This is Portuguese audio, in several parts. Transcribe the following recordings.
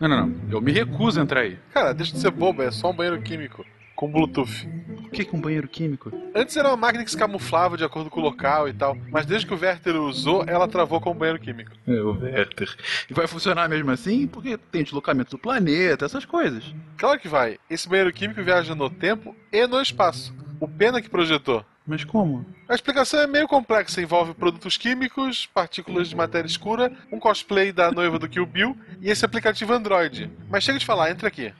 Não, não, não. Eu me recuso a entrar aí. Cara, deixa de ser bobo, é só um banheiro químico. Com Bluetooth. O que é um banheiro químico? Antes era uma máquina que se camuflava de acordo com o local e tal, mas desde que o Werther usou, ela travou como banheiro químico. É, o Werther. E vai funcionar mesmo assim? Porque tem deslocamento do planeta, essas coisas. Claro que vai. Esse banheiro químico viaja no tempo e no espaço. O Pena que projetou. Mas como? A explicação é meio complexa, envolve produtos químicos, partículas de matéria escura, um cosplay da noiva do Kill Bill e esse aplicativo Android. Mas chega de falar, entra aqui.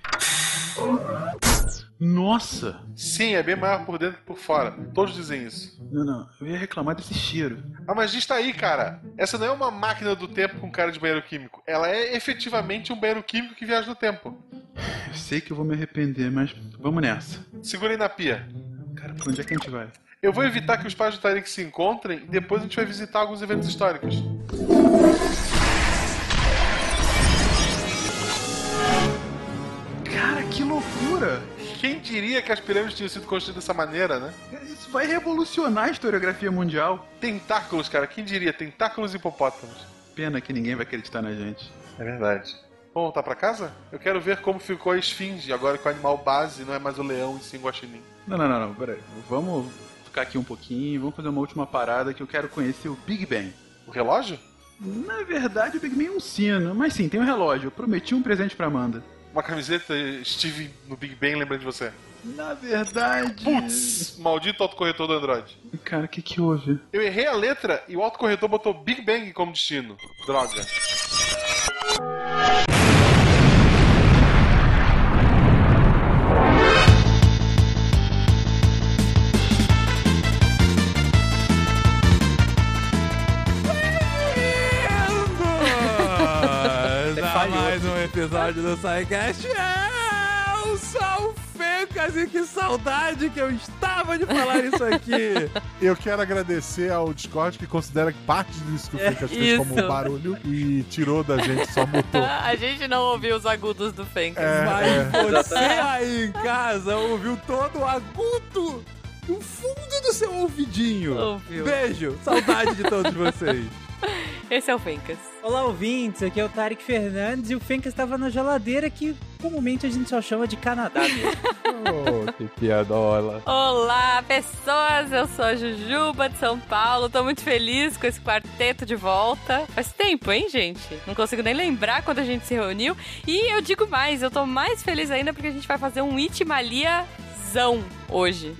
Nossa! Sim, é bem maior por dentro que por fora. Todos dizem isso. Não, não, eu ia reclamar desse cheiro. Ah, mas diz tá aí, cara. Essa não é uma máquina do tempo com cara de banheiro químico. Ela é efetivamente um banheiro químico que viaja no tempo. Eu sei que eu vou me arrepender, mas vamos nessa. Segura aí na pia. Cara, pra onde é que a gente vai? Eu vou evitar que os pais do Tarek se encontrem e depois a gente vai visitar alguns eventos históricos. Cara, que loucura! Quem diria que as pirâmides tinham sido construídas dessa maneira, né? Isso vai revolucionar a historiografia mundial. Tentáculos, cara, quem diria? Tentáculos e hipopótamos. Pena que ninguém vai acreditar na gente. É verdade. Vamos voltar pra casa? Eu quero ver como ficou a esfinge, agora que o animal base não é mais o leão e sim o guaxinim. Não, não, não, não, peraí. Vamos ficar aqui um pouquinho, vamos fazer uma última parada que eu quero conhecer o Big Bang. O relógio? Na verdade, o Big Bang é um sino, mas sim, tem um relógio. Eu prometi um presente pra Amanda. Uma camiseta Steve no Big Bang lembrando de você. Na verdade. Putz, maldito autocorretor do Android. Cara, o que que houve? Eu errei a letra e o autocorretor botou Big Bang como destino. Droga. Episódio do SciCast. Eu sou o Fencas e que saudade que eu estava de falar isso aqui. Eu quero agradecer ao Discord que considera que parte disso que o Fencas fez como isso. barulho e tirou da gente, só mutou. A gente não ouviu os agudos do Fencas. É, Mas é. você aí em casa ouviu todo o agudo no fundo do seu ouvidinho. Ouviu. Beijo, saudade de todos vocês. Esse é o Fencas. Olá, ouvintes. Aqui é o Tarek Fernandes e o Fencas estava na geladeira que comumente a gente só chama de Canadá mesmo. Oh, que piadola. Olá, pessoas! Eu sou a Jujuba de São Paulo. Tô muito feliz com esse quarteto de volta. Faz tempo, hein, gente? Não consigo nem lembrar quando a gente se reuniu. E eu digo mais, eu tô mais feliz ainda porque a gente vai fazer um Itimalia hoje.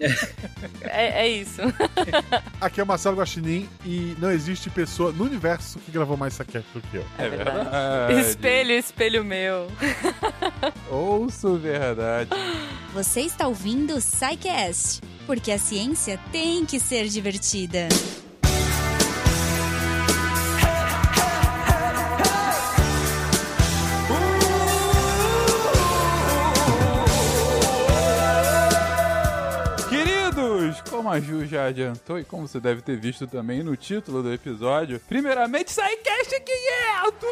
é, é isso. Aqui é o Marcelo Guaxinim e não existe pessoa no universo que gravou mais saquete do que eu. É verdade. verdade. Espelho, espelho meu. Ouço verdade. Você está ouvindo o SciCast, porque a ciência tem que ser divertida. Queridos, como a Ju já adiantou e como você deve ter visto também no título do episódio, primeiramente, SciCast 500!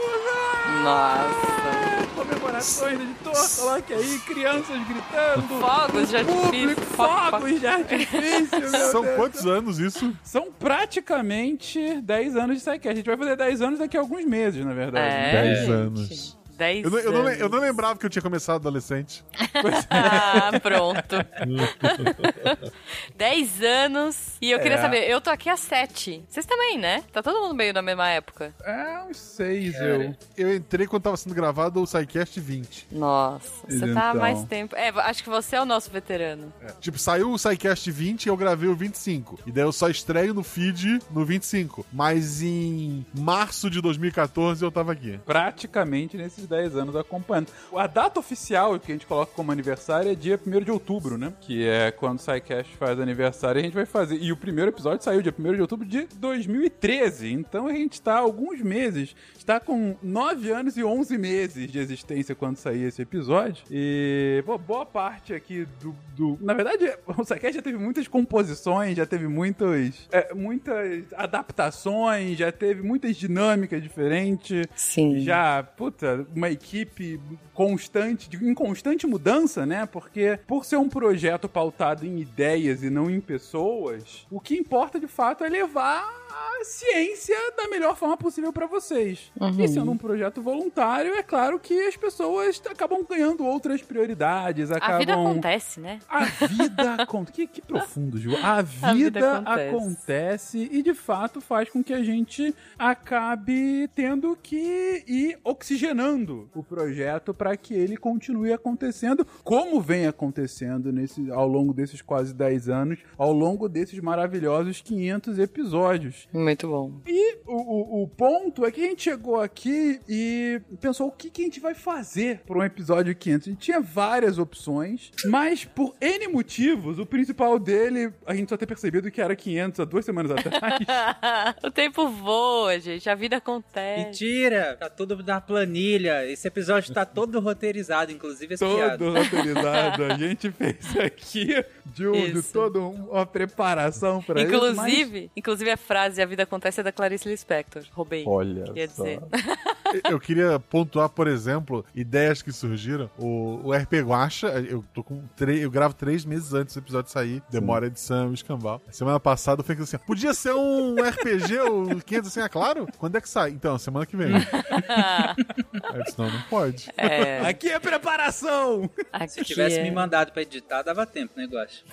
Nossa. Comemorações de editor, coloque aí, crianças gritando, Fogos de artifício. fogos de artifício, meu São Deus. quantos anos isso? São praticamente 10 anos de SciCast. A gente vai fazer 10 anos daqui a alguns meses, na verdade. É, Dez gente. anos. Dez Eu não, eu, não, anos. eu não lembrava que eu tinha começado adolescente. Ah, pronto. 10 anos. E eu queria É. saber, eu tô aqui há 7. Vocês também, né? Tá todo mundo meio na mesma época. É, uns 6 eu. Eu entrei quando tava sendo gravado o SciCast 20. Nossa, você tá há Então. mais tempo. É, acho que você é o nosso veterano. Tipo, saiu o SciCast 20 e eu gravei o 25. E daí eu só estreio no feed no 25. Mas em março de 2014 eu tava aqui. praticamente nesses 10 anos acompanhando. A data oficial que a gente coloca como aniversário é dia 1 de outubro, né? Que é quando o SciCast faz aniversário e a gente vai fazer. E o primeiro episódio saiu dia 1 de outubro de 2013. Então a gente tá há alguns meses. Está com 9 anos e 11 meses de existência quando sair esse episódio. E pô, boa parte aqui do, do- Na verdade, o SciCast já teve muitas composições, já teve muitos, é, muitas adaptações, já teve muitas dinâmicas diferentes. Sim. Já, puta, uma equipe constante, de- em constante mudança, né? Porque por ser um projeto pautado em ideias e não em pessoas, o que importa de fato é levar a ciência da melhor forma possível pra vocês. E sendo um projeto voluntário, é claro que as pessoas acabam ganhando outras prioridades, acabam... A vida acontece, né? A vida acontece. Que, que profundo, Ju. A vida, vida acontece. acontece. e, de fato, faz com que a gente acabe tendo que ir oxigenando o projeto para que ele continue acontecendo, como vem acontecendo nesse, ao longo desses quase 10 anos, ao longo desses maravilhosos 500 episódios. Muito bom. E o, o, o ponto é que a gente chegou aqui e pensou o que, que a gente vai fazer para um episódio 500. A gente tinha várias opções, mas por N motivos, o principal dele, a gente só ter percebido que era 500 há duas semanas atrás. o tempo voa, gente. A vida acontece. Mentira! Tá tudo na planilha. Esse episódio tá todo roteirizado, inclusive esse piada. todo roteirizado. A gente fez aqui de, um, de toda uma preparação para isso. Inclusive, inclusive a frase A vida acontece é da Clarice Lispector. Roubei. Olha Queria só. dizer. Eu queria pontuar, por exemplo, ideias que surgiram. O, o RP Guacha, eu tô com três, eu gravo três meses antes do episódio sair, demora a edição, o escambau. Semana passada eu falei assim: podia ser um RPG, o 500 assim, é claro? Quando é que sai? Então, semana que vem. Aí eu disse, não, não pode. É, Aqui é preparação! aqui Se tivesse é- me mandado pra editar, dava tempo, né, negócio.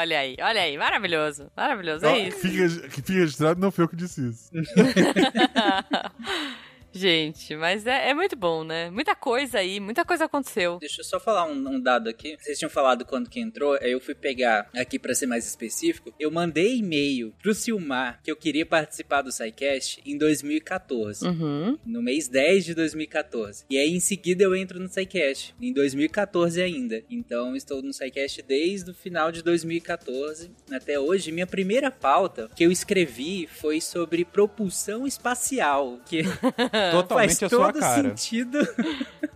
olha aí, olha aí. Maravilhoso. Maravilhoso. É que, isso. fica, fica registrado, não foi eu que disse isso. Gente, mas é, é muito bom, né? Muita coisa aí, muita coisa aconteceu. Deixa eu só falar um, um dado aqui. Vocês tinham falado quando que entrou, aí eu fui pegar aqui pra ser mais específico. Eu mandei e-mail pro Silmar que eu queria participar do SciCast em 2014. Uhum. No mês 10 de 2014. E aí em seguida eu entro no SciCast, em 2014 ainda. Então estou no SciCast desde o final de 2014 até hoje. Minha primeira pauta que eu escrevi foi sobre propulsão espacial, que Totalmente faz a sua todo cara. sentido.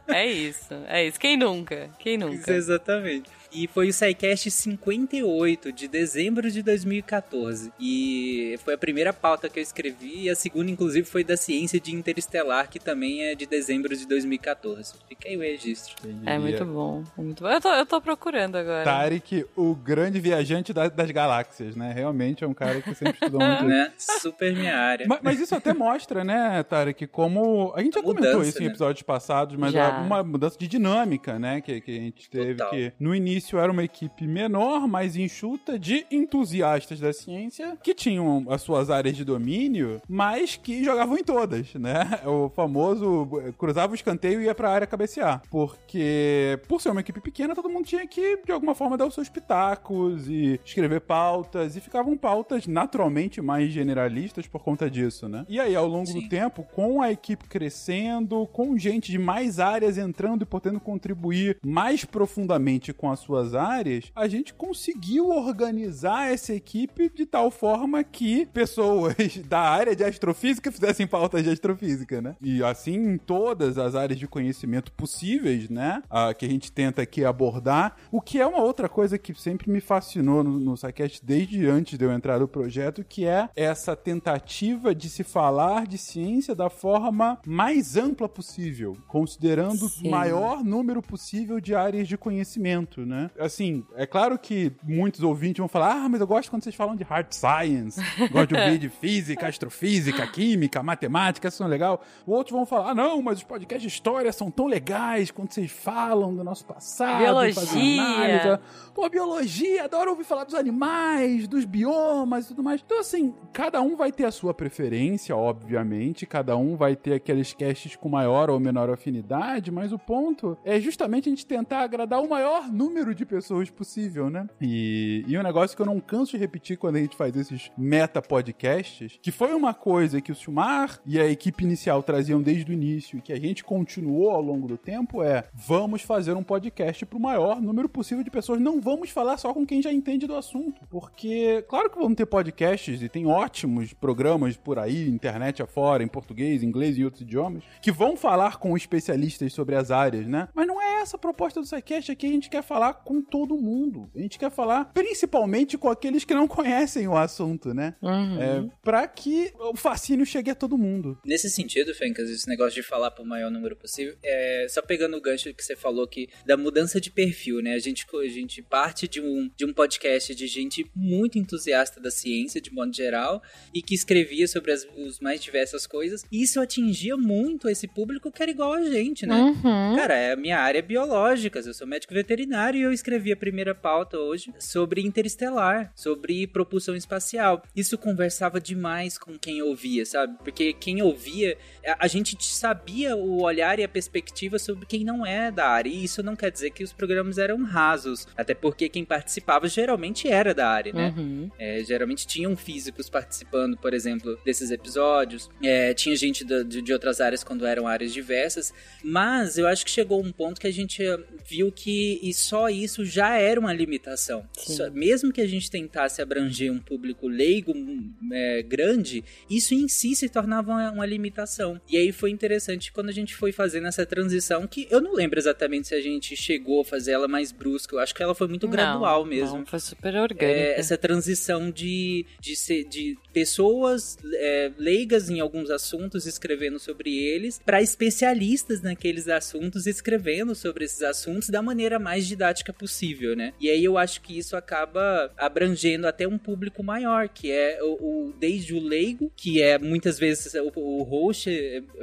É isso, é isso. Quem nunca? Quem nunca? Exatamente. E foi o SciCast 58 de dezembro de 2014. E foi a primeira pauta que eu escrevi. E a segunda, inclusive, foi da ciência de interestelar, que também é de dezembro de 2014. Fica aí o registro. É muito bom. É muito bom. Eu tô, eu tô procurando agora. Tarek, o grande viajante da- das galáxias, né? Realmente é um cara que sempre estudou muito. Né? Super minha área. Ma- Mas, isso até mostra, né, Tarek, como. A gente já A comentou mudança, isso em né? episódios passados, mas uma mudança de dinâmica, né? Que, que a gente teve. Total. Que no início era uma equipe menor, mais enxuta, de entusiastas da ciência que tinham as suas áreas de domínio, mas que jogavam em todas, né? O famoso cruzava o escanteio e ia pra área cabecear. Porque, por ser uma equipe pequena, todo mundo tinha que, de alguma forma, dar os seus pitacos e escrever pautas, e ficavam pautas naturalmente mais generalistas por conta disso, né? E aí, ao longo do Sim. tempo, com a equipe crescendo, com gente de mais áreas entrando e podendo contribuir mais profundamente com as suas áreas, a gente conseguiu organizar essa equipe de tal forma que pessoas da área de astrofísica fizessem pautas de astrofísica, né? E assim em todas as áreas de conhecimento possíveis, né? Ah, que a gente tenta aqui abordar. O que é uma outra coisa que sempre me fascinou no, no desde antes de eu entrar no projeto, que é essa tentativa de se falar de ciência da forma mais ampla possível, considerando o maior número possível de áreas de conhecimento, né? Assim, é claro que muitos ouvintes vão falar, ah, mas eu gosto quando vocês falam de hard science, gosto de ouvir de física, astrofísica, química, matemática, isso não é legal. Outros vão falar, ah, não, mas os podcasts de história são tão legais quando vocês falam do nosso passado, Biologia. análise. Pô, biologia, adoro ouvir falar dos animais, dos biomas e tudo mais. Então, assim, cada um vai ter a sua preferência, obviamente, cada um vai ter aqueles casts com maior ou menor afinidade, mas o ponto é justamente a gente tentar agradar o maior número de pessoas possível, né? E, e um negócio que eu não canso de repetir quando a gente faz esses meta podcasts, que foi uma coisa que o Silmar e a equipe inicial traziam desde o início e que a gente continuou ao longo do tempo, é vamos fazer um podcast pro maior número possível de pessoas. Não vamos falar só com quem já entende do assunto. Porque, claro que vamos ter podcasts e tem ótimos programas por aí, internet afora, em português, inglês e outros idiomas, que vão falar com especialistas sobre as áreas, né? Mas não é essa a proposta do SciCast. Aqui a gente quer falar com todo mundo. A gente quer falar principalmente com aqueles que não conhecem o assunto, né? Uhum. É, pra que o fascínio chegue a todo mundo. Nesse sentido, Fencas, esse negócio de falar para o maior número possível, é, só pegando o gancho que você falou que da mudança de perfil, né? A gente, a gente parte de um, de um podcast de gente muito entusiasta da ciência, de modo geral, e que escrevia sobre as os mais diversas coisas, e isso atingia muito esse público que era igual a gente, né? Uhum. Cara, é a minha área é biológicas, eu sou médico veterinário e eu escrevi a primeira pauta hoje sobre interestelar, sobre propulsão espacial. Isso conversava demais com quem ouvia, sabe? Porque quem ouvia, a, gente sabia o olhar e a perspectiva sobre quem não é da área. E isso não quer dizer que os programas eram rasos, até porque quem participava geralmente era da área, né? Uhum. É, geralmente tinham físicos participando, por exemplo, desses episódios. É, tinha gente de, de outras áreas quando eram áreas diversas. Mas eu acho que chegou um ponto que a gente eh, viu que e só isso já era uma limitação. Só- mesmo que a gente tentasse abranger um público leigo hum, é, grande, isso em si se tornava uma, uma limitação. E aí foi interessante quando a gente foi fazendo essa transição, que eu não lembro exatamente se a gente chegou a fazer ela mais brusca. Eu acho que ela foi muito Não, gradual mesmo Não, foi super orgânica. é, essa transição de, de, ser, de pessoas é, leigas em alguns assuntos escrevendo sobre eles para especialistas naqueles assuntos escrevendo sobre esses assuntos da maneira mais didática possível, né? E aí eu acho que isso acaba abrangendo até um público maior, que é o, o- desde o leigo, que é muitas vezes o, o host,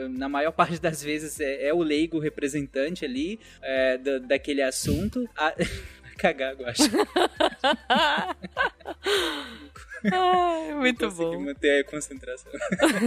na maior parte das vezes é, é o leigo representante ali é, da, daquele assunto. A... Cagar, eu acho. Ai, muito consegui bom. manter a concentração.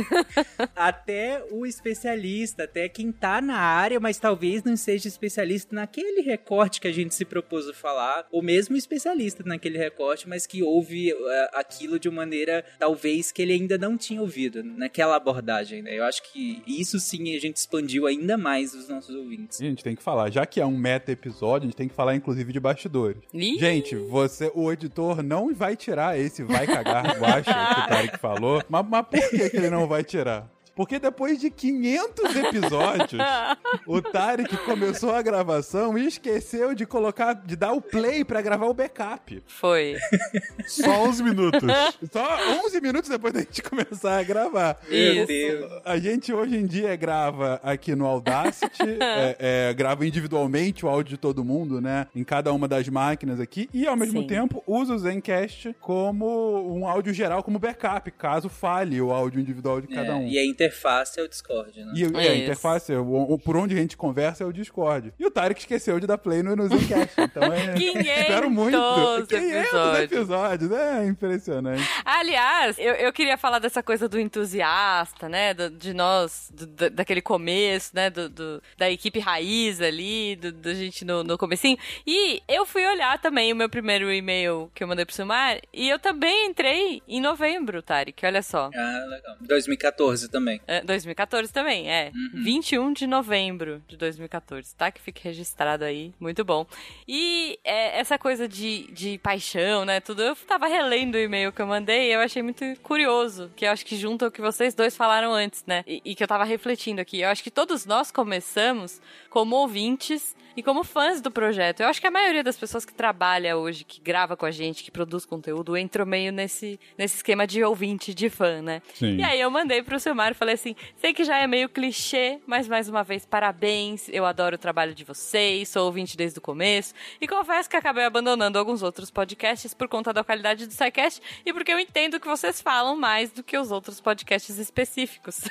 até o especialista, até quem tá na área, mas talvez não seja especialista naquele recorte que a gente se propôs a falar, ou mesmo especialista naquele recorte, mas que ouve eh, aquilo de uma maneira talvez que ele ainda não tinha ouvido, naquela abordagem, né? Eu acho que isso sim a gente expandiu ainda mais os nossos ouvintes. A gente tem que falar, já que é um meta episódio, a gente tem que falar inclusive de bastidores. Ih, Gente, você, o editor não vai tirar esse vai cagar guacha que o Tarek falou. Mas, mas por que, que ele não vai tirar? Porque depois de 500 episódios, o Tarek começou a gravação e esqueceu de colocar, de dar o play pra gravar o backup. Foi. Só 11 minutos. Só 11 minutos depois da gente começar a gravar. Isso. Deus. A gente hoje em dia grava aqui no Audacity, é, é, grava individualmente o áudio de todo mundo, né? Em cada uma das máquinas aqui, e ao mesmo Sim. tempo usa o Zencast como um áudio geral, como backup, caso falhe o áudio individual de cada É, um. E a interface é o Discord, né? E, e a interface, o, o- por onde a gente conversa é o Discord. E o Tarek esqueceu de dar play no, no. Então é. 500 espero muito. 500 episódios. episódios. É impressionante. Aliás, eu, eu queria falar dessa coisa do entusiasta, né? do- de nós, do- da- daquele começo, né? Do, do- da equipe raiz ali, do- da gente no, no comecinho. E eu fui olhar também o meu primeiro e-mail que eu mandei pro Silmar. E eu também entrei em novembro, Tarek. Olha só. Ah, legal. 2014 também. É, 2014 também, é. 21 de novembro de 2014, tá? Que fique registrado aí. Muito bom. E é, essa coisa de, de paixão, né? Tudo. Eu tava relendo o e-mail que eu mandei e eu achei muito curioso. Que eu acho que junta o que vocês dois falaram antes, né? E, e que eu tava refletindo aqui. Eu acho que todos nós começamos como ouvintes e como fãs do projeto. Eu acho que a maioria das pessoas que trabalha hoje, que grava com a gente, que produz conteúdo, entrou meio nesse, nesse esquema de ouvinte, de fã, né? Sim. E aí eu mandei pro Silmar e falei assim: sei que já é meio clichê, mas mais uma vez, parabéns. Eu adoro o trabalho de vocês, sou ouvinte desde o começo. E confesso que acabei abandonando alguns outros podcasts por conta da qualidade do SciCast e porque eu entendo que vocês falam mais do que os outros podcasts específicos.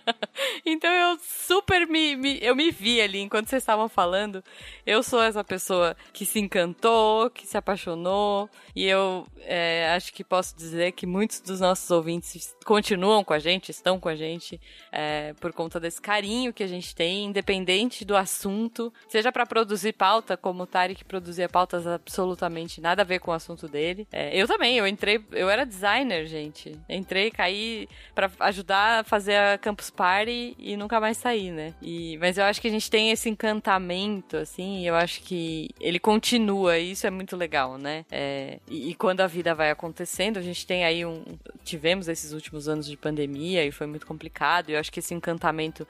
então eu super me, me- eu me vi ali enquanto vocês estavam falando. Eu sou essa pessoa que se encantou, que se apaixonou, e eu é, acho que posso dizer que muitos dos nossos ouvintes continuam com a gente, estão com a gente, é, por conta desse carinho que a gente tem, independente do assunto, seja para produzir pauta, como o Tarek produzia pautas absolutamente nada a ver com o assunto dele. É, eu também, eu entrei, eu era designer, gente. Entrei, caí para ajudar a fazer a Campus Party e nunca mais sair, né? E, mas eu acho que a gente tem esse encantamento, assim, e eu acho que ele continua, e isso é muito legal, né? É, e, e quando a vida vai acontecendo, a gente tem aí um. Tivemos esses últimos anos de pandemia e foi muito complicado, e eu acho que esse encantamento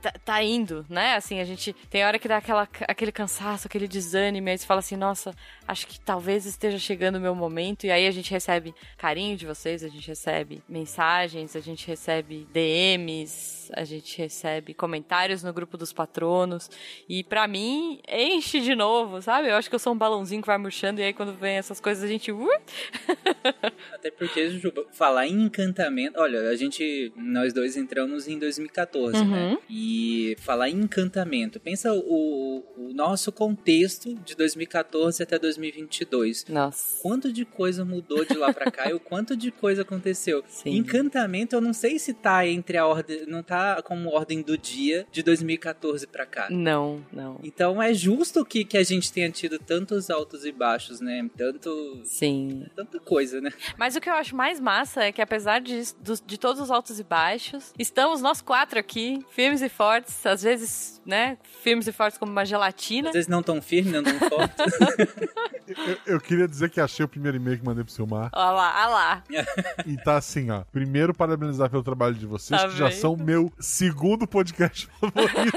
tá, tá indo, né? Assim, a gente tem hora que dá aquela, aquele cansaço, aquele desânimo, aí você fala assim, nossa, acho que talvez esteja chegando o meu momento, e aí a gente recebe carinho de vocês, a gente recebe mensagens, a gente recebe DMs, a gente recebe comentários no grupo dos patronos, e para mim, enche de novo, sabe? Eu acho que eu sou um balãozinho que vai murchando, e aí quando vem essas coisas a gente... Uh! Até porque, Juba, falar em encantamento... Olha, a gente, nós dois entramos em 2014, Uhum. né? E falar em encantamento. Pensa o, o nosso contexto de 2014 até 2022. Nossa. Quanto de coisa mudou de lá pra cá e o quanto de coisa aconteceu. Sim. Encantamento, eu não sei se tá entre a ordem, não tá como ordem do dia de 2014 pra cá. Não, não. Então é justo que, que a gente tenha tido tantos altos e baixos, né? Tanto, Sim. tanta coisa, né? Mas o que eu acho mais massa é que, apesar de, de todos os altos e baixos, estamos nós quatro aqui, firmes e fortes, às vezes, né? Firmes e fortes como uma gelatina. Às vezes não tão firme, não tão forte. Eu, eu queria dizer que achei o primeiro e-mail que mandei pro Silmar. Olha lá, olha lá. E tá assim, ó. Primeiro, parabenizar pelo trabalho de vocês, Tá que já vendo? são meu segundo podcast favorito.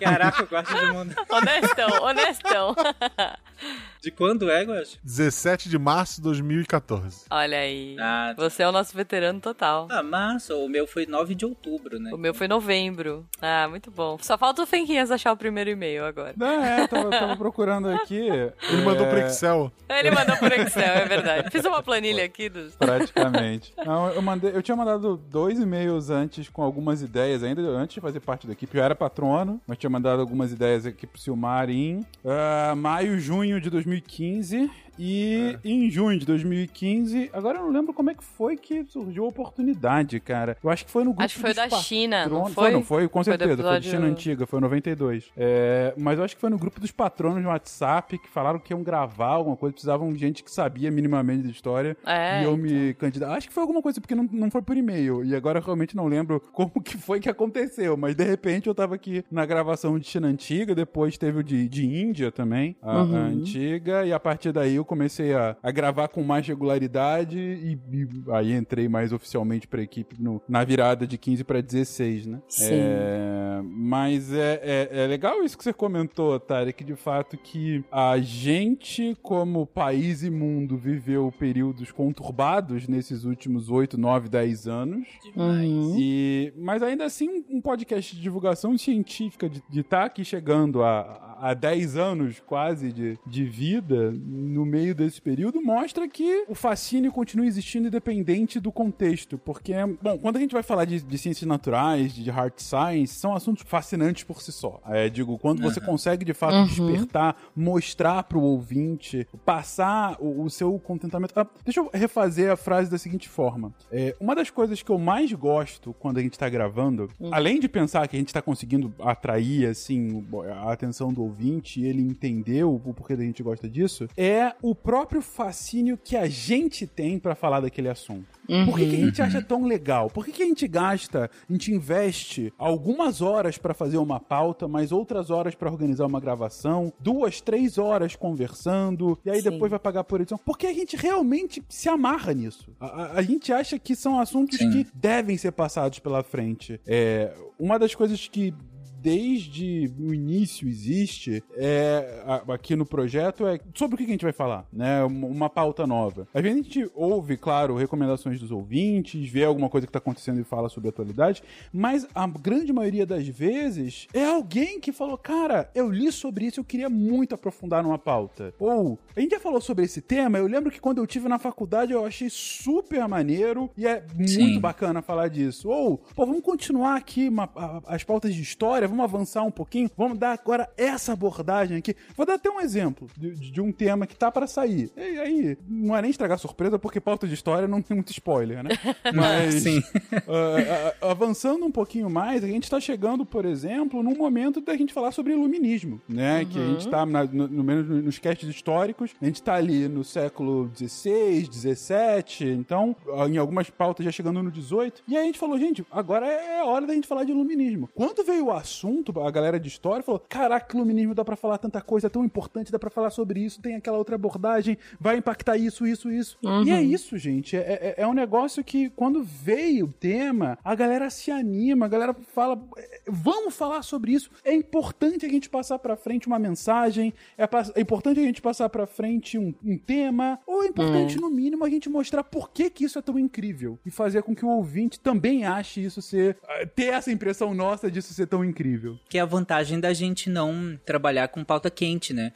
Caraca, eu gosto de mundo. Honestão, honestão. De quando é, Guacho? 17 de março de 2014. Olha aí. Ah, Você é o nosso veterano total. ah, março, o meu foi 9 de outubro, né? O meu foi novembro. Ah, muito bom. Só falta o Fenquinhas achar o primeiro e-mail agora. Não, é, tava, tava procurando aqui. Ele mandou pro Excel. Ele mandou por Excel, é verdade. Fiz uma planilha aqui dos. Praticamente. Não, eu, mandei, eu tinha mandado dois e-mails antes com algumas ideias, ainda antes de fazer parte da equipe. Eu era patrono, mas tinha mandado algumas ideias aqui pro Silmar em ah, maio, junho de 2015. E em junho de 2015, agora eu não lembro como é que foi que surgiu a oportunidade, cara. Eu acho que foi no grupo Acho que foi da China, não patronos- foi? não, foi, com Foi certeza. Foi do episódio- China Antiga, foi 92. É, mas eu acho que foi no grupo dos patronos no WhatsApp que falaram que iam gravar alguma coisa, precisavam de gente que sabia minimamente da história. É, e eu me candidato. Acho que foi alguma coisa, porque não, não foi por e-mail. E agora eu realmente não lembro como que foi que aconteceu. Mas de repente eu tava aqui na gravação de China Antiga, depois teve o de, de Índia também, a, a antiga, e a partir daí eu comecei a, a gravar com mais regularidade e, e aí entrei mais oficialmente pra equipe no- na virada de 15 pra 16, né? Sim. É, mas é, é, é legal isso que você comentou, Tarek, de fato que a gente, como país e mundo, viveu períodos conturbados nesses últimos 8, 9, 10 anos. Uhum. E, mas ainda assim, um podcast de divulgação científica de estar aqui chegando a, a 10 anos quase de, de vida no meio desse período mostra que o fascínio continua existindo independente do contexto. Porque, bom, quando a gente vai falar de, de ciências naturais, de hard science, são assuntos fascinantes por si só. É, digo, quando você consegue de fato despertar, mostrar pro ouvinte, passar o, o seu contentamento. Ah, deixa eu refazer a frase da seguinte forma. É, uma das coisas que eu mais gosto quando a gente tá gravando, além de pensar que a gente tá conseguindo atrair, assim, o- a atenção do ouvinte e ele entender o, o porquê da gente gosta disso, é o próprio fascínio que a gente tem pra falar daquele assunto. Por que, que a gente acha tão legal? Por que, que a gente gasta, a gente investe algumas horas pra fazer uma pauta, mas outras horas pra organizar uma gravação, duas, três horas conversando, e aí Sim. depois vai pagar por edição? Porque a gente realmente se amarra nisso. A, a- a gente acha que são assuntos Sim. que devem ser passados pela frente. É, uma das coisas que desde o início existe é aqui no projeto é sobre o que a gente vai falar, né? Uma pauta nova. Às vezes a gente ouve, claro, recomendações dos ouvintes, vê alguma coisa que tá acontecendo e fala sobre a atualidade, mas a grande maioria das vezes é alguém que falou, cara, eu li sobre isso, eu queria muito aprofundar numa pauta. Ou, a gente já falou sobre esse tema, eu lembro que quando eu tive na faculdade eu achei super maneiro e é muito Sim. bacana falar disso. Ou, pô, vamos continuar aqui uma- a- as pautas de história, vamos avançar um pouquinho, vamos dar agora essa abordagem aqui. Vou dar até um exemplo de, de um tema que tá pra sair. E aí, não é nem estragar surpresa, porque pauta de história não tem muito spoiler, né? Mas, Sim. ah, ah, avançando um pouquinho mais, a gente tá chegando, por exemplo, num momento da gente falar sobre iluminismo, né? Que a gente tá, na- no, no menos nos castes históricos, a gente tá ali no século XVI, XVII, então, ah, em algumas pautas já chegando no XVIII. E aí a gente falou, gente, agora é hora da gente falar de iluminismo. Quando veio o assunto, a galera de história falou, caraca, iluminismo dá pra falar tanta coisa, é tão importante, dá pra falar sobre isso, tem aquela outra abordagem, vai impactar isso, isso, isso. E é isso, gente. É, é, é um negócio que, quando veio o tema, a galera se anima, a galera fala, "É, vamos falar sobre isso. É importante a gente passar pra frente uma mensagem, é, é importante a gente passar pra frente um, um tema, ou é importante, no mínimo, a gente mostrar por que, que isso é tão incrível e fazer com que o ouvinte também ache isso ser. eh, ter essa impressão nossa disso ser tão incrível. Que é a vantagem da gente não trabalhar com pauta quente, né?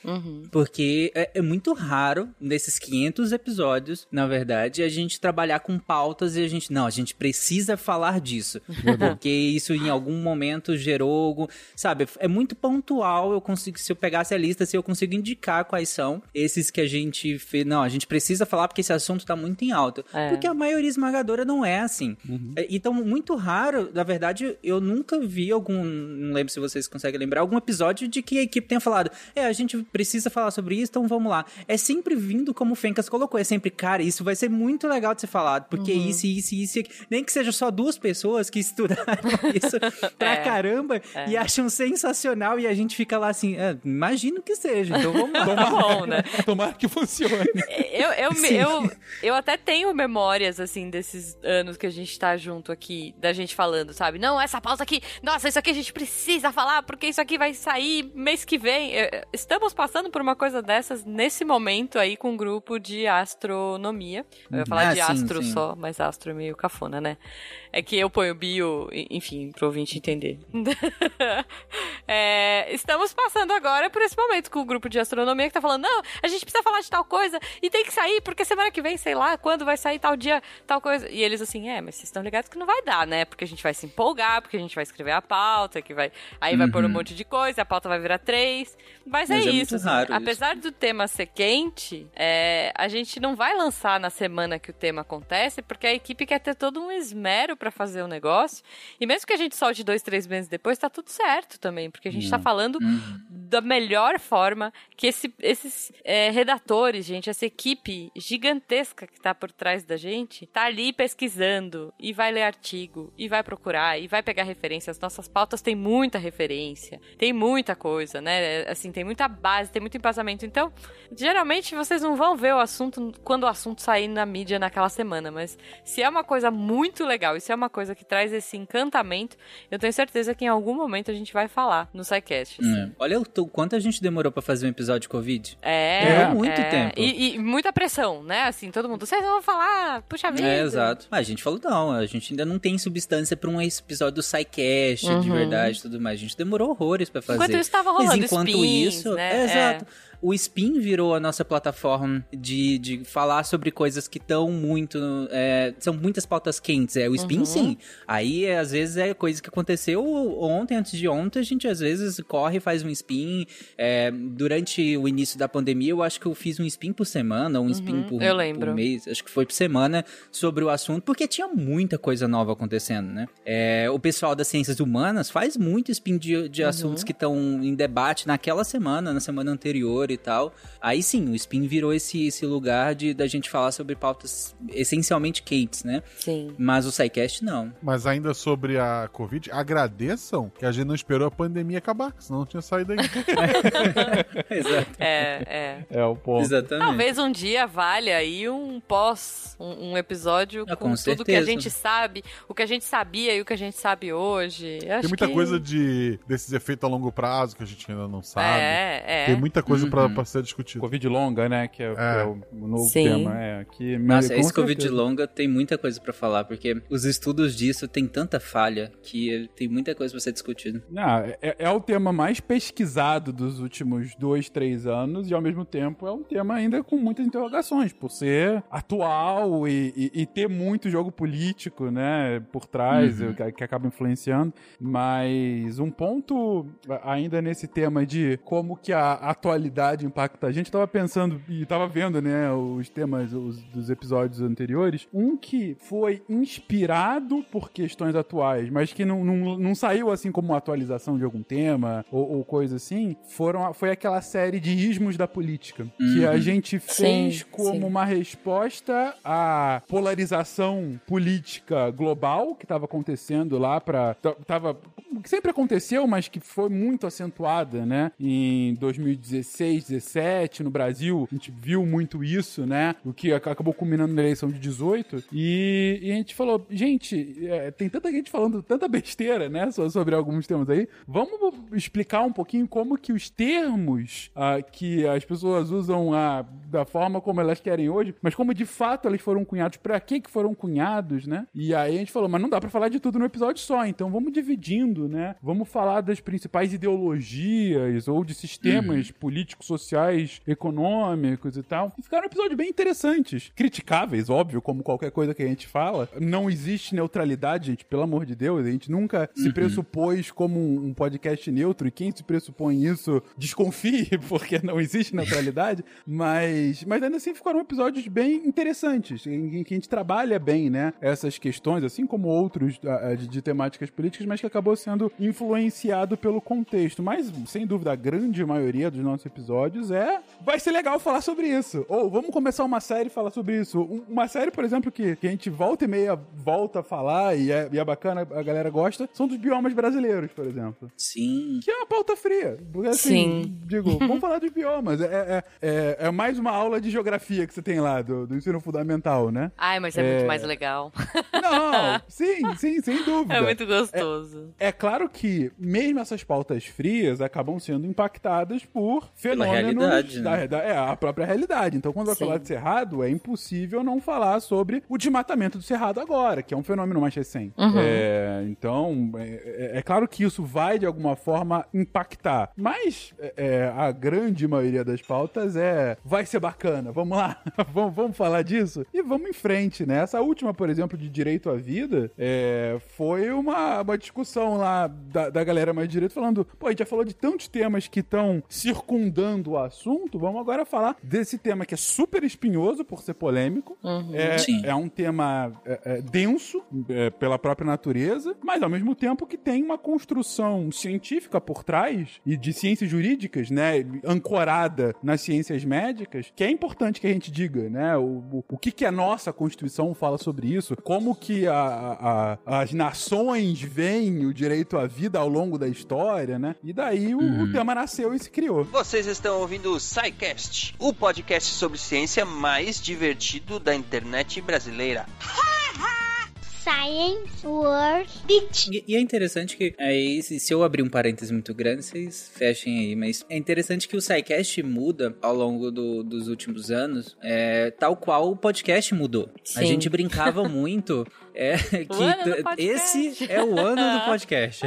Porque é, é muito raro, nesses 500 episódios, na verdade, a gente trabalhar com pautas e a gente. Não, a gente precisa falar disso. Porque isso em algum momento gerou. algum- Sabe, é muito pontual. Eu consigo, se eu pegasse a lista, se eu consigo indicar quais são esses que a gente fez. Não, a gente precisa falar porque esse assunto tá muito em alta. É. Porque a maioria esmagadora não é assim. É, Então, muito raro, na verdade, eu nunca vi algum. Não lembro se vocês conseguem lembrar, algum episódio de que a equipe tenha falado: é, a gente precisa falar sobre isso, então vamos lá. É sempre vindo como o Fencas colocou, é sempre, cara, isso vai ser muito legal de ser falado, porque isso, isso, isso, e aqui. Nem que seja só duas pessoas que estudaram isso pra É. caramba e acham sensacional e a gente fica lá assim, é, imagino que seja, então vamos lá. Tá bom, né? Tomara que funcione. Eu, eu, Sim. eu, eu até tenho memórias, assim, desses anos que a gente tá junto aqui, da gente falando, sabe? Não, essa pauta aqui, nossa, isso aqui a gente precisa falar, porque isso aqui vai sair mês que vem. Estamos passando por uma coisa dessas nesse momento aí com um grupo de astronomia. Eu ia falar Ah, de sim, astro sim. só, mas astro é meio cafona, né? É que eu ponho bio, enfim, pro ouvinte entender. É, estamos passando agora por esse momento com o grupo de astronomia que tá falando, não, a gente precisa falar de tal coisa e tem que sair, porque semana que vem, sei lá, quando vai sair tal dia, tal coisa. E eles assim, é, mas vocês estão ligados que não vai dar, né? Porque a gente vai se empolgar, porque a gente vai escrever a pauta, que vai. Aí vai pôr um monte de coisa, a pauta vai virar três. Mas, Mas é, é muito isso. assim, raro isso. apesar do tema ser quente, é, a gente não vai lançar na semana que o tema acontece, porque a equipe quer ter todo um esmero pra fazer o negócio. E mesmo que a gente solte dois, três meses depois, tá tudo certo também, porque a gente tá falando da melhor forma que esse- esses é, redatores, gente, essa equipe gigantesca que tá por trás da gente, tá ali pesquisando e vai ler artigo e vai procurar e vai pegar referências. Nossas pautas têm muita referência, tem muita coisa, né? Assim, tem muita base, tem muito embasamento. Então, geralmente vocês não vão ver o assunto quando o assunto sair na mídia naquela semana, mas se é uma coisa muito legal e se é uma coisa que traz esse encantamento, eu tenho certeza que em algum momento a gente vai falar no SciCast. assim. É. Olha o quanto a gente demorou pra fazer um episódio de Covid. É, Demorou muito é. tempo. E, e muita pressão, né? Assim, todo mundo, vocês vão falar, puxa vida. É, exato. Ah, a gente falou, não, a gente ainda não tem substância pra um episódio do SciCast, de Uhum. verdade e tudo mais. A gente demorou horrores pra fazer. Enquanto isso tava Mas rolando enquanto spins, isso, né? é, exato. O Spin virou a nossa plataforma de, de falar sobre coisas que estão muito. é, são muitas pautas quentes. É, o Spin, Uhum. sim. Aí, às vezes, é coisa que aconteceu ontem, antes de ontem, a gente às vezes corre e faz um spin. É, durante o início da pandemia, eu acho que eu fiz um spin por semana, ou um spin por, Uhum. eu lembro. por mês, acho que foi por semana, sobre o assunto, porque tinha muita coisa nova acontecendo, né? É, o pessoal das ciências humanas faz muito spin de, de assuntos que estão em debate naquela semana, na semana anterior e tal. Aí sim, o spin virou esse, esse lugar de da gente falar sobre pautas essencialmente quentes, né? Sim. Mas o SciCast não. Mas ainda sobre a Covid, agradeçam que a gente não esperou a pandemia acabar, senão não tinha saído ainda. Exato. É, é. É o ponto. Exatamente. Talvez um dia valha aí um pós, um, um episódio Ah, com, com tudo que a gente sabe, o que a gente sabia e o que a gente sabe hoje. Acho Tem muita que- coisa de desses efeitos a longo prazo que a gente ainda não sabe. É, é. Tem muita coisa pra pra, Uhum. pra ser discutido. Covid longa, né? Que é, que é o, novo Sim. tema. É, que, Nossa, esse Covid certeza. longa tem muita coisa pra falar, porque os estudos disso tem tanta falha que tem muita coisa pra ser discutida. Não, é, é o tema mais pesquisado dos últimos dois, três anos e ao mesmo tempo é um tema ainda com muitas interrogações, por ser atual e, e- e ter muito jogo político, né, por trás, Uhum. que, que acaba influenciando. Mas um ponto ainda nesse tema de como que a atualidade impacta a gente, eu tava pensando e tava vendo, né, os temas os- dos episódios anteriores, um que foi inspirado por questões atuais, mas que não, não, não saiu assim como uma atualização de algum tema ou, ou coisa assim, foram, foi aquela série de ismos da política, que a Uhum. gente fez Sim, como sim. uma resposta à polarização política global que estava acontecendo lá para tava que sempre aconteceu, mas que foi muito acentuada, né? Em 2016, 17 no Brasil, a gente viu muito isso, né? O que ac- acabou culminando na eleição de 18 e, e a gente falou, gente, é, tem tanta gente falando tanta besteira, né? so- Sobre alguns temas aí. Vamos explicar um pouquinho como que os termos ah, que as pessoas usam ah, da forma como elas querem hoje, mas como de fato eles foram cunhados, pra que que foram cunhados, né? E aí a gente falou, mas não dá pra falar de tudo no episódio só, então vamos dividindo, né? Vamos falar das principais ideologias ou de sistemas políticos, sociais, econômicos e tal. E ficaram episódios bem interessantes. Criticáveis, óbvio, como qualquer coisa que a gente fala. Não existe neutralidade, gente, pelo amor de Deus. A gente nunca se pressupôs como um podcast neutro, e quem se pressupõe isso, desconfie, porque não existe neutralidade. Mas, mas ainda assim ficaram episódios bem interessantes, em, em que a gente trabalha bem, né? Essas questões, assim como outros ah, de, de temáticas políticas, mas que acabou sendo influenciado pelo contexto. Mas, sem dúvida, a grande maioria dos nossos episódios é. Vai ser legal falar sobre isso. Ou vamos começar uma série e falar sobre isso. Um- Uma série, por exemplo, que, que a gente volta e meia volta a falar e é, e é bacana, a galera gosta, são dos biomas brasileiros, por exemplo. Sim. Que é uma pauta fria. Porque assim, Sim. digo, vamos falar dos biomas. É, é, é, é mais uma aula de geografia que você tem lá, do, do ensino fundamental, né? Ai, mas é, muito mais legal. Não, sim, sim, sem dúvida. É muito gostoso. É claro que, mesmo essas pautas frias acabam sendo impactadas por fenômenos realidade, da, né? da- é, a própria realidade. Então, quando vai Sim. falar de Cerrado, é impossível não falar sobre o desmatamento do Cerrado agora, que é um fenômeno mais recente. Uhum. É, então, é, é- é claro que isso vai, de alguma forma, impactar. Mas é, é, a grande maioria das pautas é vai ser bacana, vamos lá, vamos, vamos falar disso? E vamos em frente, né? Essa última, por exemplo, de direito à vida, é, foi uma, uma discussão lá da, da galera mais de direito falando, pô, a gente já falou de tantos temas que estão circundando o assunto, vamos agora falar desse tema que é super espinhoso por ser polêmico, é, Sim. é um tema é, é, denso é, pela própria natureza, mas ao mesmo tempo que tem uma construção científica por trás e de ciências jurídicas, né, ancorada nas ciências médicas, que é importante que a gente diga, né, o, o, o que que a nossa Constituição fala sobre isso, como que a- a- as nações veem o direito à vida ao longo da história, né, e daí o, o tema nasceu e se criou. Vocês estão ouvindo o SciCast, o podcast sobre ciência mais divertido da internet brasileira. Science World Beach. E, e é interessante que, aí, se, se eu abrir um parênteses muito grande, vocês fechem aí, mas é interessante que o SciCast muda ao longo do- dos últimos anos, é, tal qual o podcast mudou. A Sim. gente brincava muito é, que esse é o ano do podcast.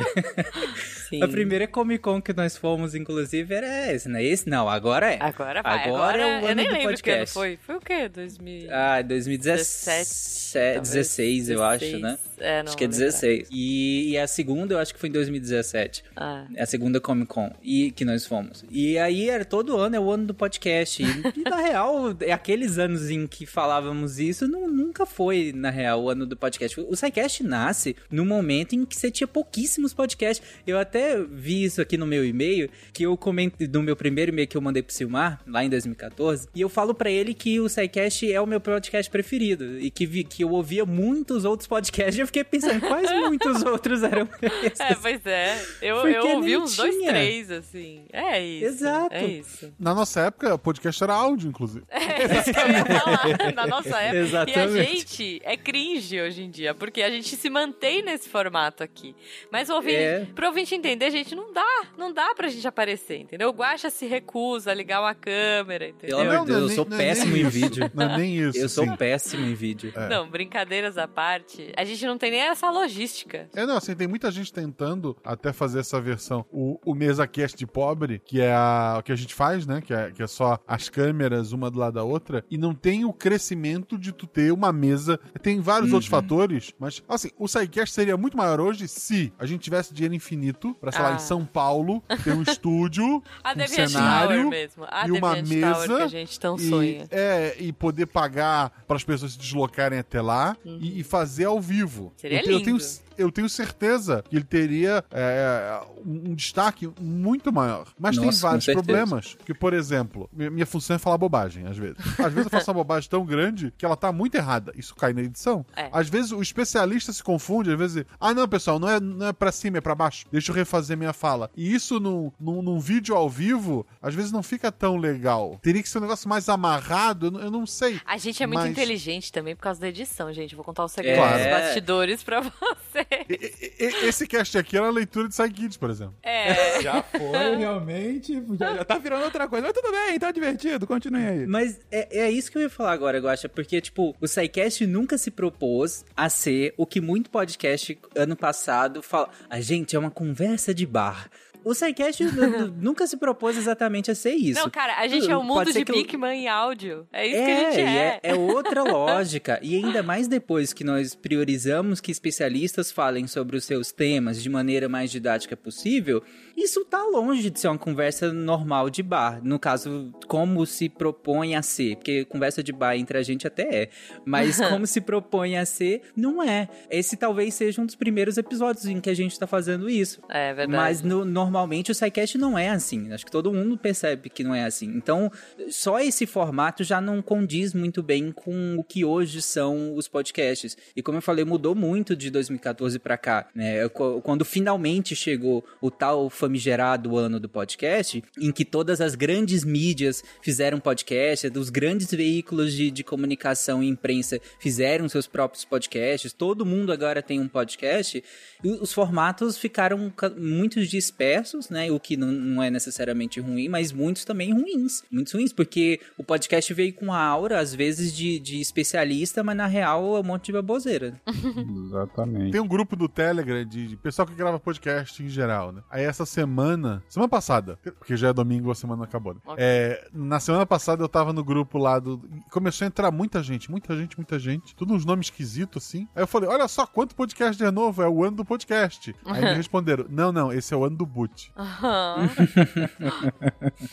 A primeira Comic Con que nós fomos, inclusive, era esse, né? Esse não, agora é. Agora vai. Agora Agora, é o eu ano nem do lembro que ano podcast. foi. Foi o quê? 2000... Ah, 2017, 16, eu acho, né? É, não acho que é vou lembrar. 16. E, e a segunda eu acho que foi em 2017. Ah. É a segunda Comic Con e que nós fomos. E aí era todo ano, é o ano do podcast. E, e, na real, é aqueles anos em que falávamos isso, não, nunca foi, na real, o ano do podcast. O SciCast nasce no momento em que você tinha pouquíssimos podcasts. Eu até vi isso aqui no meu e-mail, que eu comentei no meu primeiro e-mail que eu mandei pro Silmar, lá em 2014, e eu falo pra ele que o SciCast é o meu podcast preferido. E que, vi, que eu ouvia muitos outros podcasts. E eu fiquei pensando, quais muitos outros eram esses? É, pois é. Eu, Porque eu ouvi uns dois, tinha. três, assim. É isso. Exato. É isso. Na nossa época, podcast era áudio, inclusive. É isso que eu ia falar na nossa época. E a Exatamente. gente é cringe hoje em dia, porque a gente se mantém nesse formato aqui. Mas o ouvinte, É. pro ouvinte entender, gente, não dá, não dá pra gente aparecer, entendeu? O Guaxa se recusa a ligar uma câmera, entendeu? Pelo amor de Não, Deus, não é eu sou nem- não é péssimo nem em vídeo. Não é nem isso. Eu sou assim. péssimo em vídeo. É. Não, brincadeiras à parte, a gente não tem nem essa logística. É, não, assim, tem muita gente tentando até fazer essa versão. O, o MesaCast de pobre, que é a, o que a gente faz, né? Que é, que é só as câmeras uma do lado da outra, e não tem o crescimento de tu ter uma mesa. Tem vários outros fatores, mas, assim, o SciCast seria muito maior hoje se a gente tivesse dinheiro infinito pra, sei lá, Ah. em São Paulo, ter um estúdio, A um cenário Tower mesmo. A e uma mesa que a gente tão e, sonha. é, e poder pagar para as pessoas se deslocarem até lá e, e fazer ao vivo. Uhum. Seria eu, tenho- eu lindo. tenho, eu tenho certeza que ele teria é, um destaque muito maior. Mas tem Nossa, com vários problemas. Porque, por exemplo, minha, função é falar bobagem, às vezes. Às vezes eu faço uma bobagem tão grande que ela tá muito errada. Isso cai na edição. É. Às vezes o especialista se confunde, às vezes, ah, não, pessoal, não é, não é pra cima, é pra baixo. Deixa eu refazer minha fala. E isso num, num, num vídeo ao vivo, às vezes não fica tão legal. Teria que ser um negócio mais amarrado, eu, não- eu não sei. A gente é muito Mas- inteligente também por causa da edição, gente. Vou contar o segredo Claro. dos bastidores pra você. E- e- e- Esse cast aqui era a leitura de Psykids, por exemplo. É. Já foi, realmente. Já, já tá virando outra coisa. Mas tudo bem, tá divertido. Continue aí. Mas é, é isso que eu ia falar agora, eu acho, porque, tipo, o SciCast nunca se propôs a ser o que muito podcast ano passado fala. A gente é uma conversa de bar. O SciCast nu- nu- nunca se propôs exatamente a ser isso. Não, cara, a gente é um mundo de que eu- Bigman em áudio. É isso que a É, gente e é. é, é outra lógica. E ainda mais depois que nós priorizamos que especialistas falem sobre os seus temas de maneira mais didática possível, isso tá longe de ser uma conversa normal de bar. No caso, como se propõe a ser. Porque conversa de bar entre a gente até é. Mas como se propõe a ser, não é. Esse talvez seja um dos primeiros episódios em que a gente tá fazendo isso. É verdade. Mas no- normalmente o SciCast não é assim. Acho que todo mundo percebe que não é assim. Então, só esse formato já não condiz muito bem com o que hoje são os podcasts. E como eu falei, mudou muito de 2014 pra cá. Né? Qu- Quando finalmente chegou o tal famigerado ano do podcast, em que todas as grandes mídias fizeram podcast, os grandes veículos de, de comunicação e imprensa fizeram seus próprios podcasts, todo mundo agora tem um podcast, e os formatos ficaram ca- muito dispersos, né? O que não, não é necessariamente ruim, mas muitos também ruins. Muitos ruins, porque o podcast veio com a aura, às vezes, de, de especialista, mas na real é um monte de baboseira. Exatamente. Tem um grupo do Telegram de, de pessoal que grava podcast em geral, né? Aí essa semana, semana passada, porque já é domingo, a semana acabou, né? Ok. É, na semana passada eu tava no grupo lá do. Começou a entrar muita gente, muita gente, muita gente. Tudo uns nomes esquisitos assim. Aí eu falei: olha só quanto podcast é novo, é o ano do podcast. Aí me responderam: não, não, esse é o ano do boot. Aham.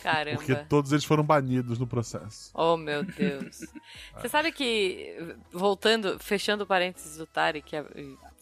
Caramba. Porque todos eles foram banidos no processo. Oh, meu Deus. Você sabe que, voltando, fechando o parênteses do Tarek, é,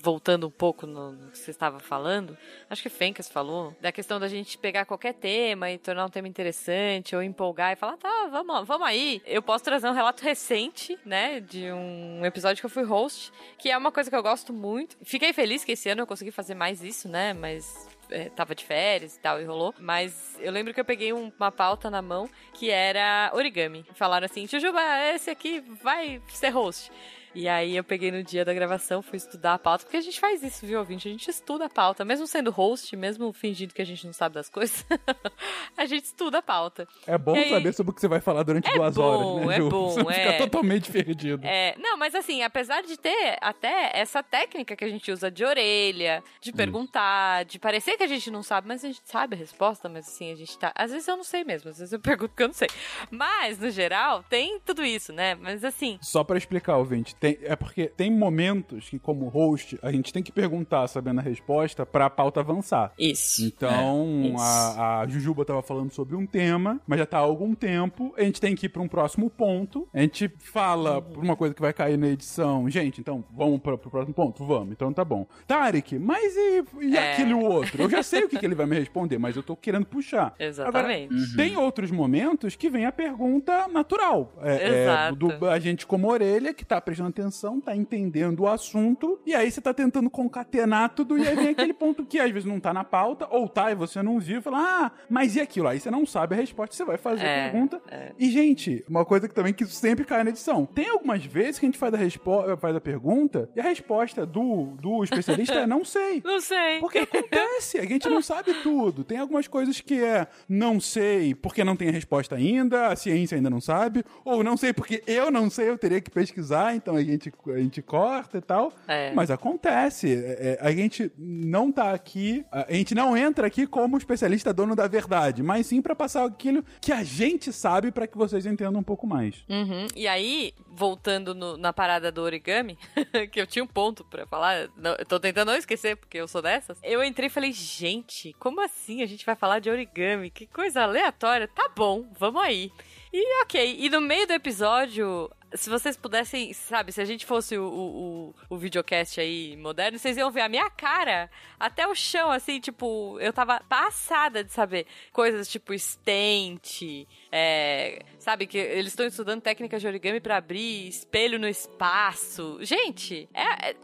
voltando um pouco no, que você estava falando, acho que Fencas falou, da questão da gente pegar qualquer tema e tornar um tema interessante, ou empolgar e falar, tá, vamos, vamos aí. Eu posso trazer um relato recente, né, de um episódio que eu fui host, que é uma coisa que eu gosto muito. Fiquei feliz que esse ano eu consegui fazer mais isso, né, mas é, tava de férias e tal, e rolou. Mas eu lembro que eu peguei um- uma pauta na mão que era origami. Falaram assim, Jujuba, esse aqui vai ser host. E aí eu peguei no dia da gravação, fui estudar a pauta, porque a gente faz isso, viu, ouvinte? A gente estuda a pauta, mesmo sendo host, mesmo fingindo que a gente não sabe das coisas, a gente estuda a pauta. É bom aí- saber sobre o que você vai falar durante É duas bom, horas, né, é Ju? bom, Você não fica é. totalmente perdido. É, não, mas assim, apesar de ter até essa técnica que a gente usa de orelha, de perguntar, de parecer que a gente não sabe, mas a gente sabe a resposta, mas assim, a gente tá. Às vezes eu não sei mesmo, às vezes eu pergunto porque eu não sei. Mas, no geral, tem tudo isso, né? Mas assim. Só pra explicar, ouvinte, tem, é porque tem momentos que, como host, a gente tem que perguntar sabendo a resposta pra pauta avançar. Isso. Então, É, isso. a, a Jujuba tava falando sobre um tema, mas já tá há algum tempo. A gente tem que ir pra um próximo ponto. A gente fala por uma coisa que vai cair na edição. Gente, então, vamos pra, pro próximo ponto? Vamos. Então tá bom. Tarek, mas e, e É. aquele outro? Eu já sei o que, que ele vai me responder, mas eu tô querendo puxar. Exatamente. Agora, tem outros momentos que vem a pergunta natural. É, é, Exato. do- a gente, como orelha, que tá prestando atenção, tá entendendo o assunto, e aí você tá tentando concatenar tudo, e aí vem aquele ponto que às vezes não tá na pauta, ou tá e você não viu, e fala, ah, mas e aquilo? Aí você não sabe a resposta, você vai fazer É, a pergunta. é. E, gente, uma coisa que também que sempre cai na edição. Tem algumas vezes que a gente faz a, respo- faz a pergunta, e a resposta do, do especialista é não sei. Não sei. Porque acontece, a gente não sabe tudo. Tem algumas coisas que é não sei porque não tem a resposta ainda, a ciência ainda não sabe, ou não sei porque eu não sei, eu teria que pesquisar, então a gente, a gente corta e tal. É. Mas acontece. É, é, a gente não tá aqui, a gente não entra aqui como especialista dono da verdade, mas sim pra passar aquilo que a gente sabe pra que vocês entendam um pouco mais. Uhum. E aí, voltando no- na parada do origami, que eu tinha um ponto pra falar, não, eu tô tentando não esquecer, porque eu sou dessas. Eu entrei e falei, gente, como assim a gente vai falar de origami? Que coisa aleatória. Tá bom, vamos aí. E ok, e no meio do episódio, se vocês pudessem, sabe, se a gente fosse o, o, o, videocast aí moderno, vocês iam ver a minha cara até o chão, assim, tipo, eu tava passada de saber coisas tipo stent, é, sabe, que eles estão estudando técnicas de origami pra abrir espelho no espaço. Gente, é, é-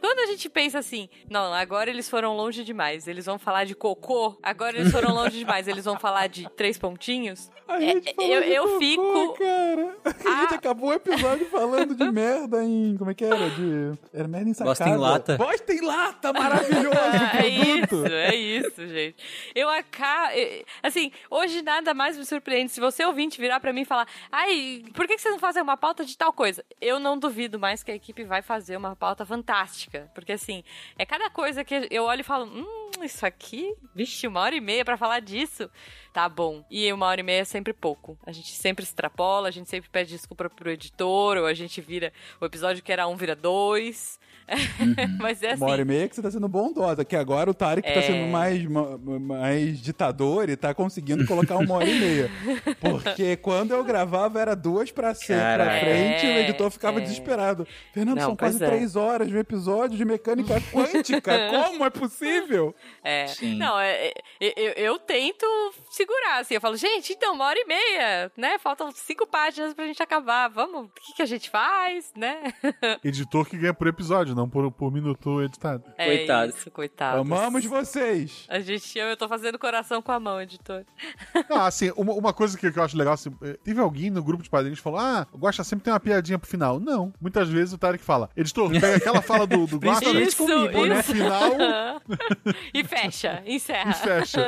quando a gente pensa assim, não, agora eles foram longe demais, eles vão falar de cocô, agora eles foram longe demais, eles vão falar de três pontinhos. A É, eu- de eu cocô, fico- Cara. A gente acabou o episódio falando de merda em. Como é que era? De. Era merda em sacada. Bosta em lata. Bosta em lata, maravilhoso É isso, é isso, gente. Eu acabo. Assim, hoje nada mais me surpreende. Se você ouvinte virar pra mim e falar, ai, por que que vocês não fazem uma pauta de tal coisa? Eu não duvido mais que a equipe vai fazer uma pauta fantástica. Porque, assim, é cada coisa que eu olho e falo, hum, isso aqui, vixe, uma hora e meia pra falar disso. Tá bom. E uma hora e meia é sempre pouco. A gente sempre extrapola, a gente sempre pede desculpa pro editor, ou a gente vira. O episódio que era um vira dois. Mas é assim. Uma hora e meia que você tá sendo bondosa, que agora o Tarek tá É. sendo mais, ma- mais ditador e tá conseguindo colocar uma hora e meia. Porque quando eu gravava era duas pra, ser, pra frente e o É, editor ficava é. desesperado. Fernando, Não, são quase é. três horas de um episódio de mecânica quântica. Como é possível? É. Sim. Não, é, é, eu, eu tento segurar, assim. Eu falo, gente, então, uma hora e meia, né? Faltam cinco páginas pra gente acabar. Vamos, o que, que a gente faz, né? Editor que ganha por episódio, não por, por minuto editado. É Coitado. isso, coitado. Amamos vocês. A gente ama, eu tô fazendo coração com a mão, editor. Não, assim, uma, uma coisa que, que eu acho legal, assim, eh, teve alguém no grupo de padrinhos que falou: Ah, o Guaxa sempre tem uma piadinha pro final. Não. Muitas vezes o Tarek fala, editor, pega aquela fala do, do Guaxa Principalmente Isso, comigo, no isso. final e fecha, encerra. e fecha.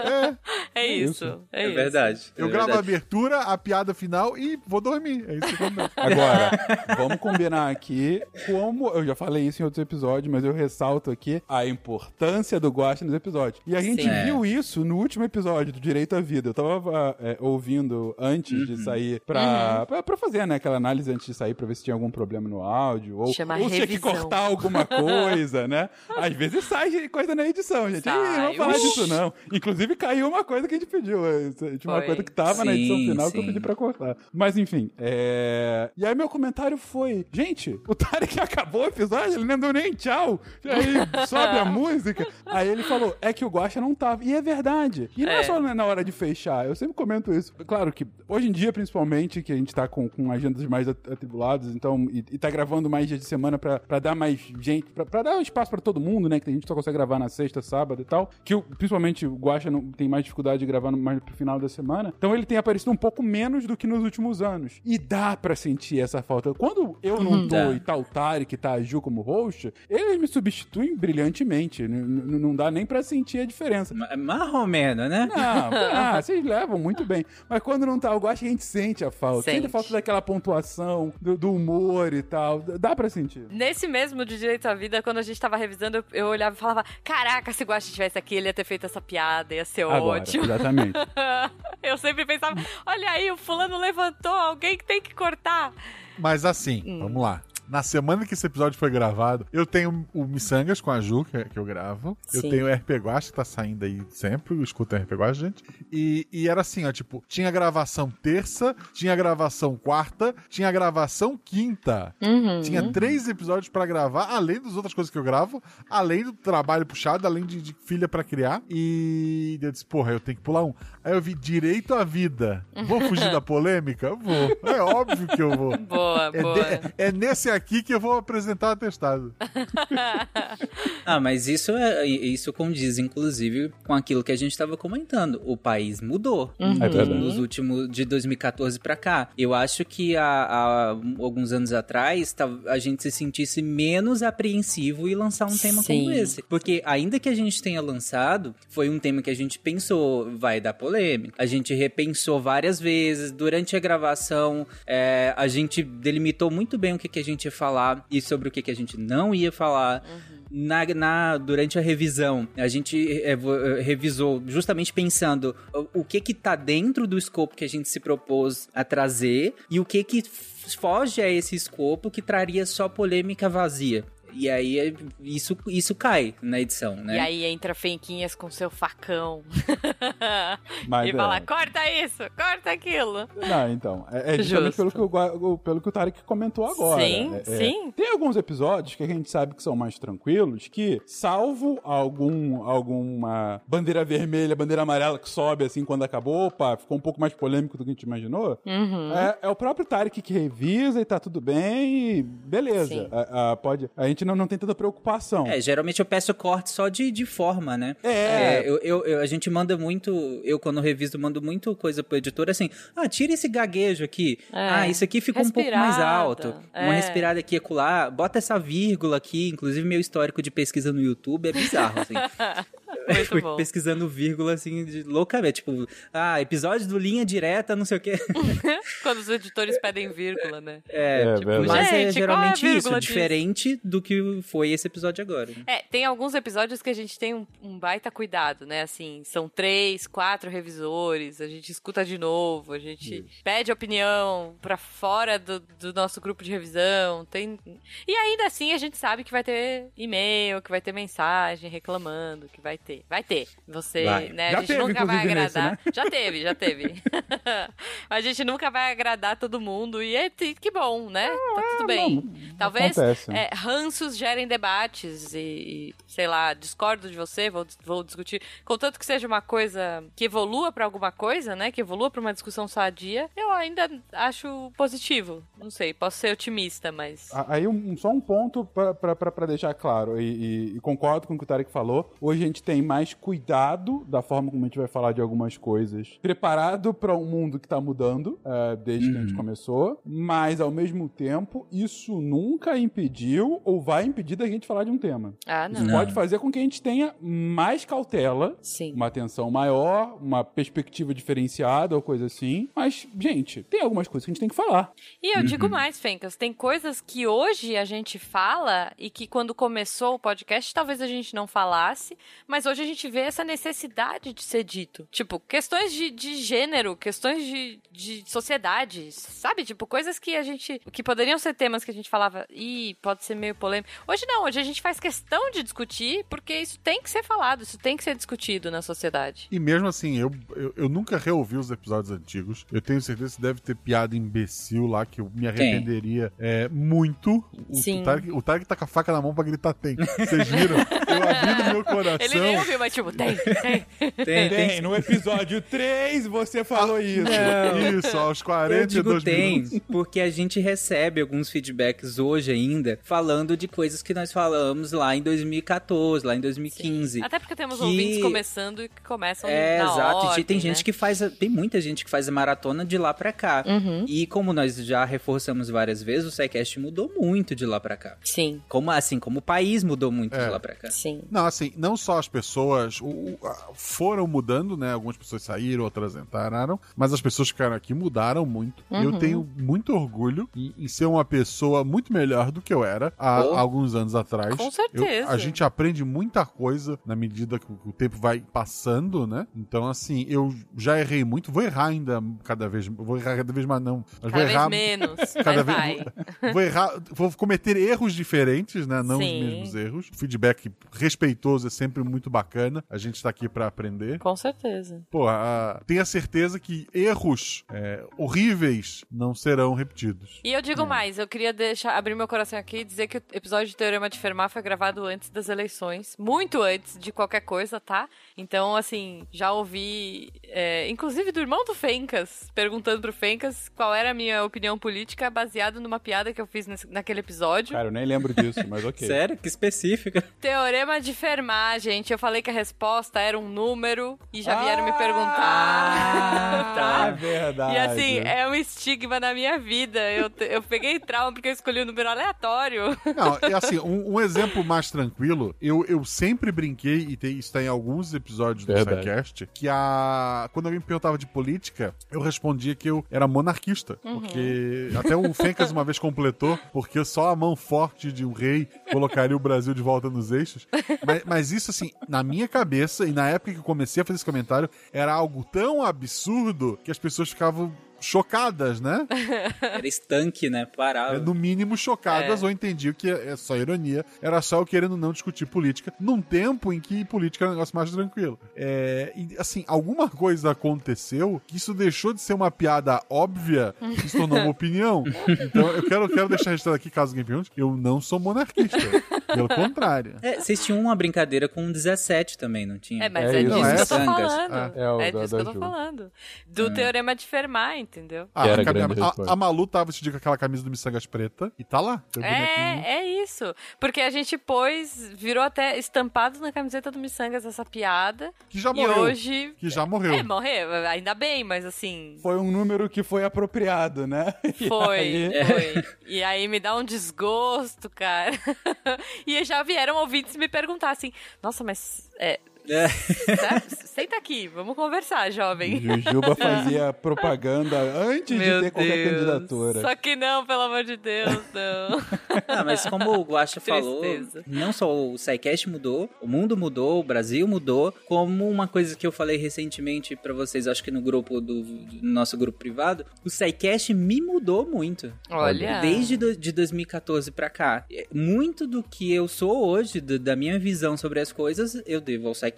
É, É isso. isso. É, É isso. verdade. eu é gravo a verdade. abertura, a piada final e vou dormir. É isso que acontece. Agora, vamos combinar aqui como. Eu já falei isso em outros episódios, mas eu ressalto aqui a importância do Guacha nos episódios. E a gente Sim. viu isso no último episódio do Direito à Vida. Eu tava é, ouvindo antes Uhum. de sair pra, pra, pra fazer, né, aquela análise antes de sair pra ver se tinha algum problema no áudio. Ou, Chama ou se tinha que cortar alguma coisa, né? Às vezes sai coisa na edição, gente. Ih, não Sai. vou falar disso, não. Inclusive caiu uma coisa que a gente pediu. eh, Tinha uma Foi. coisa que tava na edição Sim, final que eu sim. pedi pra cortar. Mas enfim, é... E aí meu comentário foi, gente, o Tarek acabou o episódio, ele não deu nem tchau. E aí sobe a música. Aí ele falou, é que o Guacha não tava. E é verdade. E não é, É. só na hora de fechar, eu sempre comento isso. Claro que hoje em dia, principalmente, que a gente tá com, com agendas mais at- atribuladas, então, e, e tá gravando mais dias de semana pra, pra dar mais gente, pra, pra dar espaço pra todo mundo, né? Que a gente só consegue gravar na sexta, sábado e tal. Que o- principalmente o Guacha não, tem mais dificuldade de gravar no- mais pro final da semana. Então ele tem aparecido um pouco menos do que nos últimos anos. E dá pra sentir essa falta. Quando eu não tô Dá. e tá o Tarek, e tá a Ju como host, eles me substituem brilhantemente. N- n- não dá nem pra sentir a diferença. Ma- Marromeno, né? Não, ah, vocês levam muito bem. Mas quando não tá o Guacha, a gente sente a falta. Sente, Sente. a falta daquela pontuação, do, do humor e tal. Dá pra sentir. Nesse mesmo de Direito à Vida, quando a gente tava revisando, eu, olhava e falava: Caraca, se o Guaxa estivesse aqui, ele ia ter feito essa piada, ia ser Agora, ótimo. exatamente. eu sempre pensava: Olha aí, o fulano levantou, alguém que tem que cortar. Mas assim, Hum. vamos lá. Na semana que esse episódio foi gravado, eu tenho o Missangas com a Ju, que, que eu gravo. Eu Sim. tenho o RP Guacha, que tá saindo aí sempre. Escuta o RP Guacha, gente. E, e era assim, ó, tipo, tinha gravação terça, tinha gravação quarta, tinha gravação quinta. Uhum. Tinha três episódios pra gravar, além das outras coisas que eu gravo, além do trabalho puxado, além de, de filha pra criar. E eu disse, porra, eu tenho que pular um. Aí eu vi direito à vida. Vou fugir da polêmica? Vou. É óbvio que eu vou. Boa, É, boa. de- é nesse aqui que eu vou apresentar o atestado. Ah, mas isso é isso condiz, inclusive, com aquilo que a gente estava comentando. O país mudou Uhum. É nos últimos de 2014 pra cá. Eu acho que há, há alguns anos atrás a gente se sentisse menos apreensivo e lançar um tema Sim. como esse, porque ainda que a gente tenha lançado, foi um tema que a gente pensou vai dar polêmica. A gente repensou várias vezes durante a gravação. é, a gente delimitou muito bem o que, que a gente ia falar e sobre o que, que a gente não ia falar. Na, na- durante a revisão, a gente é, é, revisou justamente pensando o, o que que tá dentro do escopo que a gente se propôs a trazer e o que que foge a esse escopo que traria só polêmica vazia. E aí é- isso, isso cai na edição, né? E aí entra Fenquinhas com seu facão. Mas e é. fala, corta isso, corta aquilo. Não, então. É, é justamente pelo que, o, pelo que o Tarek comentou agora. Sim, É- é- sim. Tem alguns episódios que a gente sabe que são mais tranquilos, que, salvo algum, alguma bandeira vermelha, bandeira amarela que sobe assim quando acabou, opa, ficou um pouco mais polêmico do que a gente imaginou. Uhum. É, é o próprio Tarek que revisa e tá tudo bem e beleza. A, a- pode, a gente não, não tem tanta preocupação. É, geralmente eu peço corte só de, de forma, né? É. eu, eu- eu- a gente manda muito, eu quando reviso, mando muito coisa pro editor assim, ah, tira esse gaguejo aqui. É. Ah, isso aqui ficou um pouco mais Respirada. alto. Uma É. respirada aqui e acolá. Bota essa vírgula aqui. Inclusive, meu histórico de pesquisa no YouTube é bizarro, assim. Muito Fui bom. pesquisando vírgula, assim, de loucamente. Tipo, ah, episódio do Linha Direta, não sei o quê. Quando os editores pedem vírgula, né? É, É, tipo, mas é a geralmente vírgula isso, disso? diferente do que foi esse episódio agora. né? É, tem alguns episódios que a gente tem um, um baita cuidado, né? Assim, são três, quatro revisores, a gente escuta de novo, a gente pede opinião pra fora do, do nosso grupo de revisão. Tem... E ainda assim a gente sabe que vai ter e-mail, que vai ter mensagem reclamando, que vai ter. Vai ter. Você, Vai. né? Já a gente teve, nunca vai inclusive, nesse, agradar. Já teve, já teve. a gente nunca vai agradar todo mundo. E é que bom, né? Tá tudo bem. Talvez acontece. é, ranços gerem debates e, e, sei lá, discordo de você, vou, vou discutir. Contanto que seja uma coisa que evolua pra alguma coisa, né? Que evolua pra uma discussão sadia, eu ainda acho positivo. Não sei, posso ser otimista, mas. A- Aí, um- só um ponto pra deixar claro, e, e- e concordo com o que o Tarek falou. Hoje a gente tem mais cuidado da forma como a gente vai falar de algumas coisas, preparado pra um mundo que tá mudando é, desde que a gente começou, mas ao mesmo tempo, isso nunca impediu ou vai impedir da gente falar de um tema. Ah, não. Isso Não. pode fazer com que a gente tenha mais cautela Sim. uma atenção maior, uma perspectiva diferenciada ou coisa assim. Mas, gente, tem algumas coisas que a gente tem que falar. E eu digo mais, Fencas, tem coisas que hoje a gente fala e que quando começou o podcast talvez a gente não falasse, mas hoje a gente vê essa necessidade de ser dito. Tipo, questões de, de gênero, questões de, de sociedade, sabe? Tipo, coisas que a gente. que poderiam ser temas que a gente falava, ih, pode ser meio polêmico. Hoje não, hoje a gente faz questão de discutir porque isso tem que ser falado, isso tem que ser discutido na sociedade. E mesmo assim, eu, eu, eu nunca reouvi os episódios antigos. Eu tenho certeza que deve ter piada imbecil lá que eu me arrependeria é, muito. O, Sim. O Tarek, o Tarek tá com a faca na mão pra gritar tem. Vocês viram? Eu abri no meu coração. Ele nem ouviu, mas tipo, tem, tem. Tem, tem, no episódio 3 você falou isso. Isso, aos Eu digo 42 tem, minutos. porque a gente recebe alguns feedbacks hoje ainda, falando de coisas que nós falamos lá em 2014, lá em 2015. Até porque temos Que- ouvintes começando e que começam É, na exato. E ordem, tem gente né? que faz. a- Tem muita gente que faz a maratona de lá pra cá. Uhum. E como nós já reforçamos várias vezes, o SciCast mudou muito de lá pra cá. Sim, Como assim, como o país mudou muito É. de lá pra cá. sim. Não, assim, não só as pessoas o- foram mudando, né? Algumas pessoas saíram, outras entraram, mas as pessoas que ficaram aqui mudaram muito. Uhum. Eu tenho muito orgulho em, em ser uma pessoa muito melhor do que eu era há Oh. Alguns anos atrás. Com Eu- certeza. a gente aprende muita coisa na medida que o, tempo vai passando, né? Então, assim, eu já errei muito, vou errar ainda cada vez, vou errar cada vez mais não. Mas Cada vou errar vez menos, cada vez vai. vou errar, vou cometer erros diferentes, né? Não Sim. os mesmos erros. O feedback respeitoso é sempre muito bacana. A gente tá aqui pra aprender. Com certeza. Pô, a- tenha certeza que erros é, horríveis não serão repetidos. E eu digo mais, eu queria deixar abrir meu coração aqui e dizer que o episódio de Teorema de Fermat foi gravado antes das eleições, muito antes de qualquer coisa, tá? Então, assim, já ouvi, é, inclusive do irmão do Fencas, perguntando pro Fencas qual era a minha opinião política baseado numa piada que eu fiz nesse- naquele episódio. Cara, eu nem lembro disso, mas ok. Sério? Que específica. Teorema de Fermat, gente. Eu falei que a resposta era um número e já vieram me Ah, perguntar. tá, tá? verdade. E assim, é um estigma na minha vida. Eu, eu peguei trauma porque eu escolhi um número aleatório. Não, é assim, um, um exemplo mais tranquilo, eu, eu sempre brinquei, e tem, isso tá em alguns episódios do. SciCast, que a. Quando alguém me perguntava de política, eu respondia que eu era monarquista. Porque até o Fencas uma vez completou, porque só a mão forte de um rei colocaria o Brasil de volta nos eixos. Mas, mas isso, assim, na minha cabeça, e na época que eu comecei a fazer esse comentário, era algo tão absurdo que as pessoas ficavam chocadas, né? Era estanque, né? É, Parava. no mínimo chocadas É. ou entendiam que é só ironia, era só eu querendo não discutir política, num tempo em que política era um negócio mais tranquilo. É, e, assim, alguma coisa aconteceu que isso deixou de ser uma piada óbvia e se tornou uma opinião. Então eu quero, quero deixar registrado aqui, caso alguém pergunte, eu não sou monarquista. Pelo contrário. É, vocês tinham uma brincadeira com 17 também, não tinha? É, mas É é, isso. disso Não, que eu tô falando. É o É da- disso que da eu tô Ju. falando. Do Teorema de Fermat, entendeu? Ah, a, grande a- a Malu tava dia com aquela camisa do Missangas preta e tá lá. É, é isso. Porque a gente pôs, virou até estampado na camiseta do Missangas essa piada. Que já e morreu. hoje. Que já morreu. É, morreu, ainda bem, mas assim. Foi um número que foi apropriado, né? E Foi, aí- foi. E aí me dá um desgosto, cara. e já vieram ouvintes me perguntar assim: nossa, mas. É, É. tá- senta aqui, vamos conversar, jovem. Jujuba fazia propaganda antes de ter qualquer candidatura. Só que não, pelo amor de Deus, não. Ah, mas como o Guaxa falou, não só o SciCast mudou, o mundo mudou, o Brasil mudou, como uma coisa que eu falei recentemente pra vocês, acho que no grupo do, do nosso grupo privado, o SciCast me mudou muito. Olha. Desde do, de 2014 pra cá. É, Muito do que eu sou hoje, do- da minha visão sobre as coisas, eu devo ao SciCast.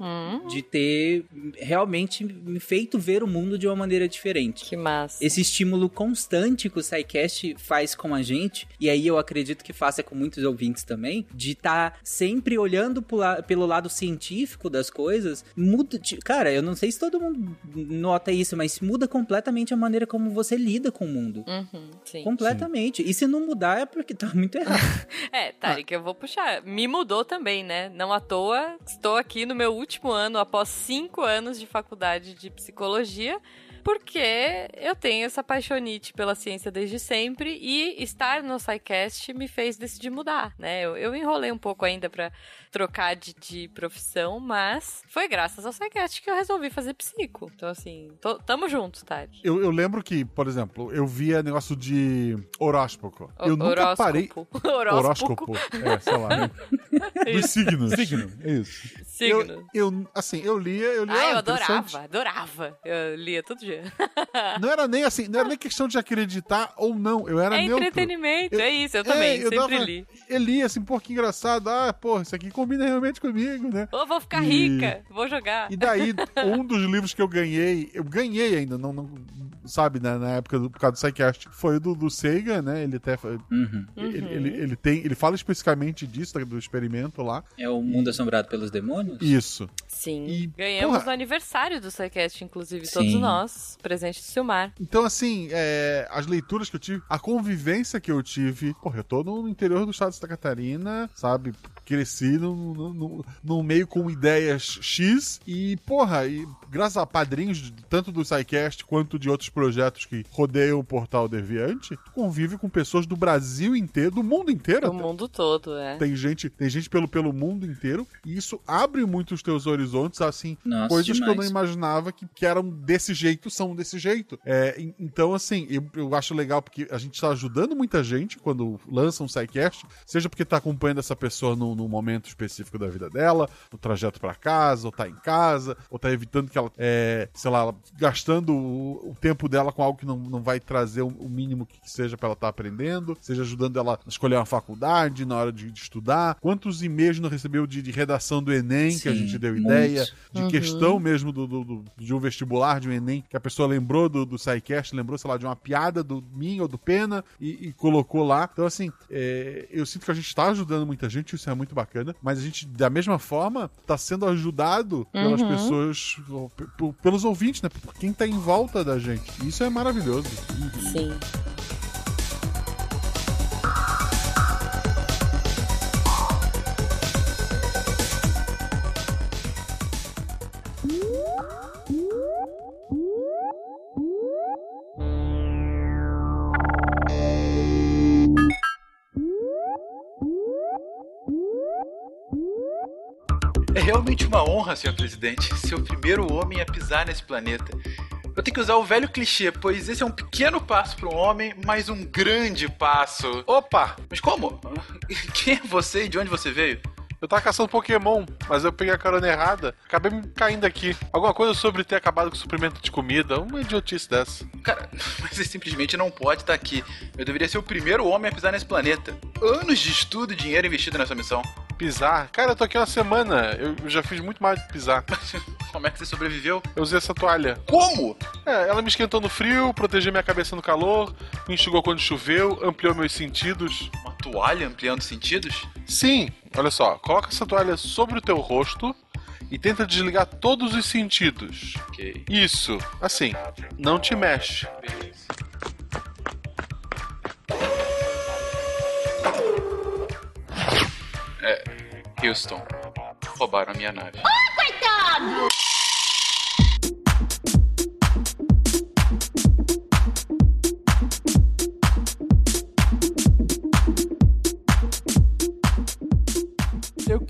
Hum, De ter realmente me feito ver o mundo de uma maneira diferente que massa. esse estímulo constante que o SciCast faz com a gente, e aí eu acredito que faça com muitos ouvintes também, de estar sempre olhando la- pelo lado científico das coisas, muda. Cara, eu não sei se todo mundo nota isso, mas muda completamente a maneira como você lida com o mundo. Uhum, sim. Completamente. E se não mudar é porque tá muito errado. É, Tarek, eu vou puxar. Me mudou também, né? Não à toa, estou aqui no meu último ano, após cinco anos de faculdade de psicologia, porque eu tenho essa paixonite pela ciência desde sempre e estar no SciCast me fez decidir mudar, né? Eu, eu enrolei um pouco ainda pra trocar de, de profissão, mas foi graças ao SciCast que eu resolvi fazer psico. Então, assim, tô- tamo junto, Tarek. Eu, eu lembro que, por exemplo, eu via negócio de horóscopo. O- Eu nunca horóscopo. parei. Horóscopo. É, sei lá. né? Dos signos. Signo, isso. Signo. Eu, eu, assim, eu lia, eu lia. Ah, ah, eu adorava, adorava. Eu lia todo dia. Não era nem assim, não era nem questão de acreditar ou não. Eu era é neutro. entretenimento, Eu- é isso, eu É, também, eu sempre dava- li. Eu lia assim, pô, que engraçado. Ah, pô, isso aqui combina realmente comigo, né? Ou vou ficar E- rica, vou jogar. E daí, um dos livros que eu ganhei, eu ganhei ainda, não, não sabe, né, na época do, por causa do SciCast, foi o do, do Sagan, né? Ele até. Uhum. Ele, ele, ele tem. Ele fala especificamente disso, do experimento lá. É o mundo assombrado pelos demônios? Isso. Sim. E, Ganhamos porra, no aniversário do SciCast, inclusive, Sim. todos nós, presente do Silmar. Então, assim, é, as leituras que eu tive, a convivência que eu tive. Porra, eu tô no interior do estado de Santa Catarina, sabe? Cresci no, no, no- no meio com ideias X e, porra, e graças a padrinhos, tanto do SciCast quanto de outros projetos que rodeiam o portal Deviante, tu convive com pessoas do Brasil inteiro, do mundo inteiro. Do até. mundo todo, é. Tem gente, tem gente pelo, pelo mundo inteiro e isso abre muito os teus horizontes, assim, Nossa, coisas que eu não demais. imaginava que, que eram desse jeito, são desse jeito. É, en- então, assim, eu, eu acho legal porque a gente tá ajudando muita gente quando lança um SciCast, seja porque tá acompanhando essa pessoa no, num momento específico da vida dela, no trajeto pra casa, ou tá em casa, ou tá evitando que ela, é, sei lá, gastando o, o tempo dela com algo que não, não vai trazer o, o mínimo que seja pra ela estar aprendendo, seja ajudando ela a escolher uma faculdade na hora de, de estudar. Quantos e-mails não recebeu de, de redação do Enem, que a Sim, gente deu muitos. ideia, de Uhum. questão mesmo do, do- do- de um vestibular, de um Enem, que a pessoa lembrou do, do SciCast, lembrou, sei lá, de uma piada do mim ou do Pena e, e colocou lá. Então, assim, é, eu sinto que a gente está ajudando muita gente, isso é muito bacana, mas a gente, da mesma forma, está sendo ajudado pelas Uhum. pessoas, pelos ouvintes, né? Por quem tá em volta da gente. Isso é maravilhoso. Sim. É realmente uma honra, senhor presidente, ser o primeiro homem a pisar nesse planeta. Eu tenho que usar o velho clichê, pois esse é um pequeno passo para um homem, mas um grande passo. Opa! Mas como? Quem é você e de onde você veio? Eu tava caçando Pokémon, mas eu peguei a carona errada. Acabei me caindo aqui. Alguma coisa sobre ter acabado com o suprimento de comida. Uma idiotice dessa. Cara, mas ele simplesmente não pode estar aqui. Eu deveria ser o primeiro homem a pisar nesse planeta. Anos de estudo e dinheiro investido nessa missão. Pisar? Cara, eu tô aqui uma semana. Eu já fiz muito mais do que pisar. Como é que você sobreviveu? Eu usei essa toalha. Como? É, ela me esquentou no frio, protegeu minha cabeça no calor, me enxugou quando choveu, ampliou meus sentidos. Toalha ampliando sentidos? Sim, olha só, coloca essa toalha sobre o teu rosto e tenta desligar todos os sentidos. Ok. Isso, assim, não te mexe. Beleza. É, Houston, roubaram a minha nave. Eu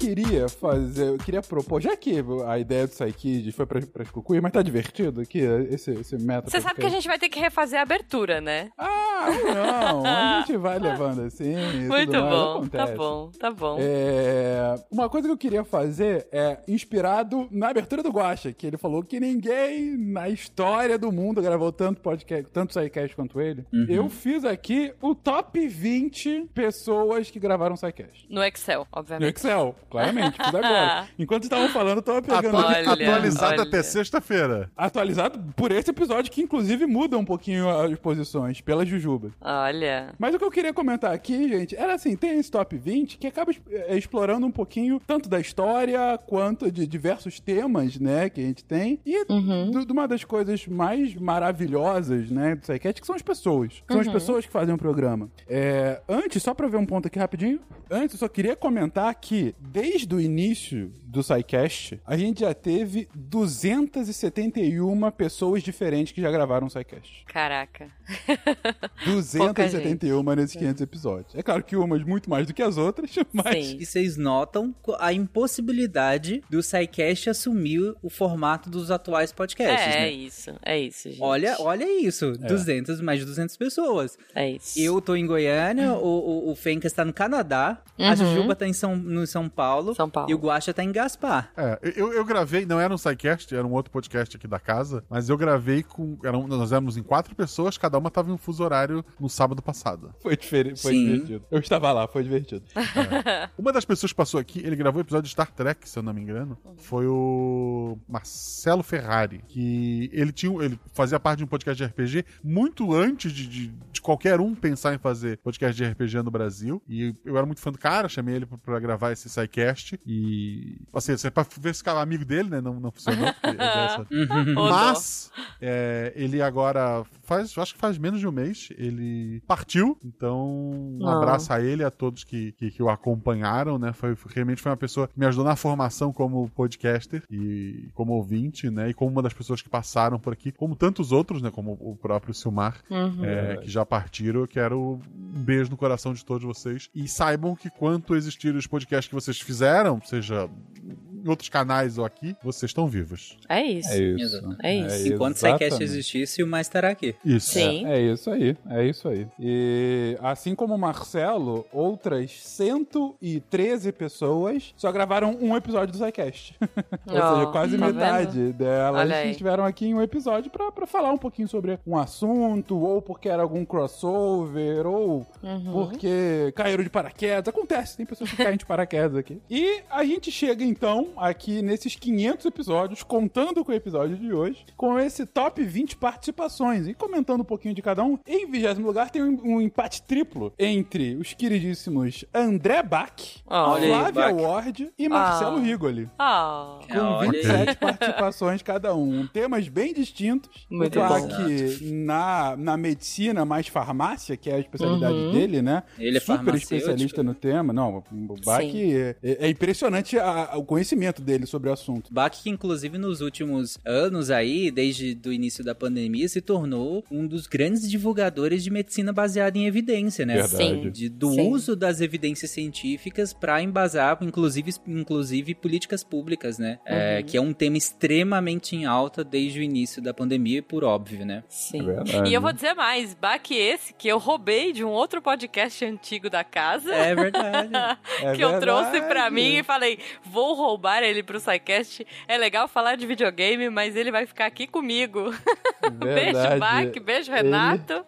queria fazer, eu queria propor, já que a ideia do Psykid foi pra, pra Cucuia, mas tá divertido aqui, esse, esse meta. Você sabe que a gente vai ter que refazer a abertura, né? Ah, não, a gente vai levando assim. Muito bom, acontece. tá bom, tá bom. É, uma coisa que eu queria fazer é inspirado na abertura do Guacha, que ele falou que ninguém na história do mundo gravou tanto podcast, tanto SciCast quanto ele. Eu fiz aqui o top 20 pessoas que gravaram SciCast. No Excel, No obviamente. Excel, claramente, fiz agora. Enquanto estavam falando, eu tava pegando. Olha, atualizado olha. até sexta-feira. Atualizado por esse episódio, que inclusive muda um pouquinho as posições, pela Jujuba. Olha. Mas o que eu queria comentar aqui, gente, era assim, tem esse top 20 que acaba eh, explorando um pouquinho tanto da história quanto de diversos temas, né, que a gente tem. E do- de uma das coisas mais maravilhosas, né, do SciCast, que são as pessoas. Que São as pessoas que fazem o programa. É, antes, só pra ver um ponto aqui rapidinho, antes eu só queria comentar que desde o início do SciCast, a gente já teve 271 pessoas diferentes que já gravaram o SciCast. Caraca. 271 nesses 500 episódios. É claro que umas muito mais do que as outras, mas. Sim. E vocês notam a impossibilidade do SciCast assumir o formato dos atuais podcasts, É, é né? isso. É isso, gente. Olha, olha isso, 200, mais de 200 pessoas. É isso. Eu tô em Goiânia, o, o, o Fencas tá no Canadá, a Uhum. Jujuba tá em São, no São Paulo, São Paulo. e o Guaxa tá em Gaspar. É, eu, eu gravei, não era um SciCast, era um outro podcast aqui da casa, mas eu gravei com. Eram, nós éramos em quatro pessoas, cada uma tava em um fuso horário no sábado passado. Foi, diferente, foi Sim. divertido. Eu estava lá, foi divertido. Uma das pessoas que passou aqui, ele gravou o episódio de Star Trek, se eu não me engano, foi o Marcelo Ferrari, que ele tinha, ele fazia parte de um podcast de RPG muito antes de, de, de qualquer um pensar em fazer podcast de RPG no Brasil. E eu era muito fã do cara, chamei ele pra, pra gravar esse SciCast. E, assim, assim, pra ver se ficava amigo dele, né? Não, não funcionou. Ô, dó. mas é, ele agora faz, acho que faz menos de um mês, ele partiu. Então, um Ah. abraço a ele, a todos que, que, que o acompanharam, né? Foi, foi- realmente foi uma pessoa que me ajudou na formação como podcaster e como ouvinte, né? E como uma das pessoas que passaram por aqui, como tantos outros, né? Como o próprio Silmar, Uhum. é, que já partiram. Eu quero um beijo no coração de todos vocês. E saibam que quanto existirem os podcasts que vocês fizeram, seja em outros canais ou aqui, vocês estão vivos. É isso. É isso. Exatamente. É isso. Enquanto o SciCast exatamente. existir, o mais estará aqui. Isso. Sim. É isso aí, é isso aí. E assim como o Marcelo, outras 113 pessoas só gravaram um episódio do SciCast. Ou Ó, seja, quase tá metade delas Olha aí. estiveram aqui em um episódio pra, pra falar um pouquinho sobre um assunto, ou porque era algum crossover, ou Uhum. porque caíram de paraquedas. Acontece, tem pessoas que caem de paraquedas aqui. E a gente chega então aqui nesses 500 episódios, contando com o episódio de hoje, com esse top 20 participações e comentando um pouquinho de cada um. Em vigésimo lugar tem um, um empate triplo entre os queridíssimos André Bach, Ah. Flávia Bach. Ward e Marcelo Ah. Rigoli. Ah, Com Olha aí. 27 participações cada um. Temas bem distintos. Muito o bom. Bach na, na medicina, mais farmácia, que é a especialidade Uhum. dele, né? Ele é Super especialista no tema. Não, o Bach é, é impressionante a- o conhecimento dele sobre o assunto. Bach, que inclusive nos últimos anos aí, desde o início da pandemia, se tornou um dos grandes divulgadores de medicina baseada em evidência, né? Verdade. De- do Sim. uso das evidências científicas para embasar, inclusive, inclusive políticas públicas, né? É, que é um tema extremamente em alta desde o início da pandemia, por óbvio, né? sim. É verdade. E eu vou dizer mais, Bach esse que eu roubei de um outro podcast antigo da casa. É verdade. É que eu trouxe verdade. pra mim e falei, vou roubar ele pro SciCast. É legal falar de videogame, mas ele vai ficar aqui comigo. beijo. Bach, beijo, Renato.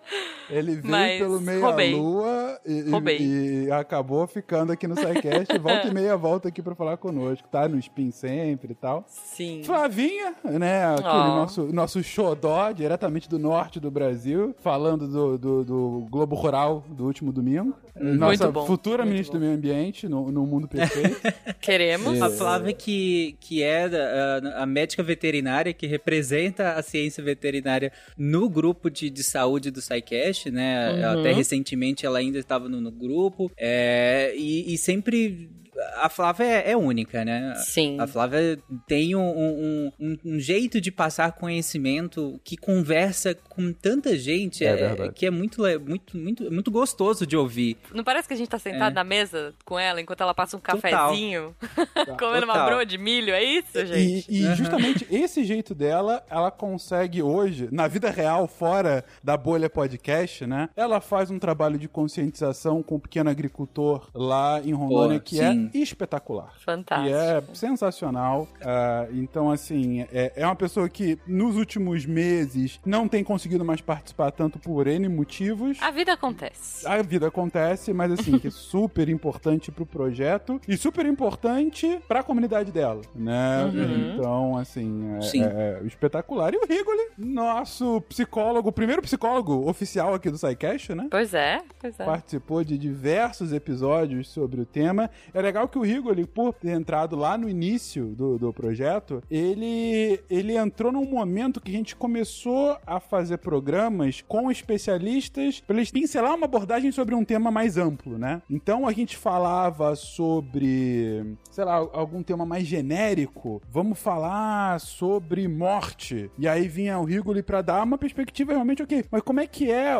Ele veio Mas pelo meio roubei. à lua e, e- e acabou ficando aqui no SciCast. volta e meia volta aqui pra falar conosco, tá? No Spin sempre e tal. Sim. Flavinha, né? Aquele Ó. nosso, nosso xodó, diretamente do norte do Brasil, falando do, do, do Globo Rural do último domingo. Nossa Muito bom, futura muito ministra bom. do Meio Ambiente no, no mundo perfeito. Queremos. A Flávia, que, que é a, a médica veterinária que representa a ciência veterinária no grupo de, de saúde do SciCast, né? Uhum. Até recentemente ela ainda estava no, no grupo. É, e, e sempre. A Flávia é, é única, né? Sim. A Flávia tem um, um, um- um jeito de passar conhecimento que conversa com tanta gente É é- que é muito, muito, muito, muito gostoso de ouvir. Não parece que a gente tá sentado É. na mesa com ela enquanto ela passa um Total. cafezinho, comendo uma Total. broa de milho? É isso, E, gente? e justamente esse jeito dela, ela consegue hoje, na vida real, fora da bolha podcast, né? Ela faz um trabalho de conscientização com o pequeno agricultor lá em Rondônia Pô, que sim. é espetacular. Fantástico. Que é sensacional. Ah, então, assim, é, é uma pessoa que nos últimos meses não tem conseguido mais participar tanto por N motivos. A vida acontece. A vida acontece, mas assim, que é super importante pro projeto e super importante pra comunidade dela, né? Uhum. Então, assim, é, é- é espetacular. E o Rigoli, nosso psicólogo, o primeiro psicólogo oficial aqui do SciCast, né? Pois é, pois é. Participou de diversos episódios sobre o tema. É legal que o Rigoli, por ter entrado lá no início do, do projeto, ele, ele entrou num momento que a gente começou a fazer programas com especialistas para eles pincelar uma abordagem sobre um tema mais amplo, né? Então a gente falava sobre, sei lá, algum tema mais genérico. Vamos falar sobre morte. E aí vinha o Rigoli para dar uma perspectiva realmente, ok, mas como é que é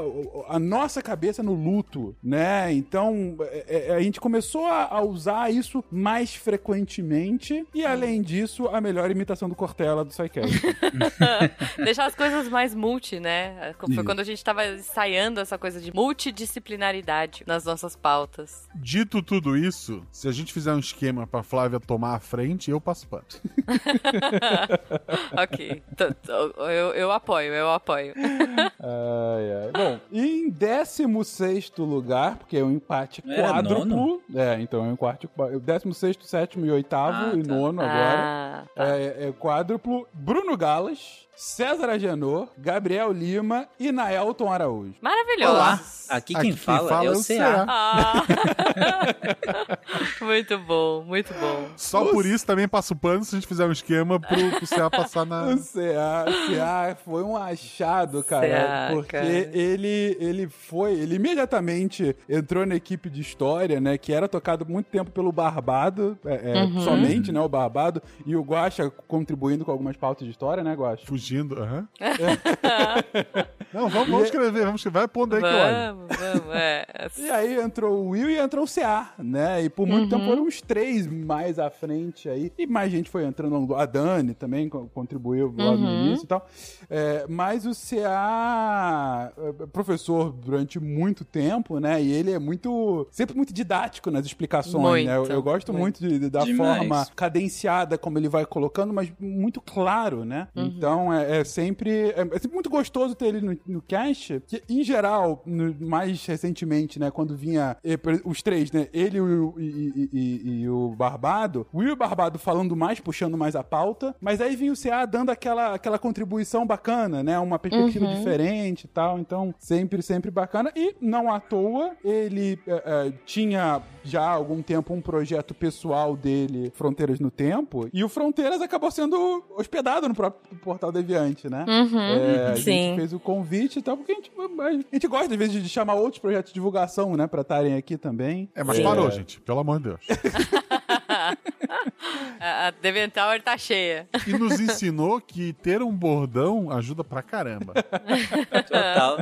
a nossa cabeça no luto, né? Então é- é- a gente começou a, a usar isso mais frequentemente e além disso, a melhor imitação do Cortella do SciCast. Deixar as coisas mais multi, né? Foi Isso. quando a gente tava ensaiando essa coisa de multidisciplinaridade nas nossas pautas. Dito tudo isso, se a gente fizer um esquema pra Flávia tomar a frente, eu passo pano. ok. Eu, eu apoio, eu apoio. Ai, ai. Bom, e em 16 lugar, porque é um empate Era quádruplo. É, então é um quarto. 16, 7 e 8 Ah, e tá. nono agora. Ah, tá. É, é quádruplo. Bruno Galas, César Agenor, Gabriel Lima e Naelton Araújo. Maravilhoso. Olá, aqui quem, Aqui quem fala, fala é é o o CA. Ah. muito bom, muito bom. Só por isso também passo pano se a gente fizer um esquema pro, pro CA passar na. O CA, CA foi um achado, cara. CA, porque cara. ele ele foi, ele imediatamente entrou na equipe de história, né? Que era tocado muito tempo pelo Barbado, é, é, Uhum. somente, né? O Barbado, e o Guaxa contribuindo com algumas pautas de história, né, Guaxa? Fugindo Aham. Não, vamos, vamos escrever, vamos escrever. Vai pondo aí que eu olho. Vamos, vamos, é. E aí entrou o Will e entrou o CA, né? E por muito tempo foram os três mais à frente aí. E mais gente foi entrando. A Dani também co- contribuiu lá no início e tal. É, mas o CA, é, professor durante muito tempo, né? E ele é muito. sempre muito didático nas explicações, né? Eu, Muito, eu gosto muito, de- de- da Demais. forma cadenciada como ele vai colocando, mas muito claro, né? Então é, é sempre. É, é sempre muito gostoso ter ele no, no cast. Que, em geral, no- mais recentemente, né? Quando vinha eh, os três, né? Ele e o, e, e- e- o Barbado. O Will e o Barbado falando mais, puxando mais a pauta. Mas aí vinha o CA dando aquela, aquela contribuição bacana, né? Uma perspectiva diferente e tal. Então, sempre, sempre bacana. E não à toa, ele eh, eh, tinha já há algum tempo um projeto pessoal dele, Fronteiras no Tempo, e o Fronteiras acabou sendo hospedado no próprio Portal Deviante, né? É, a sim. gente fez o convite e tal, porque a gente, a gente gosta, às vezes, de chamar outros projetos de divulgação, né, pra estarem aqui também. É, mas parou, gente. Pelo amor de Deus. A, a Deventower tá cheia. E nos ensinou que ter um bordão ajuda pra caramba. Total.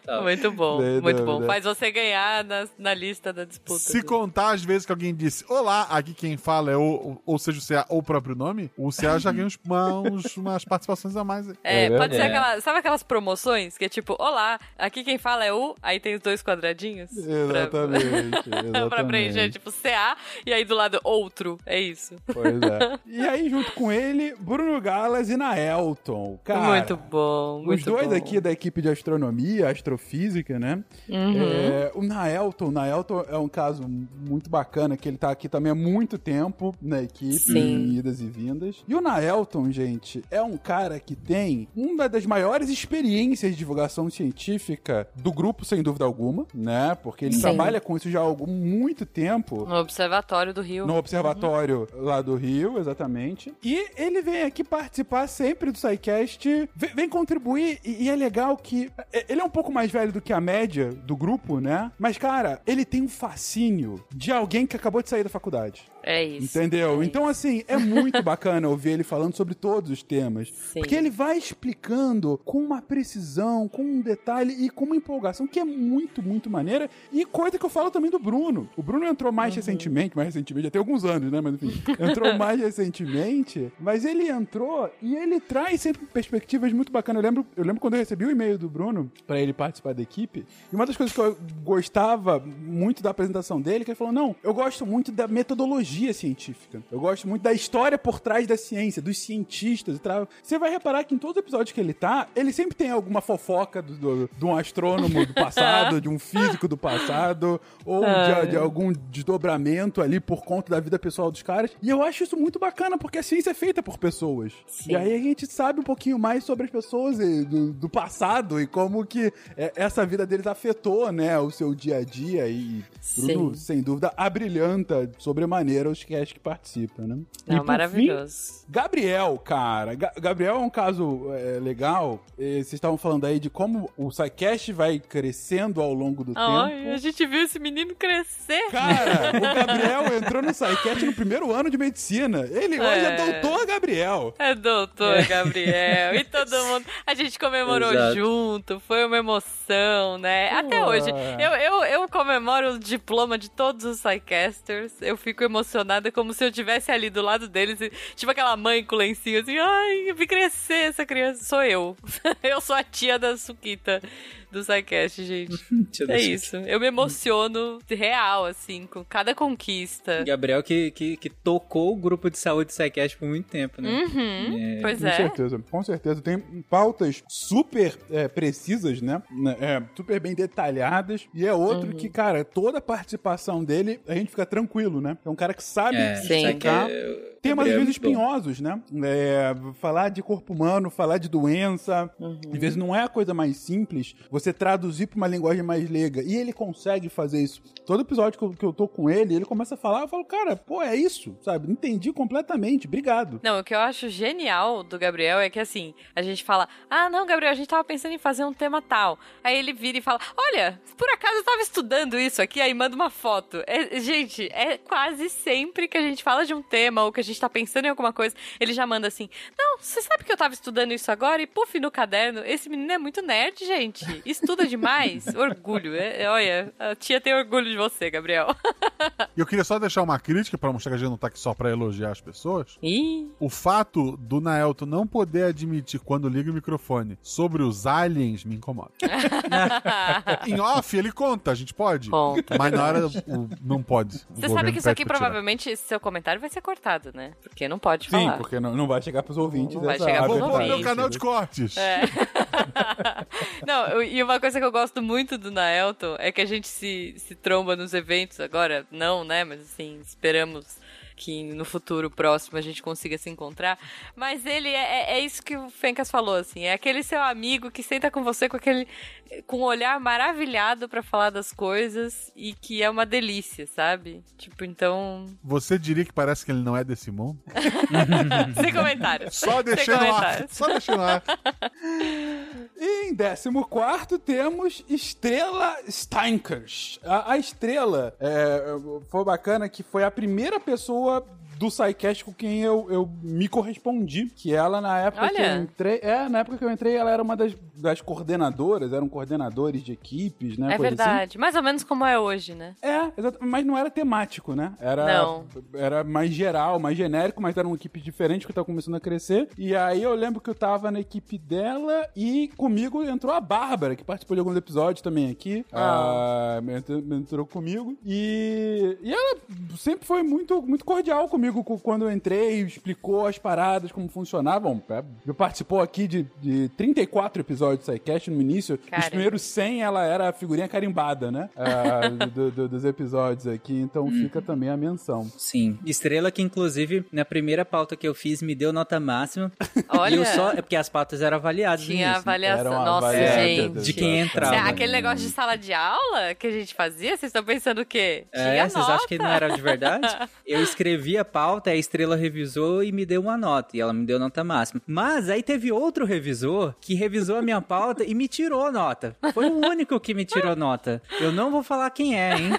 Total. Muito bom, Sem muito bom. dúvida. Faz você ganhar na, na lista da disputa. Se contar as vezes que alguém disse Olá, aqui quem fala é o, ou seja, o CA ou o próprio nome, o CA já ganha uns, uma- uns- umas participações a mais. É, É pode ser aquela. Sabe aquelas promoções que é tipo, olá, aqui quem fala é o, aí tem os dois quadradinhos? Pra- Exatamente. pra exatamente. preencher, tipo, CA, e aí do lado outro. É isso. Pois é. E aí, junto com ele, Bruno Galas e Naelton. Cara, muito bom. Os Muito dois bom. aqui da equipe de astronomia, astrofísica, né? Uhum. É, o Naelton, o Naelton é um caso muito bacana, que ele tá aqui também há muito tempo na equipe, Sim. em idas e vindas. E o Naelton, gente, é um cara que tem uma das maiores experiências de divulgação científica do grupo, sem dúvida alguma, né? Porque ele Sim. trabalha com isso já há algum, muito tempo. No Observatório do Rio. No observatório lá do Rio, exatamente. E ele vem aqui participar sempre do SciCast, vem, vem contribuir, e, e é legal que. é- Ele é um pouco mais velho do que a média do grupo, né? Mas, cara, ele tem um fascínio de alguém que acabou de sair da faculdade. É isso. Entendeu? É Então, assim, é muito bacana ouvir ele falando sobre todos os temas. Sim. Porque ele vai explicando com uma precisão, com um detalhe e com uma empolgação que é muito, muito maneira. E coisa que eu falo também do Bruno. O Bruno entrou mais recentemente, mais recentemente, já tem alguns anos, né? Mas enfim, entrou mais recentemente. Mas ele entrou e ele traz sempre perspectivas muito bacanas. Eu lembro, eu lembro quando eu recebi o e-mail do Bruno pra ele participar da equipe. E uma das coisas que eu gostava muito da apresentação dele, que ele falou: não, eu gosto muito da metodologia científica. Eu gosto muito da história por trás da ciência, dos cientistas e. Você vai reparar que em todos os episódios que ele tá, ele sempre tem alguma fofoca do, do- de um astrônomo do passado, de um físico do passado, ou de, de algum desdobramento ali por conta da vida pessoal dos caras. E eu acho isso muito bacana, porque a ciência é feita por pessoas. Sim. E aí a gente sabe um pouquinho mais sobre as pessoas e do, do passado e como que é, essa vida deles afetou, né, o seu dia a dia. E Bruno, sem dúvida, abrilhanta sobremaneira os cast que participam, né? Não, maravilhoso. Gabriel, cara. Ga- Gabriel é um caso é, legal. Vocês estavam falando aí de como o SciCast vai crescendo ao longo do tempo. a gente viu esse menino crescer. Cara, o Gabriel entrou no SciCast no primeiro ano de medicina. Ele hoje é, É. doutor Gabriel. É doutor Gabriel. E todo mundo. A gente comemorou Exato. junto. Foi uma emoção, né? Até Pô. hoje. Eu, eu, eu comemoro o diploma de todos os Psycasters. Eu fico emocionada como se eu estivesse ali do lado deles. Tipo aquela mãe com lencinho assim. Ai, eu vi crescer essa criança. Sou eu. eu sou a tia da Suquita do Psycast, gente. É isso. Eu me emociono real, assim, com cada conquista. Gabriel que, que, que tocou o grupo de saúde Psycast por muito tempo, né? Uhum, É. pois Com é. certeza, com certeza. Tem pautas super é, precisas, né? É, super bem detalhadas. E é outro Uhum. que, cara, toda a participação dele, a gente fica tranquilo, né? É um cara que sabe É, Sim. explicar é- temas às é vezes espinhosos, né? É, falar de corpo humano, falar de doença. Uhum. Às vezes não é a coisa mais simples você traduzir pra uma linguagem mais leiga. E ele consegue fazer isso. Todo episódio que eu, que eu tô com ele, ele começa a falar, eu falo, cara, pô, é isso, sabe? Entendi completamente, obrigado. Não, o que eu acho genial do Gabriel é que assim, a gente fala: Ah, não, Gabriel, a gente tava pensando em fazer um tema tal. Aí ele vira e fala: Olha, por acaso eu tava estudando isso aqui, aí manda uma foto. É, gente, é quase sempre que a gente fala de um tema ou que a gente tá pensando em alguma coisa, ele já manda assim: Não, você sabe que eu tava estudando isso agora e, puf, no caderno, esse menino é muito nerd, gente. Estuda demais. orgulho. É, é, olha, a tia tem orgulho de você, Gabriel. E eu queria só deixar uma crítica pra mostrar que a gente não tá aqui só pra elogiar as pessoas. Ih, O fato do Naelto não poder admitir quando liga o microfone sobre os aliens me incomoda. em off, ele conta, a gente pode. Conta. Mas na hora o- não pode. Você sabe que isso aqui provavelmente, esse seu comentário vai ser cortado, né? Porque não pode Sim, falar. porque não, não vai chegar pros ouvintes. Não vai chegar pros Vou pôr no meu ouvintes. canal de cortes. É. Não, eu- e uma coisa que eu gosto muito do Naelton é que a gente se, se tromba nos eventos agora, não, né? Mas assim, esperamos que no futuro próximo a gente consiga se encontrar. Mas ele é, é- é isso que o Fencas falou, assim, é aquele seu amigo que senta com você com aquele com um olhar maravilhado pra falar das coisas e que é uma delícia, sabe? Tipo, então, Você diria que parece que ele não é desse mundo? sem comentários. Só Sem deixei no ar. comentários. Só deixei no ar. E em 14 temos Estrela Steinkers. A, a Estrela é, foi bacana que foi a primeira pessoa up do SciCast com quem eu, eu me correspondi. Que ela, na época que Olha. eu entrei. É, na época que eu entrei, ela era uma das, das coordenadoras, eram coordenadores de equipes, né? É assim. verdade. Mais ou menos como é hoje, né? É, exato, mas não era temático, né? Era, Não. era mais geral, mais genérico, mas era uma equipe diferente que tava começando a crescer. E aí eu lembro que eu tava na equipe dela e comigo entrou a Bárbara, que participou de alguns episódios também aqui. Ah, entrou, entrou comigo. E, e ela sempre foi muito, muito cordial comigo cu- quando eu entrei, explicou as paradas, como funcionavam. É, Eu participou aqui de, de 34 episódios do SciCast no início. Os Caramba. primeiros 100 ela era a figurinha carimbada, né? Ah, do- do- dos episódios aqui, então Uhum. fica também a menção. Sim. Estrela que, inclusive, na primeira pauta que eu fiz, me deu nota máxima. Olha, E eu só. É porque as pautas eram avaliadas no tinha início, né? Avaliação. uma Nossa, gente. De quem entrava. Cê- Aquele negócio de sala de aula que a gente fazia, vocês estão pensando o quê? É, Tinha vocês acham que não era de verdade? Eu escrevi a pauta, a estrela revisou e me deu uma nota. E ela me deu nota máxima. Mas aí teve outro revisor que revisou a minha pauta e me tirou a nota. Foi o único que me tirou nota. Eu não vou falar quem é, hein?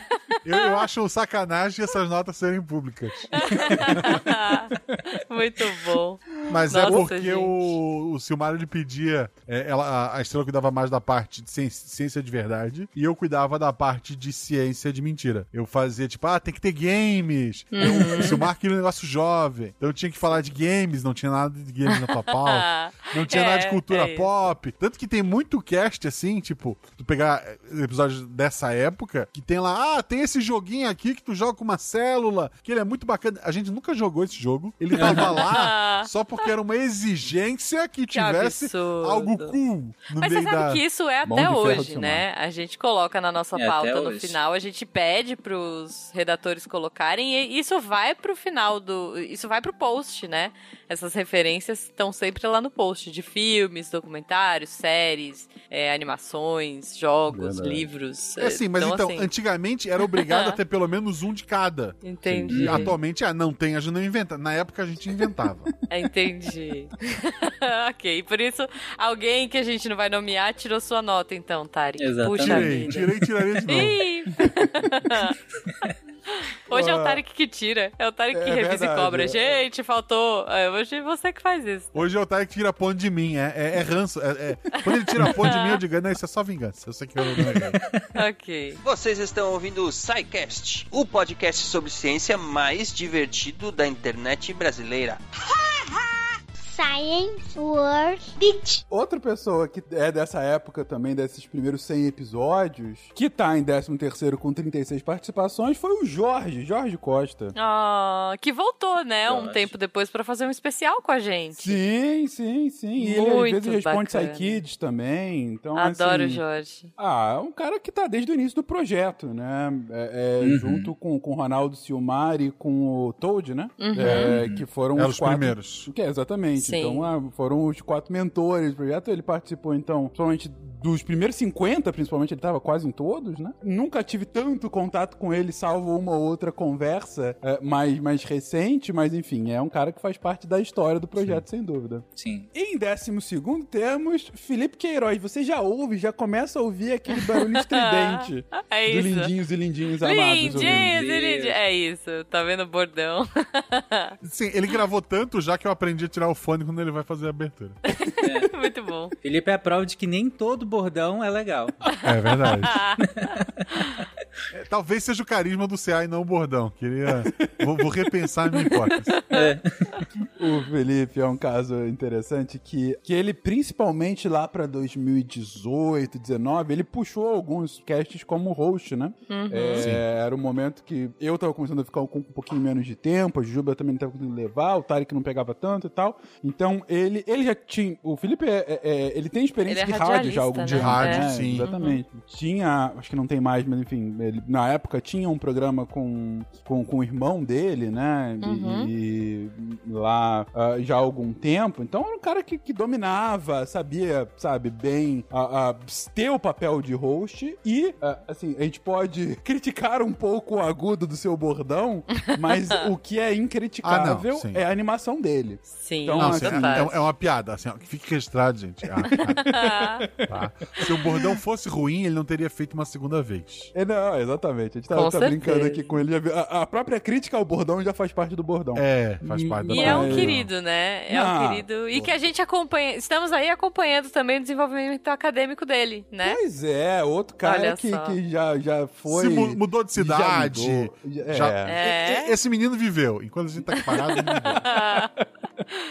Eu, eu acho sacanagem essas notas serem públicas. Muito bom. Mas é Nossa, porque gente. o, o Silmário ele pedia. é, ela, a- a estrela cuidava mais da parte de ciência, ciência de verdade e eu cuidava da parte de ciência de mentira. Eu fazia tipo, ah, tem que ter games. Eu- o Silmar um negócio jovem. Então eu tinha que falar de games, não tinha nada de games na tua pauta. Não tinha É, nada de cultura é pop. Tanto que tem muito cast assim, tipo, tu pegar eh, episódios dessa época, que tem lá, ah, tem esse joguinho aqui que tu joga com uma célula, que ele é muito bacana. A gente nunca jogou esse jogo. Ele tava lá só porque era uma exigência que tivesse absurdo. algo cool no Mas você meio sabe da. que isso é até hoje, né? A gente coloca na nossa É, pauta no hoje. final, a gente pede pros redatores colocarem e isso vai pro final do. Isso vai pro post, né? Essas referências estão sempre lá no post de filmes, documentários, séries, é, animações, jogos, Verdade. livros. É assim, mas então, assim, antigamente era obrigado a ter pelo menos um de cada. Entendi. E atualmente, ah, não tem, a gente não inventa. Na época a gente inventava. Entendi. ok, por isso alguém que a gente não vai nomear tirou sua nota, então, Tari. Exatamente. Puxa Tirei, vida. tirei, tiraria de novo. Hoje é o Tarek que tira. É o Tarek que É revisa verdade, e cobra. é. Gente, faltou. É, Hoje é você que faz isso. Hoje é o Tarek que tira ponto de mim, é, é, é ranço. é- é- Quando ele tira ponto de mim, eu digo, não, isso é só vingança. Eu sei que eu não é. Ok. Vocês estão ouvindo o SciCast, o podcast sobre ciência mais divertido da internet brasileira. Science World Beach. Outra pessoa que é dessa época também, desses primeiros 100 episódios, que tá em 13º com 36 participações, foi o Jorge, Jorge Costa. Ah, que voltou, né? Um Jorge. tempo depois pra fazer um especial com a gente. Sim, sim, sim. E ele às vezes responde bacana. Kids também. Então, Adoro o assim, Jorge. Ah, é um cara que tá desde o início do projeto, né? É, é, Uhum. Junto com, com o Ronaldo Silmar e com o Toad, né? Uhum. É, que foram os os quatro... primeiros. Que é, exatamente. Sim. Então, ah, foram os quatro mentores do projeto. Ele participou, então, somente dos primeiros 50, principalmente, ele tava quase em todos, né? Nunca tive tanto contato com ele, salvo uma ou outra conversa é, mais, mais recente, mas enfim, é um cara que faz parte da história do projeto, sem dúvida. Sim. Em décimo segundo temos Felipe Queiroz. Você já ouve, já começa a ouvir aquele barulho estridente É do lindinhos e lindinhos amados. Lindinhos e lindinhos. É isso, tá vendo o bordão? Sim, ele gravou tanto já que eu aprendi a tirar o fone quando ele vai fazer a abertura. Muito bom. Felipe é a prova de que nem todo bordão é legal. É verdade. É, Talvez seja o carisma do CA e não o bordão. Queria. Vou, vou repensar a minha hipótese. O Felipe é um caso interessante que, que ele, principalmente lá pra 2018, 19, ele puxou alguns casts como host, né? É, era um momento que eu tava começando a ficar com um pouquinho menos de tempo, a Juba também não tava conseguindo levar, o Tarek não pegava tanto e tal. Então, ele, ele já tinha. O Felipe, é, é- é- ele tem experiência Ele é de rádio já, algum né? De rádio, é, sim. Exatamente. Tinha, acho que não tem mais, mas enfim, ele, na época tinha um programa com, com, com o irmão dele, né? E- Uhum. E, lá ah, já há algum tempo. Então era um cara que, que dominava, sabia, sabe, bem ah, ah, ter o papel de host. E, ah, assim, a gente pode criticar um pouco o agudo do seu bordão, mas o que é incriticável Ah, não, é a animação dele. Sim, Então, Não, assim, total. é, é uma piada, assim, ó, que fique registrado, gente. Ah, tá. Se o bordão fosse ruim, ele não teria feito uma segunda vez. É, não, exatamente. A gente tá, Com tá brincando aqui com ele. A, a própria crítica ao bordão já faz parte do bordão. É, faz parte da E é um querido, né? É Ah, um querido. E que a gente acompanha. Estamos aí acompanhando também o desenvolvimento acadêmico dele, né? Pois é, outro cara que, que já, já foi. Se mu- mudou de cidade. Já mudou. Já- já- é. É. E- Esse menino viveu. Enquanto a gente tá parado, ele viveu.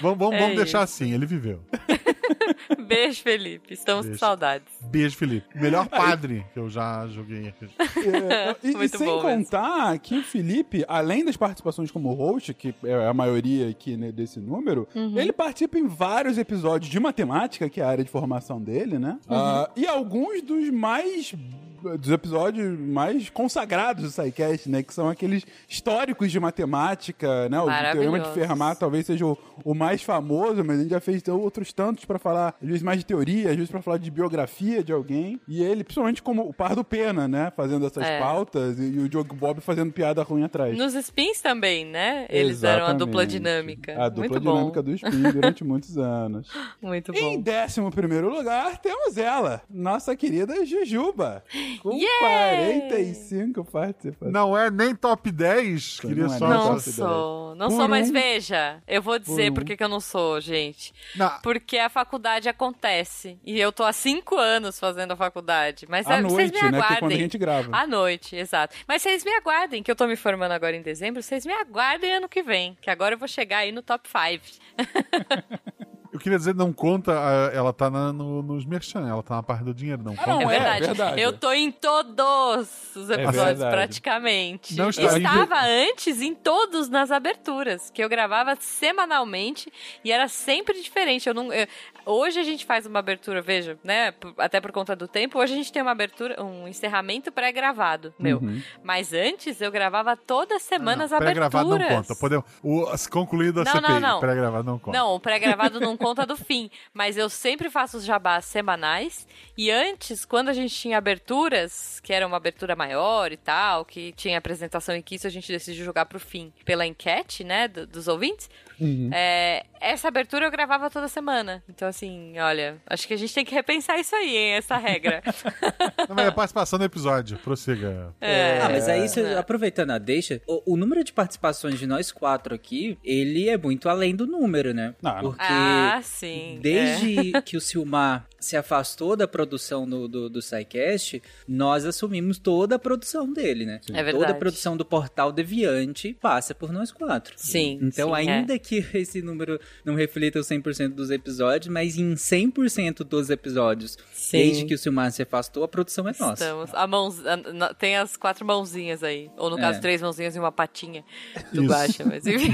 Vamos, vamos, É vamos deixar assim, ele viveu. Beijo, Felipe. Estamos com Beijo. saudades. Beijo, Felipe. Melhor padre que eu já joguei aqui. É, e, e sem bom mesmo. contar que o Felipe, além das participações como host, que é a maioria aqui né, desse número, Uhum. ele participa em vários episódios de matemática, que é a área de formação dele, né? Uhum. Ah, e alguns dos mais dos episódios mais consagrados do SciCast, né? Que são aqueles históricos de matemática, né? O Teorema de. Fermat talvez seja o, o mais famoso, mas a gente já fez outros tantos pra falar, às vezes mais de teoria, às vezes pra falar de biografia de alguém. E ele, principalmente como o Pardo Pena, né? Fazendo essas É. pautas e, e o Diogo Bob fazendo piada ruim atrás. Nos spins também, né? Eles eram a dupla Exatamente. dinâmica. A dupla Muito dinâmica bom. do Spin durante muitos anos. Muito Em bom. décimo primeiro lugar, temos ela, nossa querida Jujuba, com Yeah! 45 participações. Não é nem top 10. Queria Não é só. Não top sou, não Por sou, mas um- veja, eu vou dizer um. por que que eu não sou, gente. Não, Porque a faculdade acontece. E eu tô há cinco anos fazendo a faculdade. Mas À é, vocês noite, me né? Que é aguardem. quando a gente grava. À noite, exato. Mas vocês me aguardem, que eu tô me formando agora em dezembro. Vocês me aguardem ano que vem. Que agora eu vou chegar aí no top 5. eu queria dizer, não conta, ela tá na- no- nos merchan, ela tá na parte do dinheiro, não Ah, conta. não, É é verdade. verdade. Eu tô em todos os episódios, verdade. praticamente. Não está- Estava antes em todos nas aberturas, que eu gravava semanalmente e era sempre diferente. Eu não, eu- hoje a gente faz uma abertura, veja, né? Até por conta do tempo, hoje a gente tem uma abertura, um encerramento pré-gravado, meu. Uhum. Mas antes eu gravava toda semana as Não, aberturas. Pré-gravado não conta. Podemos, o, se concluído a Não, CPI, não, não. pré-gravado não conta. Não, o pré-gravado não conta do fim. Mas eu sempre faço os jabás semanais. E antes, quando a gente tinha aberturas, que era uma abertura maior e tal, que tinha apresentação e que isso a gente decidiu jogar pro fim pela enquete, né, do- dos ouvintes. Uhum. é, essa abertura eu gravava toda semana. Então, assim, olha, acho que a gente tem que repensar isso aí, hein, essa regra. Não, mas é a participação no episódio. Prossiga. É. Ah, mas aí, você- aproveitando a deixa, o, o número de participações de nós quatro aqui, ele é muito além do número, né? Não, não. Porque ah, sim. é. desde que o Silmar se afastou da produção do, do, do SciCast, nós assumimos toda a produção dele, né? É verdade. Toda a produção do Portal Deviante passa por nós quatro. Sim, Então, sim, ainda que esse número não reflita os 100% dos episódios, mas em 100% dos episódios, Sim. desde que o Silmar se afastou, a produção é nossa. Estamos. A mãos, a- na- tem as quatro mãozinhas aí. Ou no É. caso, três mãozinhas e uma patinha do Isso. Guaxa, mas enfim.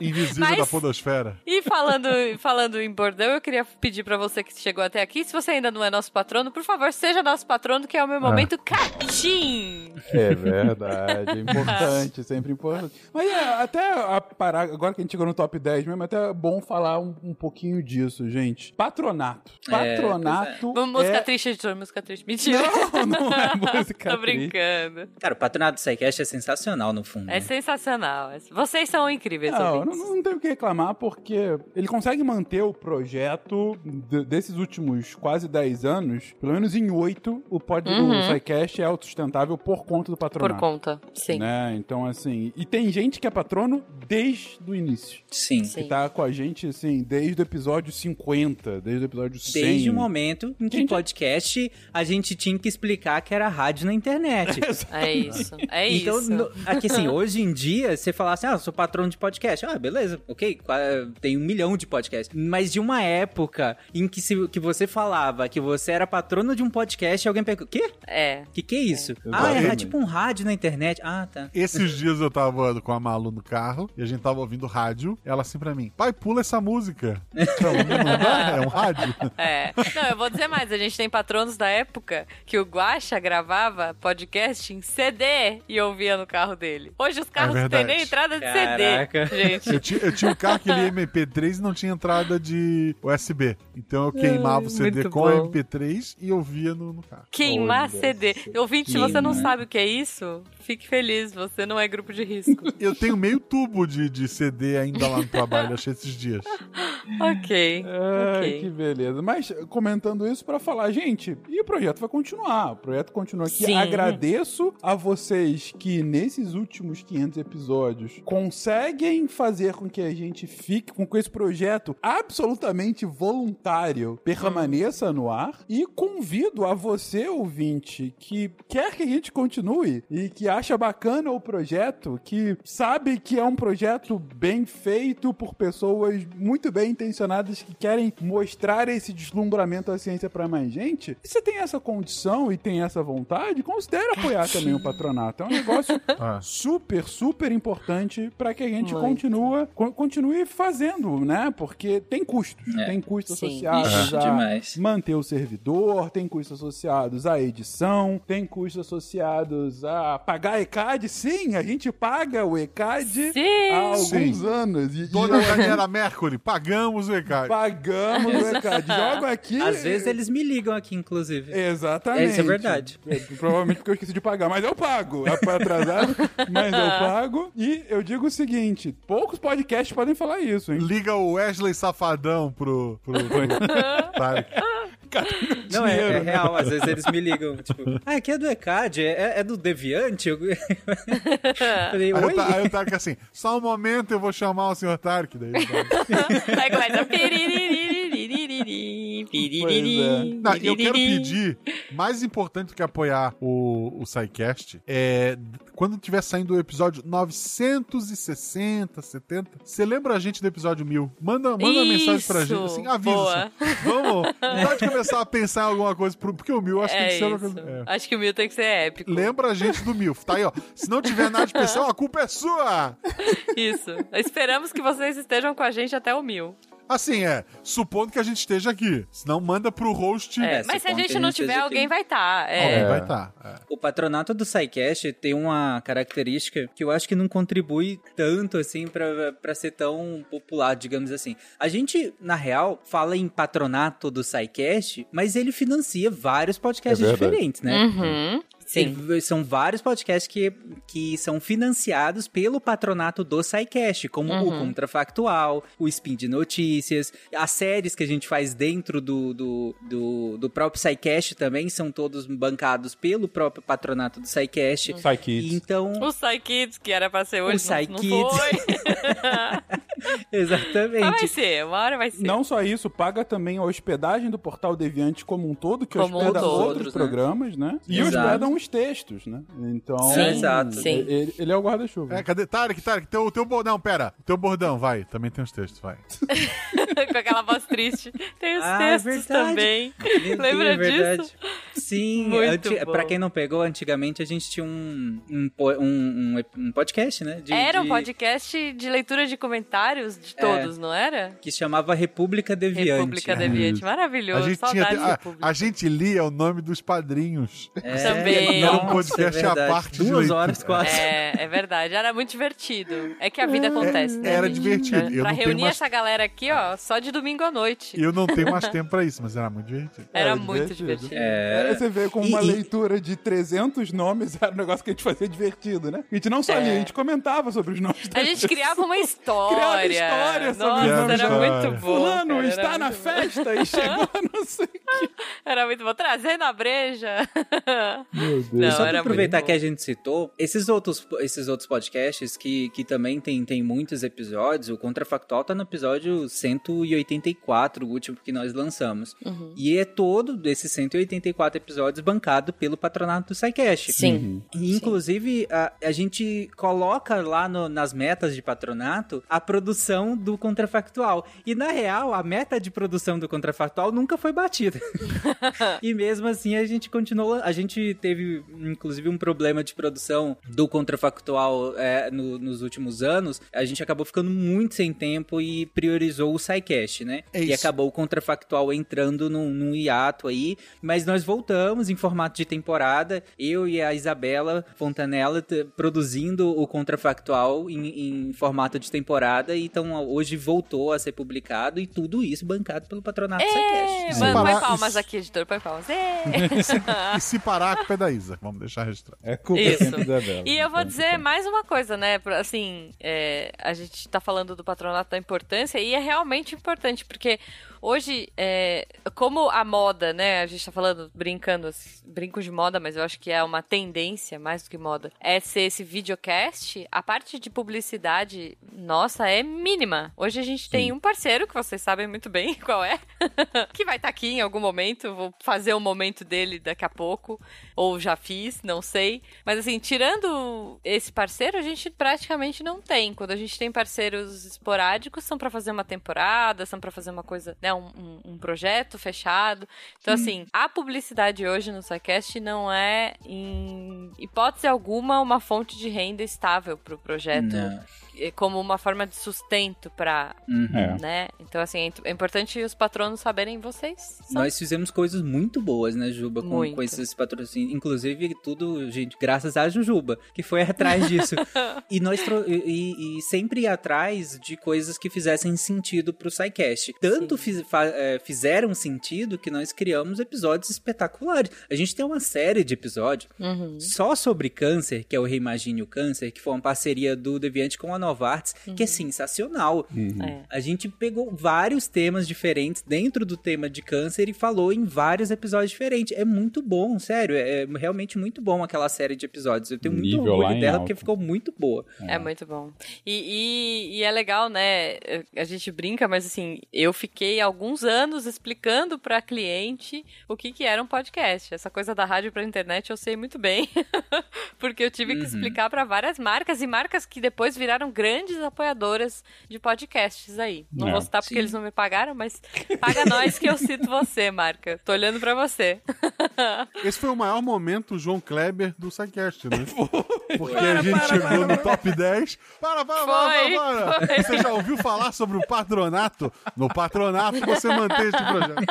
Invisível Mas- da podosfera. E falando, falando em bordão, eu queria pedir pra você que chegou até aqui, se você ainda não é nosso patrono, por favor, seja nosso patrono, que é o meu momento catim. É verdade, é importante, sempre importante. Mas é, até a parar, agora que a gente chegou no top 10 mesmo, é até bom falar um, um pouquinho disso, gente. Patronato. É, Patronato. Vamos, música é... triste, editor, música triste. Mentira. Não, não é música Tô triste. brincando. Cara, o patronato do SciCast é sensacional no fundo. É né? sensacional. Vocês são incríveis, Não, não, não tem o que reclamar, porque ele consegue manter o projeto de- desses últimos quase 10 anos, pelo menos em 8, o, pod, Uhum. SciCast é autossustentável por conta do patronato. Por conta, sim. Né? Então, assim, e tem gente que é patrono desde o início. Sim. Sim. Que tá com a gente, assim, desde o episódio 50, desde o episódio 100. Desde o momento em que Gente- podcast a gente tinha que explicar que era rádio na internet. É isso. É então, isso. no- aqui assim, hoje em dia, você falar assim, ah, eu sou patrono de podcast. Ah, beleza, ok, tem um milhão de podcasts. Mas de uma época em que, se, que você falava que você era patrono de um podcast, alguém perguntou, quê? É. Que que é isso? Ah, é Exatamente. tipo um rádio na internet. Ah, tá. Esses dias eu tava com a Malu no carro e a gente tava ouvindo rádio. Ela assim pra mim: pai, pula essa música. Então, não dá, é um rádio. É. Não, eu vou dizer mais. A gente tem patronos da época que o Guaxa gravava podcast em CD e ouvia no carro dele. Hoje os carros não têm nem entrada de Caraca. CD, gente. Eu tinha, eu tinha um carro que lia MP3 e não tinha entrada de USB. Então eu queimava o CD muito com a bom. MP3 e ouvia no, no carro. Queimar Olha CD. Ouvinte, se você não sabe o que é isso, fique feliz. Você não é grupo de risco. Eu tenho meio tubo de, de CD ainda lá no trabalho, achei esses dias. ok. Ai, ok. que beleza. Mas comentando isso pra falar, gente, e o projeto vai continuar. O projeto continua aqui. Sim. Agradeço a vocês que nesses últimos 500 episódios conseguem fazer com que a gente fique com que esse projeto absolutamente voluntário permaneça no ar. E convido a você, ouvinte, que quer que a gente continue e que acha bacana o projeto, que sabe que é um projeto bem feito por pessoas muito bem intencionadas que querem mostrar esse deslumbramento da ciência pra mais gente. E você tem essa condição e tem essa vontade, considere apoiar também o patronato. É um negócio Ah. super, super importante pra que a gente Muito. continua, co- continue fazendo, né? Porque tem custos. É. Tem custos Sim. associados Ixi, a demais. manter o servidor, tem custos associados à edição, tem custos associados a pagar ECAD. Sim, a gente paga o ECAD Sim. há alguns Sim. anos. E, Toda e a Daniela Mercury, pagamos o ECAD. pagamos o ECAD. Jogo aqui. Às vezes eles me ligam aqui, inclusive. Exatamente. Isso é verdade. É, Provavelmente porque eu esqueci de pagar, mas eu pago. É atrasado, mas eu pago. E eu digo o seguinte: poucos podcasts podem falar isso, hein? Liga o Wesley Safadão pro, pro, Tarek. Não, é, é real. Às vezes eles me ligam, tipo, ah, aqui é do ECAD, é, é do Deviante? Eu falei, Aí oi? ta- aí eu Tarek assim, só um momento eu vou chamar o senhor Tarek. Daí é. Não, eu quero pedir, mais importante do que apoiar o, o SciCast, é, quando tiver saindo o episódio 960, 70, você lembra a gente do episódio 1000? Manda, manda Isso, uma mensagem pra gente, assim, avisa. Boa. Vamos, pode começar a pensar em alguma coisa, pro, porque o 1000 acho que é tem que ser coisa... É. Acho que o 1000 tem que ser épico. Lembra a gente do 1000, tá aí, ó. Se não tiver nada de pessoal, a culpa é sua! Isso. Esperamos que vocês estejam com a gente até o 1000. Assim, é, supondo que a gente esteja aqui. Senão manda pro host. É, É, mas se a gente não tiver, alguém aqui. vai estar. Alguém é. vai estar. é. O patronato do SciCast tem uma característica que eu acho que não contribui tanto, assim, pra, pra ser tão popular, digamos assim. A gente, na real, fala em patronato do SciCast, mas ele financia vários podcasts É diferentes, né? Uhum. Sim. São vários podcasts que, que são financiados pelo patronato do SciCast, como o Uhum. Contrafactual, o Spin de Notícias, as séries que a gente faz dentro do, do, do, do próprio SciCast também são todos bancados pelo próprio patronato do SciCast. Psy Kids. Então, O Psy Kids, que era pra ser O hoje, não, Psy não Kids. foi. Mas vai exatamente. ser, uma hora vai ser. Não só isso, paga também a hospedagem do Portal Deviante como um todo, que Como um hospeda outros Outros, né? programas, né? E Exato. hospeda uns textos, né? Então, Sim, exato. Sim. Ele, ele é o guarda-chuva. É, cadê? Tarek, Tarek, teu, teu bordão, pera. Teu bordão, vai. Também tem os textos, vai. Com aquela voz triste. Tem os Ah, é textos verdade. também. Lembra é verdade. disso? Sim, Muito bom. pra quem não pegou, antigamente a gente tinha um, um, um, um- um podcast, né? de- Era um de- podcast de leitura de comentários de todos, não era? Que chamava República Deviante. República Deviante. Maravilhoso. A gente, tinha, Saudades a, República. a gente lia o nome dos padrinhos. É, Também. Era um nossa, podcast é à verdade. parte de Duas leitura. horas quase. É, é verdade. Era muito divertido. É que a vida acontece, né? Era gente? divertido. Eu pra reunir mais- essa galera aqui, ó, só de domingo à noite. Eu não tenho mais tempo pra isso, mas era muito divertido. Era É, muito divertido. divertido. É. Você vê como E- uma e- leitura de 300 nomes era um negócio que a gente fazia divertido, né? A gente não só lia, a gente comentava sobre os nomes É. A gente criava uma história. Criava história sobre Nossa, Criava era história. muito bom. Fulano cara, está era na muito bom. festa e chegou não sei o que. Era muito bom. Trazendo a breja. Meu Deus. Não, Só pra aproveitar que a gente citou, esses outros, esses outros podcasts que, que também tem, tem muitos episódios, o Contrafactual tá no episódio 184, o último que nós lançamos. Uhum. E é todo desses 184 episódios bancado pelo patronato do SciCast. Sim. E, inclusive, a, a gente coloca lá no- nas metas de patronato a produção do Contrafactual. E, na real, a meta de produção do Contrafactual nunca foi batida. e mesmo assim, a gente continuou. A gente teve, inclusive, um problema de produção do Contrafactual é, no- nos últimos anos. A gente acabou ficando muito sem tempo e priorizou o SciCast, né? É e acabou o Contrafactual entrando num, num hiato aí. Mas nós voltamos em formato de temporada. Eu e a Isabela Fontanella produzindo o Contrafactual em, em formato de temporada. Então hoje voltou a ser publicado e tudo isso bancado pelo patronato É, SciCast. Põe falar- palmas aqui, editor. Põe palmas. É. E se parar, a culpa é da Isa. Vamos deixar registrado. É culpa Isso. sempre da Bela. E eu vou Então, dizer então. mais uma coisa, né? Assim, é, a gente tá falando do patronato da importância e é realmente importante, porque hoje, é, como a moda, né? A gente tá falando, brincando, assim, brinco de moda, mas eu acho que é uma tendência, mais do que moda, é ser esse videocast, a parte de publicidade nossa é mínima. Hoje a gente tem um parceiro, que vocês sabem muito bem qual é, que vai estar aqui em algum momento, vou fazer o momento dele daqui a pouco, ou já fiz, não sei. Mas assim, tirando esse parceiro, a gente praticamente não tem. Quando a gente tem parceiros esporádicos, são pra fazer uma temporada, são pra fazer uma coisa, né, um, um- um projeto fechado. Então assim, a publicidade hoje no SciCast não é, em hipótese alguma, uma fonte de renda estável pro projeto. Não. Eh, Como uma forma de sustento pra, Uhum. É. né? Então, assim, é importante os patronos saberem vocês. são- Nós fizemos coisas muito boas, né, Juba, com, com esses patrocínios. Inclusive, tudo, gente, graças a Jujuba, que foi atrás disso. e nós e, e- sempre atrás de coisas que fizessem sentido pro SciCast. Tanto fiz- é, fizeram sentido que nós criamos episódios espetaculares. A gente tem uma série de episódios Uhum. só sobre câncer, que é o Reimagine o Câncer, que foi uma parceria do Deviante com a Novartis, que é sensacional. É. A gente pegou vários temas diferentes dentro do tema de câncer e falou em vários episódios diferentes. É muito bom, sério. É realmente muito bom aquela série de episódios. Eu tenho muito Nível orgulho dela alto. porque ficou muito boa. É muito bom. E, e- e é legal, né? A gente brinca, mas assim, eu fiquei alguns anos explicando pra cliente o que, que era um podcast. Essa coisa da rádio pra internet eu sei muito bem. Porque eu tive que explicar pra várias marcas e marcas que depois viraram grandes apoiadoras de podcasts aí. Não É, vou citar porque sim. eles não me pagaram, mas paga nós que eu cito você, marca. Tô olhando pra você. Esse foi o maior momento João Kleber do SciCast, né? Porque a gente chegou no top 10. Para, para, para, Foi, para, para. foi. Você já ouviu falar sobre o patronato? No patronato você mantém este projeto.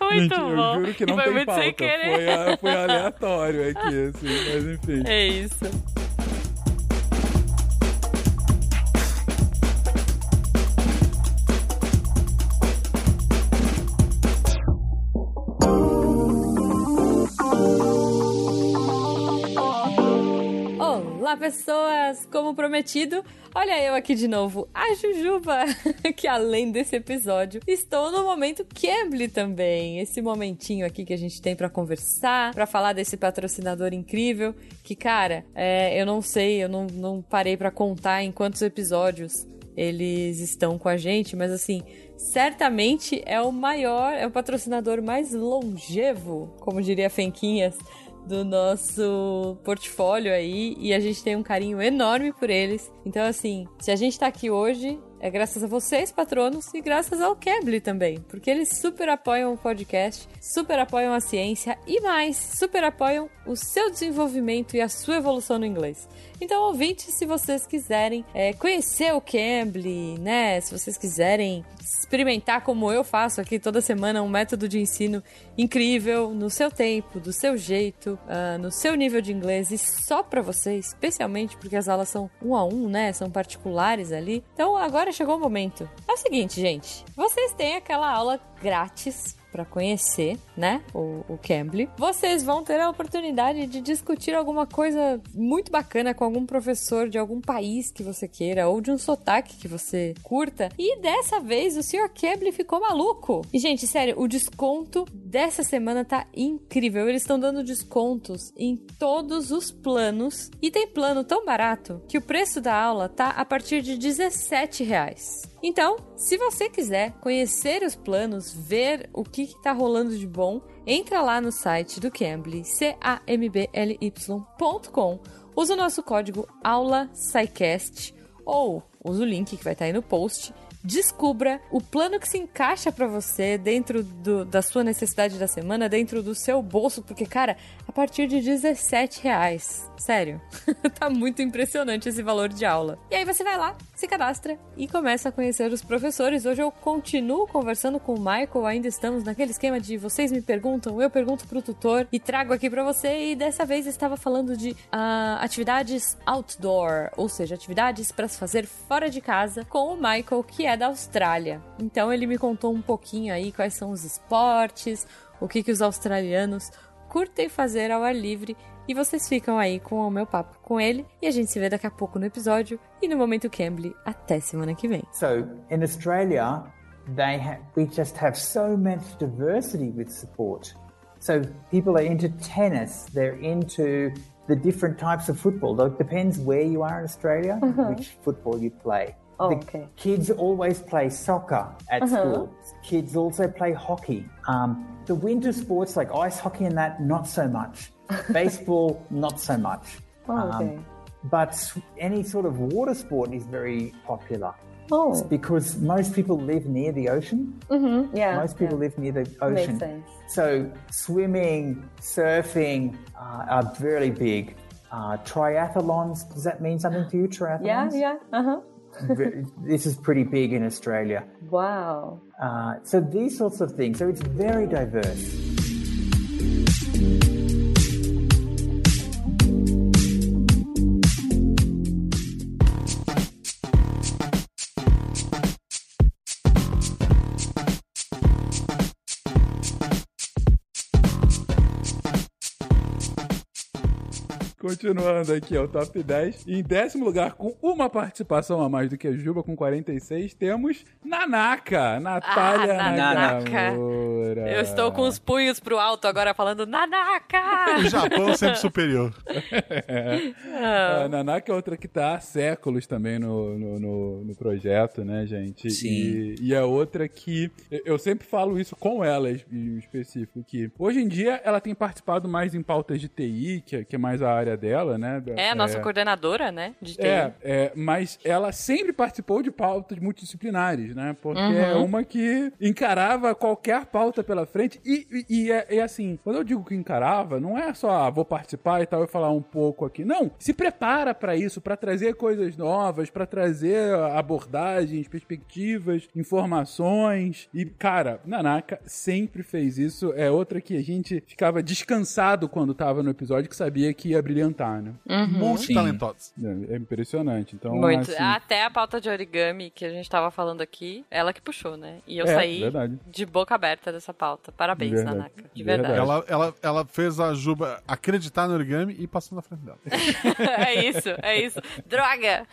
Muito Gente, bom. eu juro que não foi tem muito pauta. sem querer. Foi, foi aleatório aqui, assim, mas enfim. É isso. Olá, pessoas! Como prometido, olha eu aqui de novo, a Jujuba, que além desse episódio, estou no momento Cambly também. Esse momentinho aqui que a gente tem pra conversar, pra falar desse patrocinador incrível, que, cara, é, eu não sei, eu não, não parei pra contar em quantos episódios eles estão com a gente, mas assim, certamente é o maior, é o patrocinador mais longevo, como diria Fenquinhas, do nosso portfólio aí e a gente tem um carinho enorme por eles. Então, assim, se a gente tá aqui hoje, é graças a vocês, patronos, e graças ao Cambly também, porque eles super apoiam o podcast, super apoiam a ciência e mais, super apoiam o seu desenvolvimento e a sua evolução no inglês. Então, ouvintes, se vocês quiserem é, conhecer o Cambly, né? Se vocês quiserem experimentar como eu faço aqui toda semana um método de ensino incrível no seu tempo, do seu jeito, uh, no seu nível de inglês e só para você, especialmente porque as aulas são um a um, né? São particulares ali. Então agora chegou o momento. É o seguinte, gente. Vocês têm aquela aula grátis para conhecer, né, o, o Cambly, vocês vão ter a oportunidade de discutir alguma coisa muito bacana com algum professor de algum país que você queira ou de um sotaque que você curta. E dessa vez o Sr. Cambly ficou maluco. E gente, sério, o desconto dessa semana tá incrível. Eles estão dando descontos em todos os planos e tem plano tão barato que o preço da aula tá a partir de 17 reais. Então, se você quiser conhecer os planos, ver o que está rolando de bom, entra lá no site do Cambly, c-a-m-b-l-y.com, usa o nosso código AULA-SciCast ou usa o link que vai estar aí no post descubra o plano que se encaixa para você dentro do, da sua necessidade da semana, dentro do seu bolso, porque, cara, a partir de 17 reais. Sério, tá muito impressionante esse valor de aula. E aí você vai lá, se cadastra e começa a conhecer os professores. Hoje eu continuo conversando com o Michael, ainda estamos naquele esquema de vocês me perguntam, eu pergunto pro tutor e trago aqui para você. E dessa vez estava falando de uh, atividades outdoor, ou seja, atividades para se fazer fora de casa com o Michael, que é da Austrália. Então ele me contou um pouquinho aí quais são os esportes, o que, que os australianos curtem fazer ao ar livre e vocês ficam aí com o meu papo com ele e a gente se vê daqui a pouco no episódio e no momento Cambly até semana que vem. So, in Australia, they ha- we just have so much diversity with support. So, people are into tennis, they're into the different types of football. It depends where you are in Australia, which football you play. Oh, the okay. kids always play soccer at school. Kids also play hockey. Um, the winter sports like ice hockey and that, not so much. Baseball, not so much. Oh, okay. but any sort of water sport is very popular Oh, because most people live near the ocean. mm-hmm. yeah. Most people live near the ocean. Makes sense. So swimming, surfing uh, are very big. Uh, triathlons, does that mean something to you? Triathlons? Yeah, yeah. Uh huh. This is pretty big in Australia. Wow. Uh, so these sorts of things. So it's very diverse. Continuando aqui, é o top 10. Em décimo lugar, com uma participação a mais do que a Juba, com 46, temos Nanaka, Natália Ah, Nanaka. Nakamura. Eu estou com os punhos pro alto agora falando Nanaka! O Japão é sempre superior. A Nanaka é outra que tá há séculos também no, no, no- no projeto, né, gente? Sim. E, e é outra que. Eu sempre falo isso com ela em específico, que hoje em dia ela tem participado mais em pautas de TI, que, é- que é mais a área dela, né? É a nossa coordenadora, né? É, é, mas ela sempre participou de pautas multidisciplinares, né? Porque Uhum. é uma que encarava qualquer pauta pela frente. E, e, e é, é assim, quando eu digo que encarava, não é só, ah, vou participar e tal, e falar um pouco aqui. Não, se prepara pra isso, pra trazer coisas novas, pra trazer abordagens, perspectivas, informações. E, cara, Nanaka sempre fez isso. É outra que a gente ficava descansado quando tava no episódio, que sabia que ia brilhantar, né? Multitalentosos. É, é impressionante. Então, Muito. assim, Até a pauta de origami que a gente tava falando aqui, ela que puxou, né? E eu É, saí verdade. de boca aberta dessa pauta. Parabéns, Verdade. Nanaka. De verdade. Verdade. Ela, ela, ela fez a Juba acreditar no origami e passou na frente dela. é isso, é isso. Droga!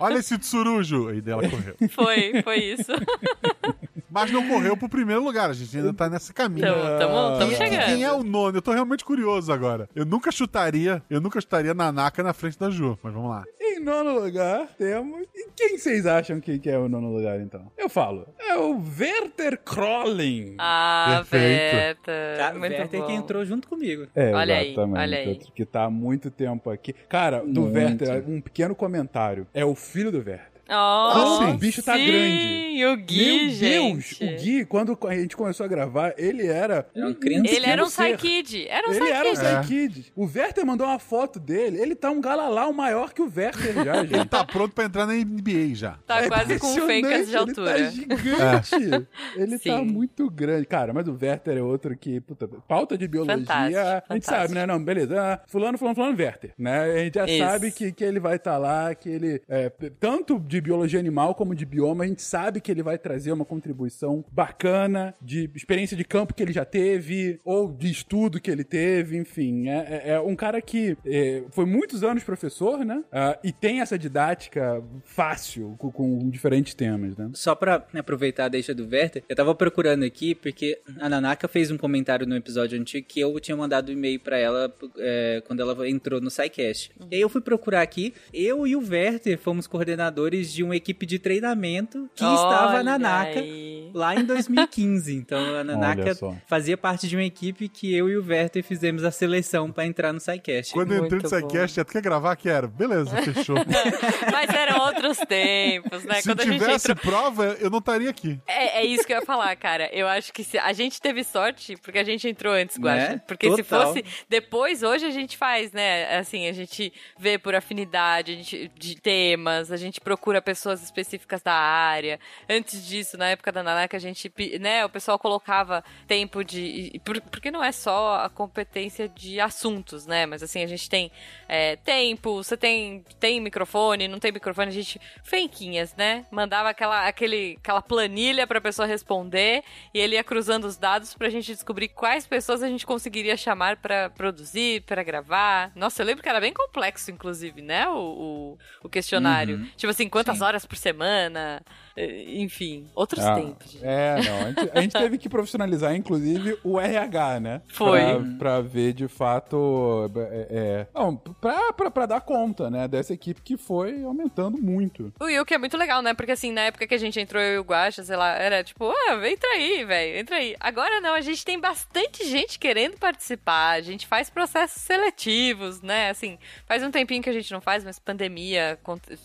Olha esse tsurujo! Aí dela correu. Foi, foi isso. Mas não correu pro primeiro lugar, a gente ainda tá nesse caminho. Tamo, tamo, tamo Quem- chegando. Quem é o nono? Eu tô realmente curioso agora. Eu nunca chutaria, eu nunca chutaria Nanaka na frente da Ju, mas vamos lá. Em nono lugar, temos. E quem vocês acham que, que é o nono lugar, então? Eu falo. É o Werther Krolling. Ah, Perfeito. Werther. O muito Werther bom. que entrou junto comigo. É, Olha aí, exatamente. olha aí. Outro que tá há muito tempo aqui. Cara, do Muito. Werther, um pequeno comentário. É o filho do Werther. Oh, Como o bicho tá sim, grande. o Gui, Meu gente. Deus, o Gui, quando a gente começou a gravar, ele era. Era um criança. Ele era um. Psykid. Era um Ele era um Psykid. Psykid. O Werther mandou uma foto dele. Ele tá um galalau maior que o Werther já, Ele gente. tá pronto pra entrar na NBA já. Tá É quase com um fencas de altura. Ele tá gigante. Ele tá Sim. muito grande. Cara, mas o Werther é outro que, puta, pauta de biologia, Fantástico, a gente fantástico. sabe, né? Não, beleza. Ah, fulano, fulano, fulano, Werther. Né? A gente já Isso. sabe que, que ele vai estar lá, que ele, é, tanto de biologia animal como de bioma, a gente sabe que ele vai trazer uma contribuição bacana de experiência de campo que ele já teve, ou de estudo que ele teve, enfim. É, é- é um cara que é, foi muitos anos professor, né? Ah, e tem essa didática fácil com, com diferentes temas, né? Só pra aproveitar a deixa do Werther, eu tava procurando aqui porque a Nanaka fez um comentário no episódio antigo que eu tinha mandado um e-mail pra ela é, quando ela entrou no SciCast. E aí eu fui procurar aqui, eu e o Werther fomos coordenadores de uma equipe de treinamento que estava Olha na Nanaka aí. lá em 2015. Então a Nanaka só. fazia parte de uma equipe que eu e o Werther fizemos a seleção pra entrar no SciCast. Quando eu entrei no. SciCast, tu quer gravar? Quero. Beleza, fechou. Mas eram outros tempos, né? Se Quando a gente tivesse entrou... prova, eu não estaria aqui. É, é isso que eu ia falar, cara. Eu acho que se... a gente teve sorte porque a gente entrou antes, Né? Guaxa. Porque se Total. fosse depois, hoje a gente faz, né? Assim, a gente vê por afinidade, a gente de temas, a gente procura pessoas específicas da área. Antes disso, na época da Nanaka, a gente, né? O pessoal colocava tempo de. por- Porque não é só a competência de assuntos, né? Mas assim, a gente tem é, tempo, você tem, tem microfone, não tem microfone, a gente. Fenquinhas, né? Mandava aquela, aquele, aquela planilha pra pessoa responder e ele ia cruzando os dados pra gente descobrir quais pessoas a gente conseguiria chamar pra produzir, pra gravar. Nossa, eu lembro que era bem complexo, inclusive, né? O, o, o questionário. Uhum. Tipo assim, quantas Sim. horas por semana? Eh, Enfim, outros Ah, tempos. gente. É, não. A gente, a gente teve que profissionalizar, inclusive, o RH, né? Foi. Pra, pra ver, de fato, é, é, não, pra, pra, pra dar conta, né? Dessa equipe que foi aumentando muito. O Will, que é muito legal, né? Porque assim, na época que a gente entrou, eu e o Guaxa, sei lá, era tipo, ah, entra aí, velho, entra aí. Agora não, a gente tem bastante gente querendo participar, a gente faz processos seletivos, né? Assim, faz um tempinho que a gente não faz, mas pandemia.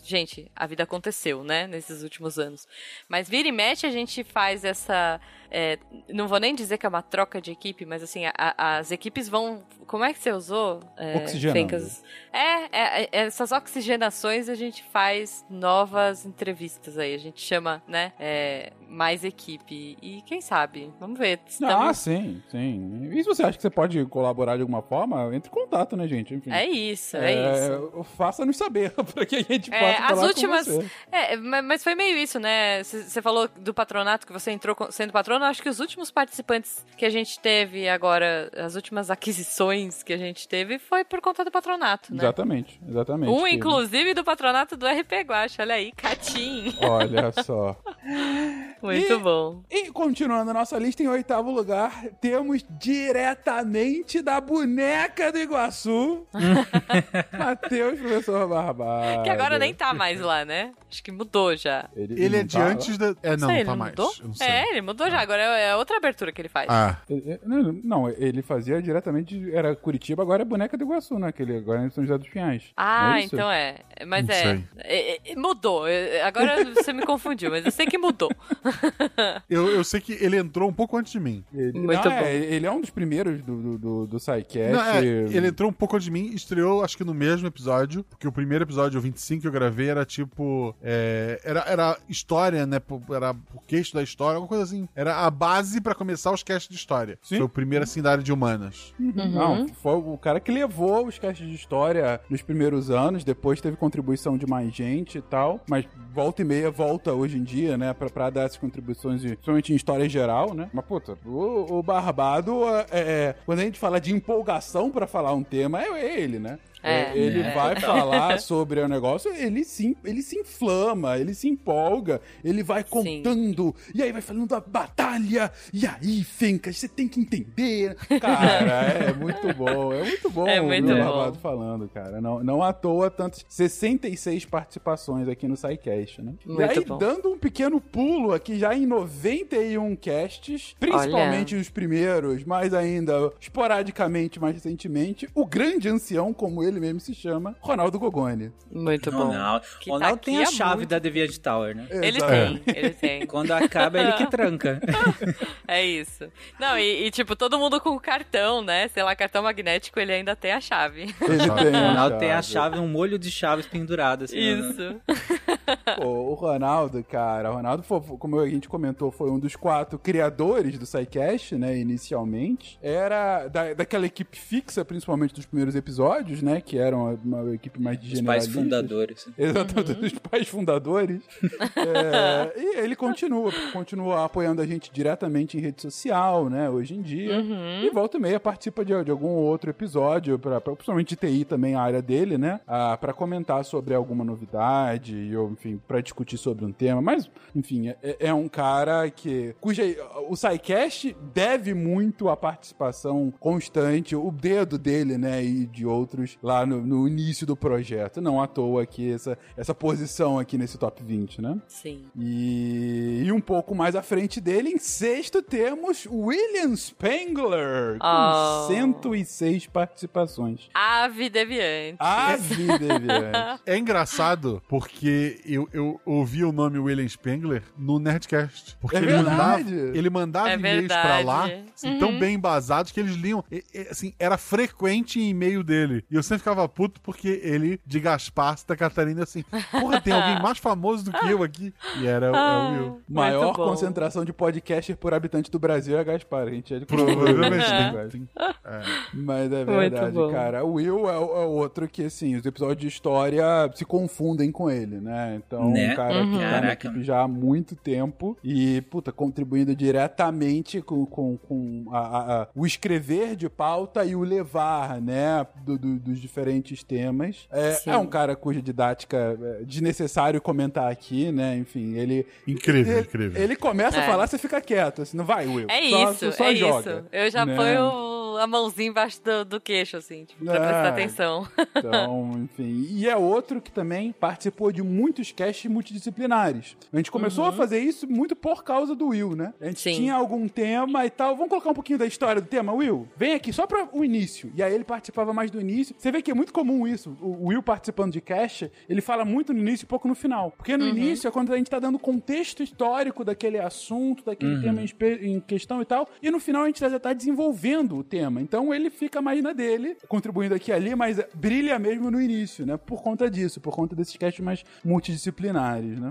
Gente, a vida aconteceu, né? Nesses últimos anos. Mas vira e mexe, a gente faz essa. É, não vou nem dizer que é uma troca de equipe, mas assim, a- as equipes vão. Como é que você usou? É, Oxigenando. É, é, é, essas oxigenações a gente faz novas entrevistas aí. A gente chama, né? é, mais equipe. E quem sabe? Vamos ver. Ah, Estamos... sim, sim. E se você acha que você pode colaborar de alguma forma, entre em contato, né, gente? Enfim. É isso, é, isso. Faça-nos saber para que a gente possa É, as com últimas. É, ma- mas foi meio isso, né? Você falou do patronato que você entrou sendo patrono. Acho que os últimos participantes que a gente teve agora, as últimas aquisições que a gente teve, foi por conta do patronato, né? Exatamente, exatamente. Um, Que- inclusive, do patronato do RP Guacha. Olha aí, Catim. Olha só. Muito E- bom. E continuando a nossa lista, em oitavo lugar, temos diretamente da boneca do Iguaçu, Matheus Professor Barbado. Que agora nem tá mais lá, né? Acho que mudou já. Ele é não de tá antes da. É, não, sei, ele tá mais. mudou? Eu não sei. É, ele mudou já. Agora é é outra abertura que ele faz. Ah, Ele- Não, ele fazia diretamente. Era Curitiba, agora é boneca do Iguaçu, né? Que ele agora é São José dos Pinhais. Ah, é então é. Mas Não é. sei. É, é, Mudou. É, Agora você me confundiu, mas eu sei que mudou. eu, eu sei que ele entrou um pouco antes de mim. Ele, Muito não, bom. é, ele é um dos primeiros do, do, do, do SciCast. Não, é, ele entrou um pouco antes de mim, estreou acho que no mesmo episódio, porque o primeiro episódio, o 25 que eu gravei, era tipo. É, era, era história, né? Era o queixo da história, alguma coisa assim. Era a base pra começar os casts de história. Sim. Foi o primeiro assim da área de humanas. Não, foi o cara que levou os castes de história nos primeiros anos, depois teve contribuição de mais gente e tal, mas volta e meia volta hoje em dia, né, pra, pra dar essas contribuições, de- principalmente em história geral, né? Mas, puta, o, o Barbado, é, é, quando a gente fala de empolgação pra falar um tema, é, é ele, né? É. ele É. vai falar sobre o negócio, ele se, ele se inflama, ele se empolga, ele vai contando, e aí vai falando da batalha, e aí, Fencas, você tem que entender. Cara, é muito bom, é muito bom É o muito bom. Barbado falando, cara. Não, não à toa tantas 66 participações aqui no SciCast, né? Muito e aí, bom. dando um pequeno pulo aqui já em 91 casts, principalmente os primeiros, mas ainda esporadicamente mais recentemente, o grande ancião, como ele ele mesmo se chama Ronaldo Gogoni. Muito bom. Ronaldo, Que Ronaldo tá tem a chave muito- da Deviant Tower, né? Ele Exato. tem, ele tem. Quando acaba, é ele que tranca. É isso. Não, e, e, tipo, todo mundo com cartão, né? Sei lá, cartão magnético, ele ainda tem a chave. Ele tem Ronaldo tem a chave, um molho de chaves pendurado, assim. né? Pô, o Ronaldo, cara, o Ronaldo, foi, como a gente comentou, foi um dos quatro criadores do SciCast, né, inicialmente. Era da, daquela equipe fixa, principalmente dos primeiros episódios, né, que eram uma equipe mais de Os pais fundadores. Exatamente, dos pais fundadores. É, e ele continua, continua apoiando a gente diretamente em rede social, né, hoje em dia. E volta e meia participa de, de algum outro episódio, pra, pra- principalmente de TI também, a área dele, né, ah, pra comentar sobre alguma novidade, ou enfim, pra discutir sobre um tema. Mas, enfim, é, é um cara que. cuja. O SciCast deve muito à participação constante, o dedo dele, né, e de outros lá no, no início do projeto. Não à toa aqui essa, essa posição aqui nesse top 20, né? Sim. E, e um pouco mais à frente dele, em sexto, temos William Spengler, com Oh. 106 participações. Ave deviante. A vida, deviante. É engraçado porque eu, eu ouvi o nome William Spengler no Nerdcast. Porque É ele mandava, ele mandava É e-mails pra lá, assim, tão bem embasados que eles liam. E- e, assim, era frequente em e-mail dele. E eu sempre ficava puto porque ele, de Gaspar, Santa Catarina, assim, porra, tem alguém mais famoso do que eu aqui. E era o- é o Will. Maior Muito bom. concentração de podcaster por habitante do Brasil é Gaspar. A gente é de Provavelmente É. tem. tem- é. Mas é verdade, cara. O Will é, o- é outro que, assim, os episódios de história se confundem com ele, né? Então, Né? um cara que tá na Caraca. equipe já há muito tempo e, puta, contribuindo diretamente com, com, com a- a- a- o escrever de pauta e o levar, né, do- do- dos diferentes temas. É, é um cara cuja didática é desnecessário comentar aqui, né? Enfim, ele... Incrível, ele, incrível. Ele começa a É. falar, você fica quieto, assim, não vai, Will. É Só- isso, só é joga, isso. Eu já né? ponho a mãozinha embaixo do, do queixo, assim, tipo, pra prestar atenção. Então, enfim. E é outro que também participou de muitos casts multidisciplinares. A gente começou a fazer isso muito por causa do Will, né? A gente Sim. tinha algum tema e tal. Vamos colocar um pouquinho da história do tema, Will? Vem aqui só para o início. E aí ele participava mais do início. Você vê que é muito comum isso. O Will participando de cast, ele fala muito no início e pouco no final. Porque no início é quando a gente tá dando contexto histórico daquele assunto, daquele tema em, em questão e tal. E no final a gente já tá desenvolvendo o tema. Então ele fica mais na dele, contribuindo aqui e ali, mas brilha mesmo no início, né? Por conta disso, por conta desses casts mais multidisciplinares, né?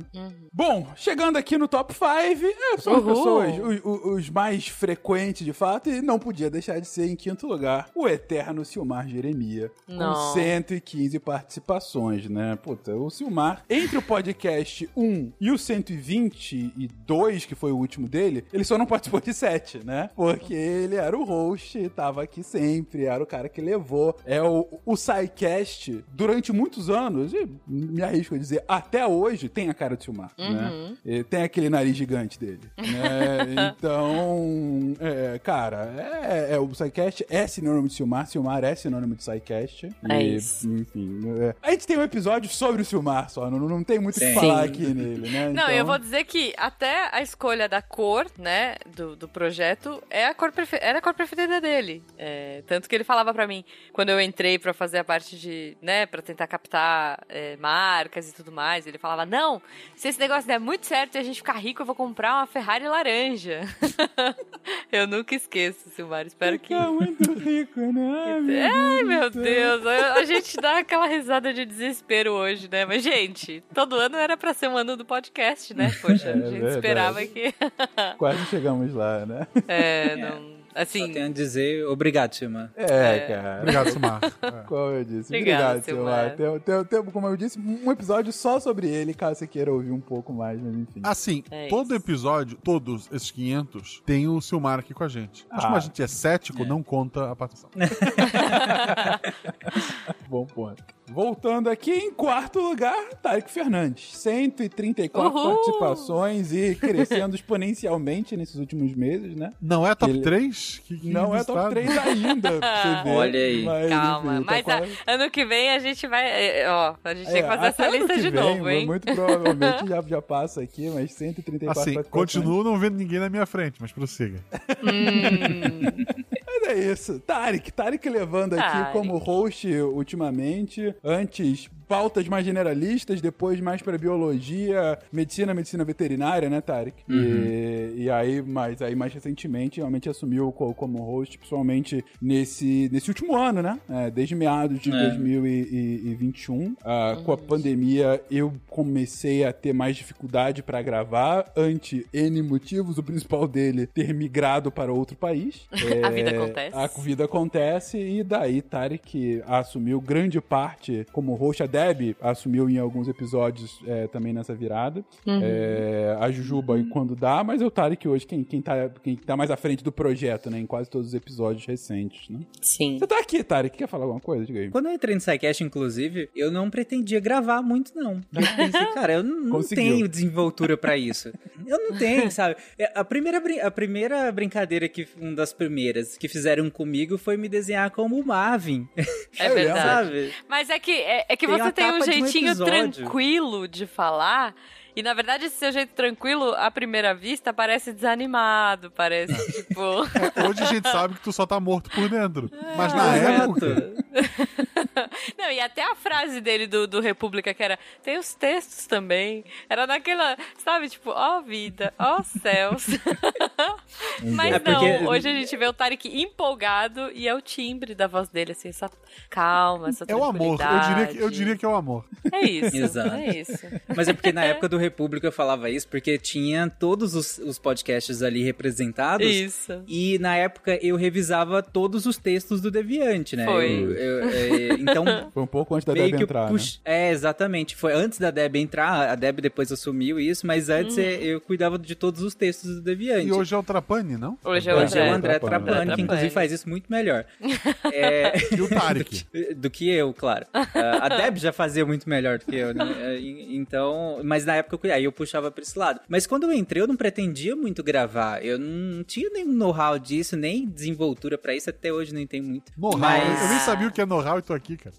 Bom, chegando aqui no top 5, é, são as pessoas, os, os- os mais frequentes de fato, e não podia deixar de ser em quinto lugar o eterno Silmar Jeremia, Não. com 115 participações, né? Puta, o Silmar, entre o podcast 1 e o 122, que foi o último dele, ele só não participou de 7, né? Porque ele era o host, tava aqui sempre, era o cara que levou. É o, o SciCast, durante muitos anos, e me arrisco a dizer, até hoje, tem a cara do Silmar, né? Ele tem aquele nariz gigante dele, né? Então, é, cara, é, é, o SciCast é sinônimo de Silmar, Silmar é sinônimo de SciCast. É E, isso. Enfim, é. a gente tem um episódio sobre o Silmar só, não, não tem muito o que falar aqui nele, né? Não, Então- eu vou dizer que até a escolha da cor, né, do, do projeto é a cor era a cor preferida dele. É, tanto que ele falava pra mim, quando eu entrei pra fazer a parte de, né, pra tentar captar é, marcas e tudo mais, ele falava: Não, se esse negócio der muito certo e a gente ficar rico, eu vou comprar uma Ferrari laranja. eu nunca esqueço, Silmar. Espero que. Fica muito rico, né? Ai, meu Deus, a a gente dá aquela risada de desespero hoje, né? Mas, gente, todo ano era pra ser um ano do podcast, né? Poxa, É a gente verdade. esperava que. Quase chegamos lá, né? É, não. Só Assim, tenho a dizer obrigado, Silmar. É, cara. Obrigado, Silmar. É. Como eu disse. Obrigado, Obrigado, Silmar. Tem, tem, tem, como eu disse, um episódio só sobre ele, caso você queira ouvir um pouco mais, mas enfim. Assim, É todo isso. episódio, todos esses 500, tem o Silmar aqui com a gente. Mas como Ah. a gente é cético, não conta a participação. Bom ponto. Voltando aqui, em quarto lugar, Tarek Fernandes. 134 Uhul! participações e crescendo exponencialmente nesses últimos meses, né? Não é top Ele- 3? Que, que Não é top inusitado. 3 ainda, pra você ver. Olha aí. Mas, calma. enfim, tá Mas a- quase- ano que vem a gente vai. é, Ó, a gente tem que É, fazer essa lista que de vem, novo, hein? Muito provavelmente já, já passa aqui, mas 134 Assim, participações. continuo não vendo ninguém na minha frente, mas prossiga. Hum, Mas é isso. Tarek, Tarek levando aqui Tarek. como host ultimamente. Antes, pautas mais generalistas, depois mais pra biologia, medicina, medicina veterinária, né, Tarek? E, e aí, mais, aí, mais recentemente, realmente assumiu co- como host, principalmente nesse, nesse último ano, né? É, desde meados de É. 2021. Ah, Com a pandemia, eu comecei a ter mais dificuldade pra gravar, ante N motivos, o principal dele ter migrado para outro país. A vida É, acontece. A vida acontece e daí Tarek assumiu grande parte como host. A Deb assumiu em alguns episódios é, também nessa virada. É, a Jujuba em quando dá, mas é o Tarek hoje quem, quem, tá, quem tá mais à frente do projeto, né? Em quase todos os episódios recentes, né? Sim. Você tá aqui, Tarek. Quer falar alguma coisa? Diga aí. Quando eu entrei no SciCast, inclusive, eu não pretendia gravar muito, não. Eu pensei, cara, eu não, não tenho desenvoltura pra isso. Eu não tenho, sabe? É, A primeira, brin- a primeira brincadeira que, uma das primeiras que fizeram comigo foi me desenhar como o Marvin. É verdade. Sabe? Mas é que, é, é que Tem você tem um um jeitinho episódio. tranquilo de falar. E na verdade, esse seu jeito tranquilo, à primeira vista, parece desanimado. Parece tipo. Hoje a gente sabe que tu só tá morto por dentro. Mas na época. Não, e até a frase dele do, do República, que era: tem os textos também. Era naquela, sabe, tipo, ó vida, ó céus. Mas É não, porque- hoje a gente vê o Tarek empolgado e é o timbre da voz dele, assim, essa calma, essa É o amor. Eu diria, que, eu diria que é o amor. É isso, Exato. é isso. Mas é porque na época do República eu falava isso, porque tinha todos os, os podcasts ali representados. Isso. E na época eu revisava todos os textos do Deviante, né? Foi. Eu- eu- é, então, Foi um pouco antes da Deb entrar, né? pux- É, exatamente. Foi antes da Deb entrar, a Deb depois assumiu isso, mas antes é, eu cuidava de todos os textos do Deviante. E hoje é o Trapani, não? Hoje é o Hoje é o André. André Trapani. Trapani, André que inclusive Trapani. faz isso muito melhor. É, E o Tarek. do que eu, claro. Ah, a Deb já fazia muito melhor do que eu, né? É, Então, mas na época eu aí eu puxava pra esse lado. Mas quando eu entrei, eu não pretendia muito gravar. Eu não tinha nenhum know-how disso, nem desenvoltura pra isso. Até hoje não tem muito. Know-how. Mas- Eu nem sabia o que é know-how e tô aqui, cara.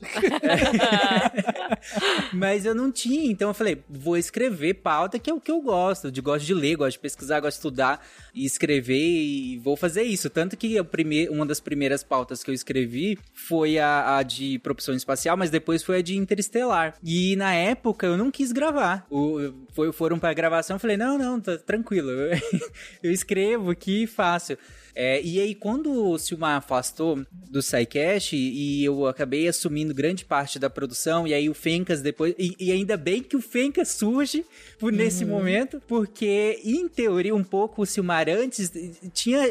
Mas eu não tinha, então eu falei, vou escrever pauta, que é o que eu gosto. De gosto de ler, gosto de pesquisar, gosto de estudar e escrever e vou fazer isso. Tanto que prime- uma das primeiras pautas que eu escrevi foi a, a de propulsão espacial, mas depois foi a de interestelar. E na época eu não quis gravar. O, foi, foram pra gravação, eu falei, não, não, tá tranquilo. Eu, escrevo aqui e faço. É, e aí, quando o Silmar afastou do SciCast e eu acabei assumindo grande parte da produção, e aí o Fencas depois. E, e ainda bem que o Fencas surge por nesse momento, porque, em teoria, um pouco o Silmar antes tinha.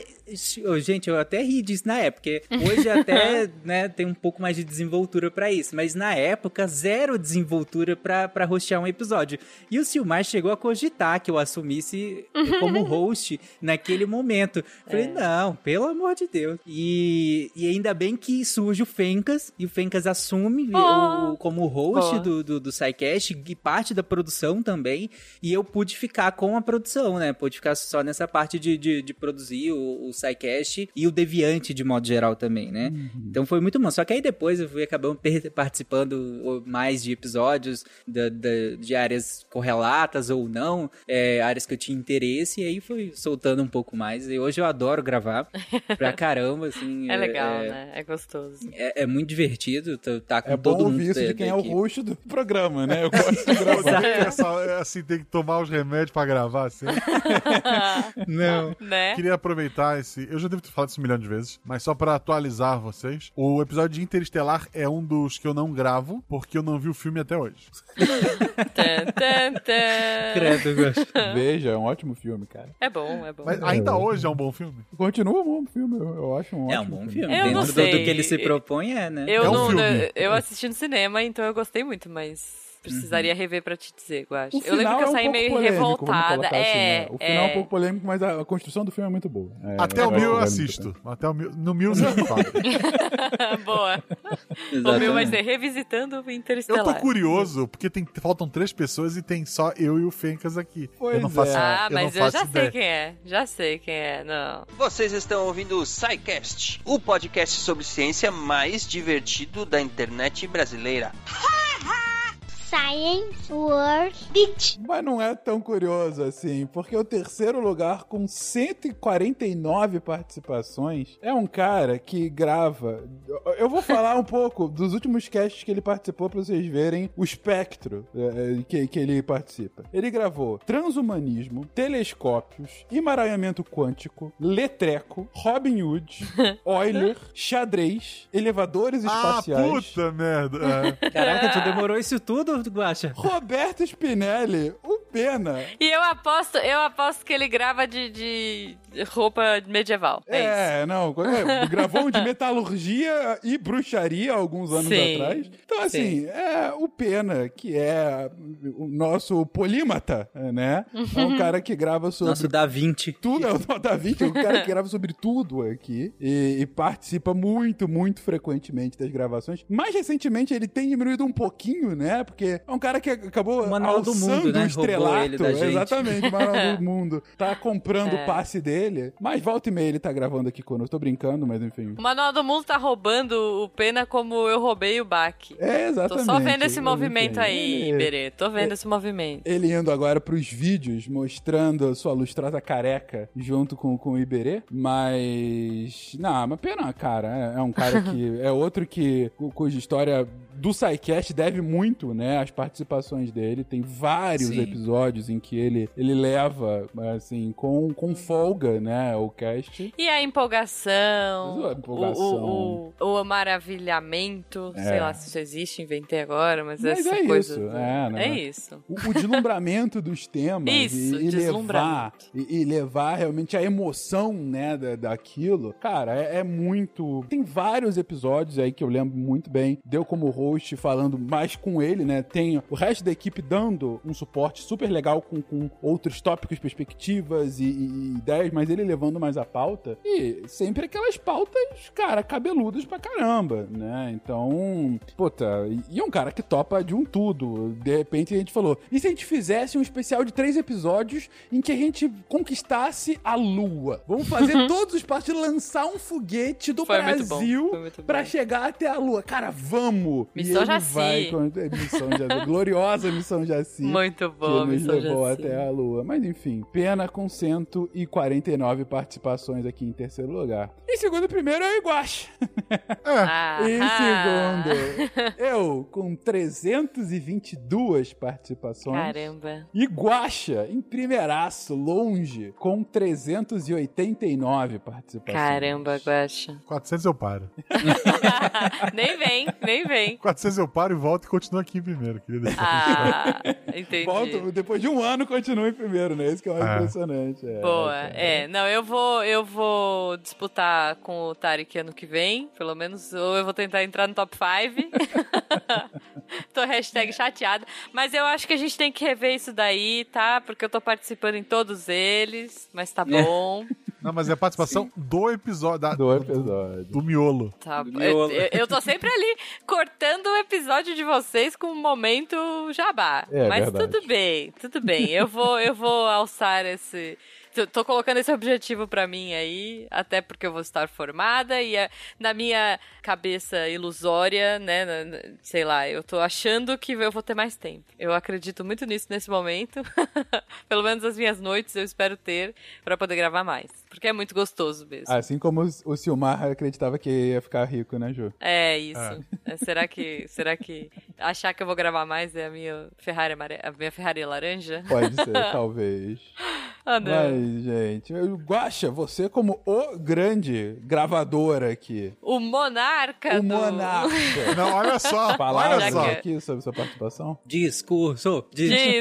Gente, eu até ri disso na época, porque hoje até né, tem um pouco mais de desenvoltura pra isso, mas na época, zero desenvoltura pra, pra hostear um episódio. E o Silmar chegou a cogitar que eu assumisse como host naquele momento. Falei, não, pelo amor de Deus. E, e ainda bem que surge o Fencas, e o Fencas assume Oh. o, como host Boa. do, do, do SciCast e parte da produção também. E eu pude ficar com a produção, né? Pude ficar só nessa parte de, de, de produzir o, o SciCast e o Deviante de modo geral também, né? Então foi muito bom. Só que aí depois eu fui acabando participando mais de episódios da- da- de áreas correlatas ou não, é, áreas que eu tinha interesse, e aí fui soltando um pouco mais. E hoje eu adoro gravar pra caramba, assim. É legal, é, né? É gostoso. É, é muito divertido tá- tá com É bom todo mundo. ouvir isso de quem é o host do programa, né? Eu gosto de gravar. Essa, assim, tem que tomar os remédios pra gravar, assim. Não. né? Queria aproveitar esse. Eu já devo ter falado isso um milhão de vezes, mas só pra atualizar vocês. O episódio de Interestelar é um dos que eu não gravo, porque eu não vi o filme até hoje. Credo, gosto. Veja, é um ótimo filme, cara. É bom, é bom. Mas ainda hoje é um bom filme. Continua um bom filme, eu, eu acho um É um bom filme. Eu Dentro não do- sei. Do, que ele se propõe, é, né? Eu É um não, filme. eu assisti no cinema, então eu gostei muito, mas precisaria rever pra te dizer, eu acho. O Eu lembro final que eu é um saí pouco meio polêmico, revoltada. colocar assim, é, né? O final é um é. pouco polêmico, mas a, a construção do filme é muito boa. É, Até eu o mil eu assisto. Até o mil, no mil não fala. Boa. O Exatamente. meu vai ser revisitando o Eu Interestelar. tô curioso, porque tem, faltam três pessoas e tem só eu e o Fencas aqui. Pois eu não faço, é. Ah, eu não mas eu, já ideia. sei quem é. Já sei quem é, não. Vocês estão ouvindo o SciCast, o podcast sobre ciência mais divertido da internet brasileira. Science World Beach. Mas não é tão curioso assim, porque o terceiro lugar com 149 participações é um cara que grava. Eu vou falar um pouco dos últimos casts que ele participou pra vocês verem o espectro é, que, que ele participa. Ele gravou transhumanismo, telescópios, emaranhamento quântico, letreco, Robin Hood, Euler, xadrez, elevadores Ah, espaciais. puta merda. É. Caraca, tu demorou isso tudo, Guacha? Roberto Spinelli, Pena. E eu aposto, eu aposto que ele grava de, de roupa medieval. É, isso. É, não, é, gravou um de metalurgia e bruxaria alguns anos Sim. atrás. Então, assim, é o Pena, que é o nosso polímata, né? É um cara que grava sobre Nosso Da Vinci. tudo, é o Da Vinci, é um cara que grava sobre tudo aqui e, e participa muito, muito frequentemente das gravações. Mais recentemente ele tem diminuído um pouquinho, né? Porque é um cara que acabou O Manual do alçando Mundo, né? o estrelato. Roubou ele da gente. Exatamente, o Manual do Mundo. Tá comprando É. o passe dele, mas volta e meia ele tá gravando aqui conosco. Tô brincando, mas enfim. O Manual do Mundo tá roubando o Pena como eu roubei o Baque. É, Tô exatamente. só vendo esse movimento aí, ele- Berê. Tô vendo esse movimento. Ele indo agora pros vídeos, mostrando a sua lustrosa careca junto com, com o Iberê. Mas. Não, mas pena, cara. É, é um cara que. é outro que. cu- cuja história do SciCast deve muito, né? As participações dele. Tem vários Sim. episódios em que ele, ele leva, assim, com, com folga, né? O cast. E a empolgação, A empolgação. O, o, o, o maravilhamento, É. sei lá se isso existe, inventei agora, mas, Mas essa é coisa. isso, do- é, né? é isso. O, o deslumbramento dos temas Isso, e, e levar deslumbramento. e, e levar realmente a emoção, né, da, daquilo, cara, é, é muito. Tem vários episódios aí que eu lembro muito bem. Deu como host falando mais com ele, né? Tem o resto da equipe dando um suporte super legal com, com outros tópicos, perspectivas e, e ideias, mas ele levando mais a pauta. E sempre aquelas pautas, cara, cabeludas pra caramba, né? Então, puta, e é um cara que topa de um tudo. De repente a gente falou: e se a gente fizesse um especial de três episódios em que a gente conquistasse a Lua? Vamos fazer todos os passos, lançar um foguete do Foi Brasil bom. chegar até a Lua. Cara, vamos! Missão E ele Jaci. vai com- é, Missão Jaci. Gloriosa Missão Jaci. Muito Que bom, nos Missão levou Jaci. até a Lua. Mas enfim, pena com 149 participações aqui em terceiro lugar. Em segundo e primeiro é o Iguache. Ah, Em ah. segundo, eu com 322 participações. Caramba. Guaxa, em primeiraço, longe, com 389 participações. Caramba, Guaxa. 400 eu paro. nem vem, nem vem. 400 eu paro e volto e continuo aqui em primeiro, querida. Ah, entendi. Volto, depois de um ano, continua em primeiro, né? Isso que é mais É. impressionante. É, Boa, cara. é. Não, eu vou, eu vou disputar com o Tarek ano que vem, pelo menos, ou eu vou tentar entrar no top 5. tô hashtag chateada. Mas eu acho que a gente tem que rever isso daí, tá? Porque eu tô participando em todos eles, mas tá bom. Não, mas é a participação do episódio. Da, Do episódio. do miolo. Tá bom. miolo. Eu, eu- tô sempre ali cortando o episódio de vocês com um momento jabá. É, Mas verdade. tudo bem, tudo bem. Eu vou, eu vou alçar esse. Tô, tô colocando esse objetivo pra mim aí, até porque eu vou estar formada e é- na minha cabeça ilusória, né, na- na- sei lá, eu tô achando que eu vou ter mais tempo. Eu acredito muito nisso nesse momento. Pelo menos as minhas noites eu espero ter pra poder gravar mais, porque é muito gostoso mesmo. Assim como o Silmar acreditava que ia ficar rico, né, Ju? É isso. É, será que será que achar que eu vou gravar mais é a minha Ferrari amare... a minha Ferrari laranja? Pode ser, talvez. Ah, não. Mas, gente, eu- Guaxa, você como o grande gravador aqui, O monarca o do monarca. Não, olha só. Palavras olha aqui sobre sua participação? Discurso, discurso.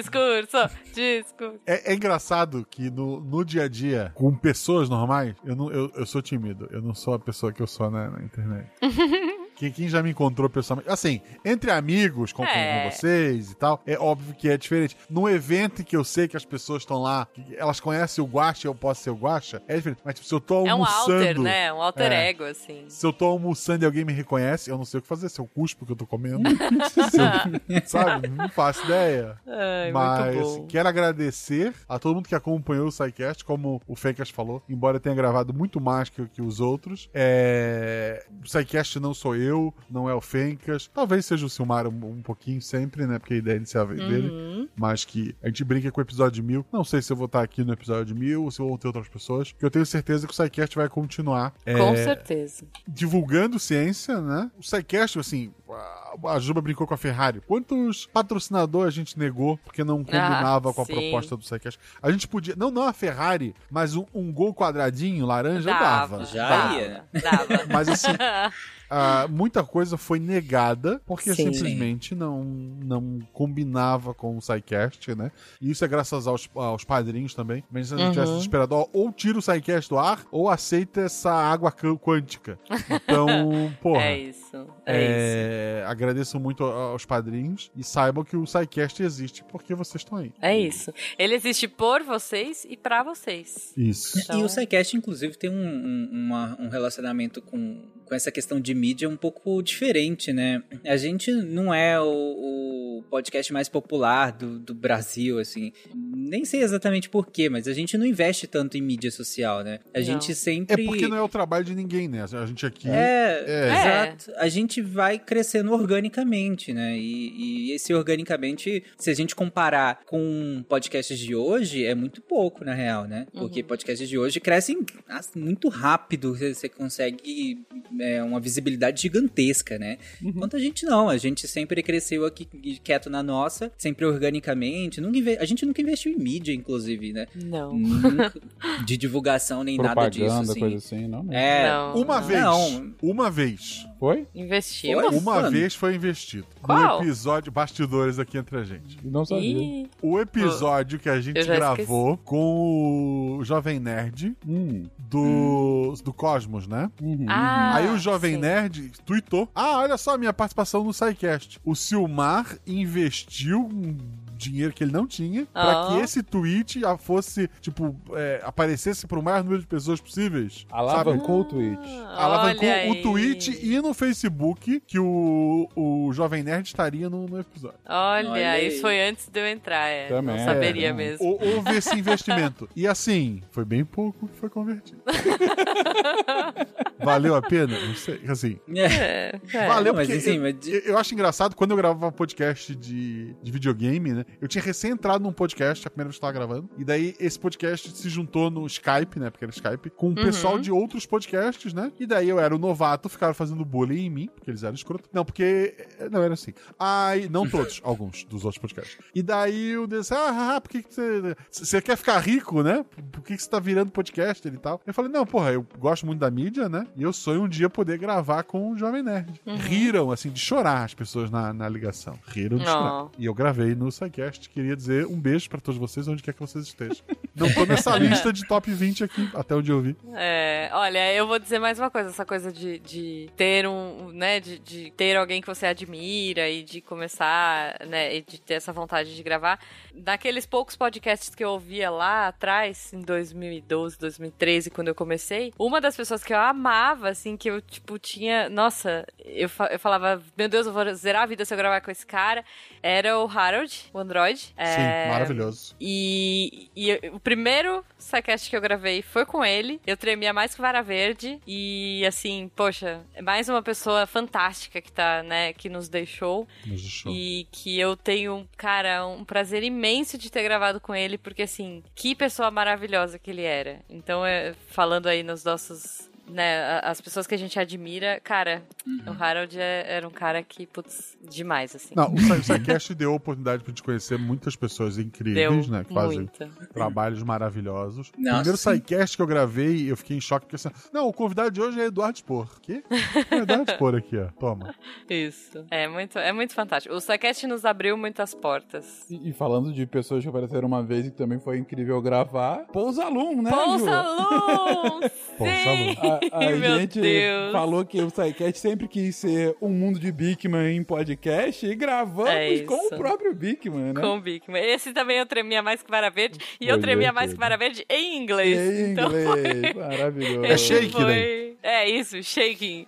Discurso, discurso. É, é engraçado que no, no dia a dia, com pessoas normais, eu, não, eu, eu sou tímido. Eu não sou a pessoa que eu sou na, na internet. Quem, quem já me encontrou pessoalmente. Assim, entre amigos, com, com É. vocês e tal, é óbvio que é diferente. No evento em que eu sei que as pessoas estão lá, elas conhecem o Guacha e eu posso ser o Guacha, é diferente. Mas tipo, se eu tô É um almoçando. alter, né? Um alter É. ego, assim. Se eu tô almoçando e alguém me reconhece, eu não sei o que fazer. Se eu cuspo que eu tô comendo. eu, sabe? Não faço ideia. Ai, Mas quero agradecer a todo mundo que acompanhou o SciCast, como o Fencas falou, embora eu tenha gravado muito mais que, que os outros. É... O SciCast não sou eu, eu, não é o Fencas. Talvez seja o Silmar um, um pouquinho sempre, né? Porque a ideia inicial veio dele. Uhum. Mas que a gente brinca com o episódio mil. Não sei se eu vou estar aqui no episódio mil ou se vão ter outras pessoas. Porque eu tenho certeza que o SciCast vai continuar. Com é, certeza. divulgando ciência, né? O SciCast, assim, a- a Juba brincou com a Ferrari. Quantos patrocinadores a gente negou porque não combinava Ah, com a sim. proposta do SciCast? A gente podia, não, não a Ferrari, mas um, um gol quadradinho laranja Dava, dava. Já dava, ia. Dava. Mas assim, ah, muita coisa foi negada porque Sim. simplesmente não, não combinava com o SciCast, né? E isso é graças aos, aos padrinhos também. Mas se a gente Uhum. tivesse esperado, ó, ou tira o SciCast do ar, ou aceita essa água qu- quântica. Então, porra. É isso. É, isso. É, agradeço muito aos padrinhos e saibam que o SciCast existe porque vocês estão aí. É isso. Ele existe por vocês e pra vocês. Isso. Então- E o SciCast, inclusive, tem um, um, uma- um relacionamento com, com essa questão de mídia um pouco diferente, né? A gente não é o, o podcast mais popular do, do Brasil, assim. Nem sei exatamente porquê, mas a gente não investe tanto em mídia social, né? A Não. gente É sempre... porque não é o trabalho de ninguém, né? A gente aqui. É, É. exato. A gente vai crescendo organicamente, né? E, e esse organicamente, se a gente comparar com podcasts de hoje, é muito pouco, na real, né? Porque podcasts de hoje crescem assim, muito rápido, você você consegue é, uma visibilidade gigantesca, né? Enquanto a gente não, a gente sempre cresceu aqui quieto na nossa, sempre organicamente. Nunca A gente nunca investiu em mídia, inclusive, né? Não. Nunca- de divulgação nem nada disso. Propaganda, Assim. coisa assim, não? não. É, Não. Uma não. vez. Não. Uma vez. Foi? Investiu. Foi? Uma Mano. vez foi investido. Qual? No episódio Bastidores aqui entre a gente. Não sabia. Ih, O episódio que a gente gravou com o Jovem Nerd Hum. do, do Cosmos, né? Uhum. Ah, Aí o Jovem sim. Nerd tweetou: Ah, olha só a minha participação no SciCast. O Silmar investiu um dinheiro que ele não tinha pra Ah. que esse tweet ah, fosse, tipo, é, aparecesse pro maior número de pessoas possíveis. Sabe? Alavancou o tweet. Alavancou Olha o tweet e no Facebook que o, o Jovem Nerd estaria no, no episódio. Olha, Olha aí. isso foi antes de eu entrar, é. Também, não saberia é. mesmo. Hou- Houve esse investimento. E assim, foi bem pouco que foi convertido. Valeu a pena? Não sei. Assim, É, é. Valeu, mas porque assim, eu, mas eu acho engraçado, quando eu gravava podcast de, de videogame, né? Eu tinha recém entrado num podcast, a primeira vez que eu tava gravando. E daí esse podcast se juntou no Skype, né? Porque era Skype, com o pessoal de outros podcasts, né? E daí eu era o novato, ficaram fazendo bullying em mim, porque eles eram escroto. Não, porque. Não, era assim. Aí, não todos, alguns dos outros podcasts. E daí eu disse, ah, ah, ah, por que, você. Você quer ficar rico, né? Por que, você tá virando podcaster e tal? Eu falei, não, porra, eu gosto muito da mídia, né? E eu sonho um dia poder gravar com o Jovem Nerd. Riram, assim, de chorar as pessoas na, na ligação. Riram de Oh. chorar. E eu gravei no SciCast. Queria dizer um beijo pra todos vocês, onde quer que vocês estejam. Não tô nessa lista de top 20 aqui, até onde eu vi. É, olha, eu vou dizer mais uma coisa, essa coisa de, de ter um, né, de, de ter alguém que você admira e de começar, né, e de ter essa vontade de gravar. Daqueles poucos podcasts que eu ouvia lá atrás, em 2012, 2013, quando eu comecei, uma das pessoas que eu amava, assim, que eu, tipo, tinha, nossa, eu, eu falava, meu Deus, eu vou zerar a vida se eu gravar com esse cara, era o Harold, o Android. Sim, É, maravilhoso. e, e eu- o primeiro sidecast que eu gravei foi com ele. Eu tremia mais que vara verde. E assim, poxa, é mais uma pessoa fantástica que tá, né, que nos deixou. Mas show. E que eu tenho, cara, um prazer imenso de ter gravado com ele, porque assim, que pessoa maravilhosa que ele era. Então, é, falando aí nos nossos. Né, as pessoas que a gente admira, cara, o Harold é- era um cara que, putz, demais, assim. Não, o Sci- o SciCast deu a oportunidade pra gente conhecer muitas pessoas incríveis, Deu né? Que fazem muita. trabalhos maravilhosos. O Nossa, primeiro sim. SciCast que eu gravei, eu fiquei em choque, porque assim, não, o convidado de hoje é Eduardo Spor. Quê? É Eduardo Spor aqui, ó. Toma. Isso. É muito, é muito fantástico. O Psycast nos abriu muitas portas. E, e falando de pessoas que apareceram uma vez e que também foi incrível gravar, Pousa Alum, né? Pousa Luz! Pousa Sim! A, gente Deus. falou que o SciCast sempre quis ser um mundo de Bigman em podcast e gravamos É com o próprio Bigman, né? Com o Bigman. Esse também eu tremia mais que vara verde. E eu Foi tremia mais que vara verde em inglês. Em Então inglês, maravilhoso. É shake, foi- né? É isso, shaking.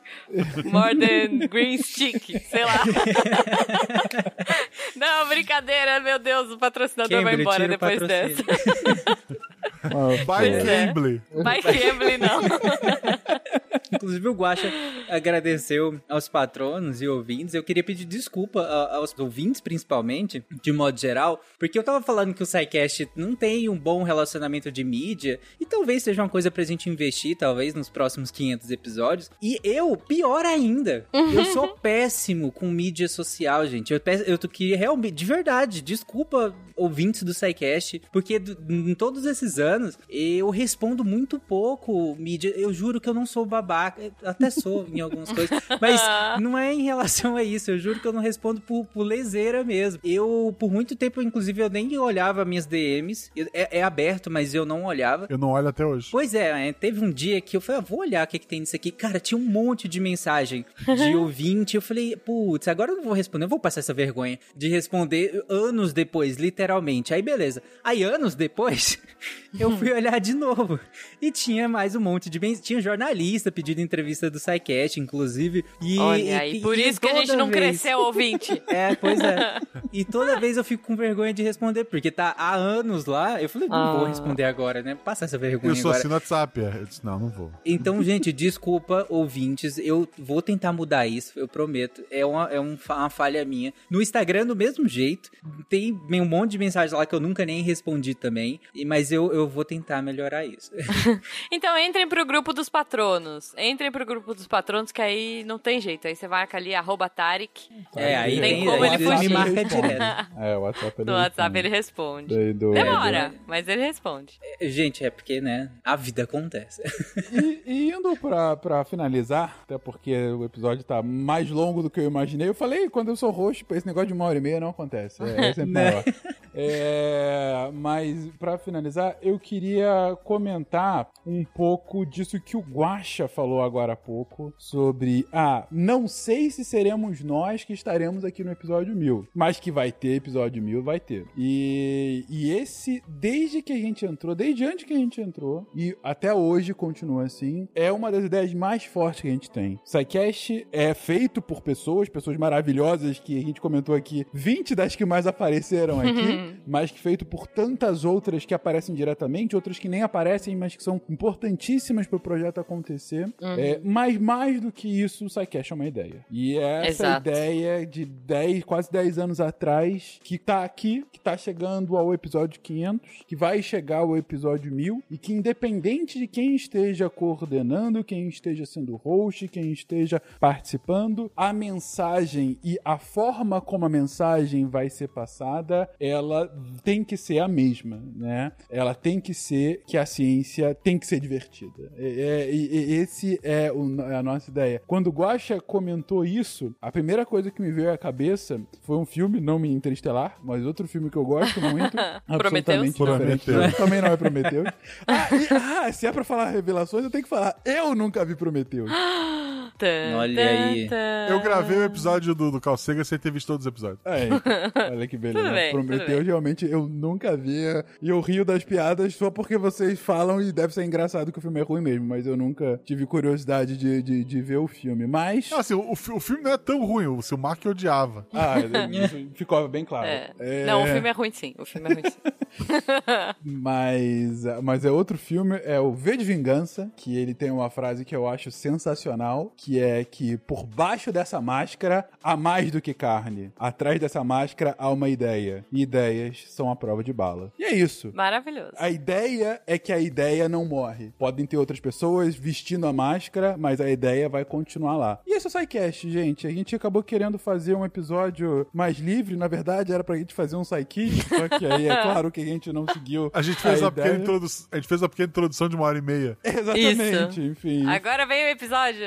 More than green stick, sei lá. Não, brincadeira, meu Deus, o patrocinador vai embora depois dessa. By. Cambly. Vai Cambly, não. Inclusive o Guaxa, agradecer aos patronos e ouvintes. Eu queria pedir desculpa aos ouvintes, principalmente, de modo geral, porque eu tava falando que o SciCast não tem um bom relacionamento de mídia, e talvez seja uma coisa pra gente investir, talvez, nos próximos 500 episódios. E eu, pior ainda, eu sou péssimo com mídia social, gente. Eu, peço, eu queria realmente, de verdade, desculpa ouvintes do SciCast, porque do- em todos esses anos eu respondo muito pouco mídia. Eu juro que eu não sou babaca, até sou em algumas coisas, mas não é em relação a isso. Eu juro que eu não respondo por, por leseira mesmo. Eu, por muito tempo, inclusive, eu nem olhava minhas DMs. É, é aberto, mas eu não olhava. Eu não olho até hoje. Pois é, é, teve um dia que eu falei, ah, vou olhar o que, que tem nisso aqui. Cara, tinha um monte de mensagem de ouvinte. Eu falei, putz, agora eu não vou responder, eu vou passar essa vergonha de responder anos depois, literalmente. Aí beleza. Aí anos depois, eu fui olhar de novo. E tinha mais um monte de mens- Tinha jornalista pedindo entrevista do SciCast, inclusive. E, Olha aí, e- por e isso que a gente não vez- cresceu, ouvinte. é, pois é. E toda vez eu fico com vergonha de responder, porque tá há anos lá. Eu falei, não vou Ah. responder agora, né? Passar essa vergonha Eu sou agora. assim no WhatsApp. é. Eu disse, não, não vou. Então, gente, desculpa, ouvintes. Eu vou tentar mudar isso, eu prometo. É uma, é um uma falha minha. No Instagram, do mesmo jeito. Tem um monte de mensagens lá que eu nunca nem respondi também. e- Mas eu, eu vou tentar melhorar isso. Então entrem pro grupo dos patronos. Entrem pro grupo dos patronos, que aí não tem jeito. Aí você marca ali, arroba Tarik. É, aí tem como aí ele você me fugir. marca direto. É, o WhatsApp ele No WhatsApp responde. ele responde. Daí do- Demora, mas ele responde. Gente, é porque, né? A vida acontece. E, e indo pra, pra finalizar, até porque o episódio tá mais longo do que eu imaginei, eu falei, quando eu sou roxo, esse negócio de uma hora e meia não acontece. É, é sempre Né? maior. É, mas pra finalizar, eu queria comentar um pouco disso que o Guaxa falou agora há pouco, sobre, ah, não sei se seremos nós que estaremos aqui no episódio 1000, mas que vai ter episódio 1000, vai ter. E, e esse, desde que a gente entrou, desde antes que a gente entrou, e até hoje continua assim, é uma das ideias mais fortes que a gente tem. Psycast é feito por pessoas, pessoas maravilhosas que a gente comentou aqui, 20 das que mais apareceram aqui, mas que feito por tantas outras que aparecem diretamente, outras que nem aparecem, mas que são importantíssimas para o projeto acontecer. Uhum. É, mas mais do que isso, o Psycast é uma ideia. E é essa Exato. ideia de 10, quase 10 anos atrás, que tá aqui, que tá chegando ao episódio 500, que vai chegar ao episódio 1000, e que independente de quem esteja coordenando, quem esteja sendo host, quem esteja participando, a mensagem e a forma como a mensagem vai ser passada, ela tem que ser a mesma, né? Ela tem que ser que a ciência tem que ser divertida. É, é, e- e esse é o- a nossa ideia. Quando o Guaxa comentou isso, a primeira coisa que me veio à cabeça foi um filme, não me Interestelar, mas outro filme que eu gosto muito. absolutamente. Prometheus. Também não é Prometheus. Ah, e- ah, se é pra falar revelações, eu tenho que falar. Eu nunca vi Prometheus. Tan, Olha aí. Eu gravei o episódio do, do Calcega sem ter visto todos os episódios. É, olha que beleza. Prometeu, realmente, eu nunca vi. E eu rio das piadas só porque vocês falam e deve ser engraçado que o filme é ruim mesmo, mas eu nunca tive curiosidade de, de, de ver o filme. Mas. Não, assim, o, o filme não é tão ruim, o seu Mark odiava. Ah, isso ficou bem claro. É. É, Não, o filme é ruim sim. O filme é ruim sim. Mas, mas é outro filme, é o V de Vingança, que ele tem uma frase que eu acho sensacional, que é que por baixo dessa máscara há mais do que carne. Atrás dessa máscara há uma ideia. E ideias são a prova de bala. E é isso. Maravilhoso. A ideia é que a ideia não morre. Podem ter outras pessoas vestindo a máscara, mas a ideia vai continuar lá. E esse é o SciCast, gente. A gente acabou querendo fazer um episódio mais livre. Na verdade, era pra gente fazer um SciKid, só que aí é claro que a gente não seguiu A gente fez, a uma pequena, introdu- a gente fez uma pequena introdução de uma hora e meia. Exatamente, enfim. Agora vem o episódio.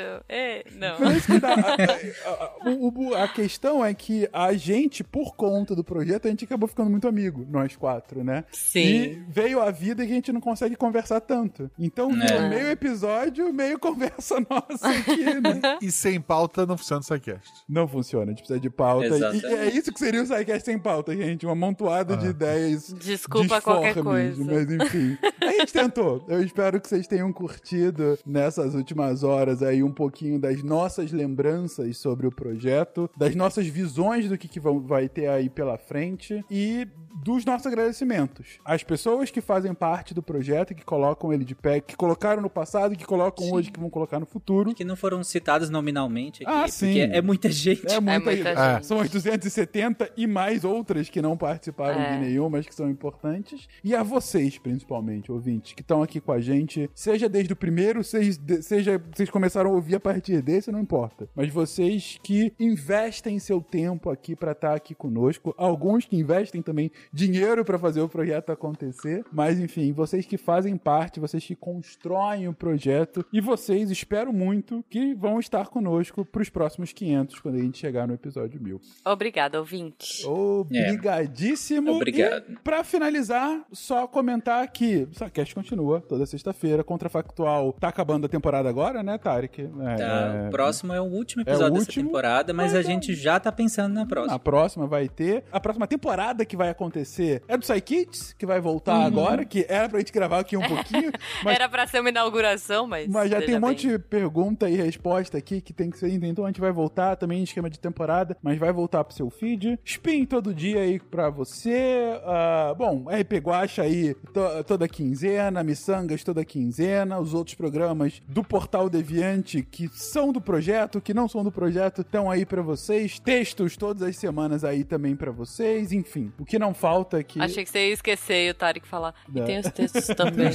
Não. Isso que dá. A, a- o- a questão é que a gente, por conta do projeto, a gente acabou ficando muito amigo, nós quatro, né? Sim. E veio a vida e a gente não consegue conversar tanto. Então, É. meio episódio, meio conversa nossa aqui, né? E sem pauta não funciona o SciCast. Não funciona, a gente precisa de pauta. Exatamente. E é isso que seria o SciCast sem pauta, gente. Uma amontoada de ideias Desculpa qualquer coisa. Mas enfim, a gente tentou. Eu espero que vocês tenham curtido nessas últimas horas aí um pouquinho das nossas lembranças sobre o projeto, das nossas visões do que, que vão, vai ter aí pela frente e dos nossos agradecimentos. As pessoas que fazem parte do projeto, que colocam ele de pé, que colocaram no passado e que colocam hoje, que vão colocar no futuro. Que não foram citados nominalmente aqui, Ah, sim. porque é muita gente. É muita, muita é, gente. São as 270 e mais outras que não participaram É. de nenhuma, mas que são importantes. E a vocês, principalmente, ouvintes, que estão aqui com a gente, seja desde o primeiro, seja, seja vocês começaram a ouvir a partir desse, não importa. Mas vocês que investem seu tempo aqui pra estar aqui conosco, alguns que investem também dinheiro pra fazer o projeto acontecer, mas enfim, vocês que fazem parte, vocês que constroem o projeto e vocês, espero muito, que vão estar conosco pros próximos 500 quando a gente chegar no episódio 1000. Obrigada, ouvinte. Obrigadíssimo. Obrigado. E pra finalizar, só comentar que o Sarcast continua toda sexta-feira. Contrafactual tá acabando a temporada agora, né, Tarek? É, Tá, é, O próximo é o último é o episódio dessa último, temporada, mas a gente já tá pensando na próxima. A próxima vai ter. A próxima temporada que vai acontecer é do Psykids, que vai voltar Uhum. agora, que era pra gente gravar aqui um pouquinho. Mas Era pra ser uma inauguração, mas. Mas já tem um bem. monte de pergunta e resposta aqui que tem que ser. Então a gente vai voltar também em esquema de temporada, mas vai voltar pro seu feed. Spin todo dia aí pra você. Ah, bom, RP Guacha aí to- toda quinzena, Missangas toda quinzena. Os outros programas do Portal Deviante que são do projeto, que não são do projeto, estão aí pra vocês. Textos todas as semanas aí também pra vocês. Enfim, o que não falta aqui. Achei que você ia esquecer o Tarek falar. E Não. tem os textos também.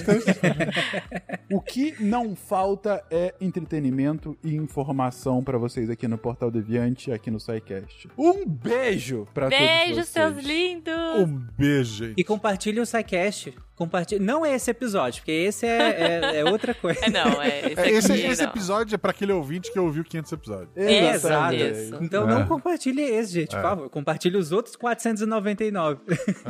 O que não falta é entretenimento e informação pra vocês aqui no Portal Deviante, aqui no SciCast. Um beijo pra Beijo, todos seus vocês. lindos! Um beijo, gente. E compartilhe o SciCast. Compartilhe. Não é esse episódio, porque esse é, é- é outra coisa. É, não, é esse É, aqui. esse esse não. episódio é pra aquele ouvinte que ouviu 500 episódios. É, exato. Então É. não compartilhe esse, gente, por favor. Compartilhe os outros 499.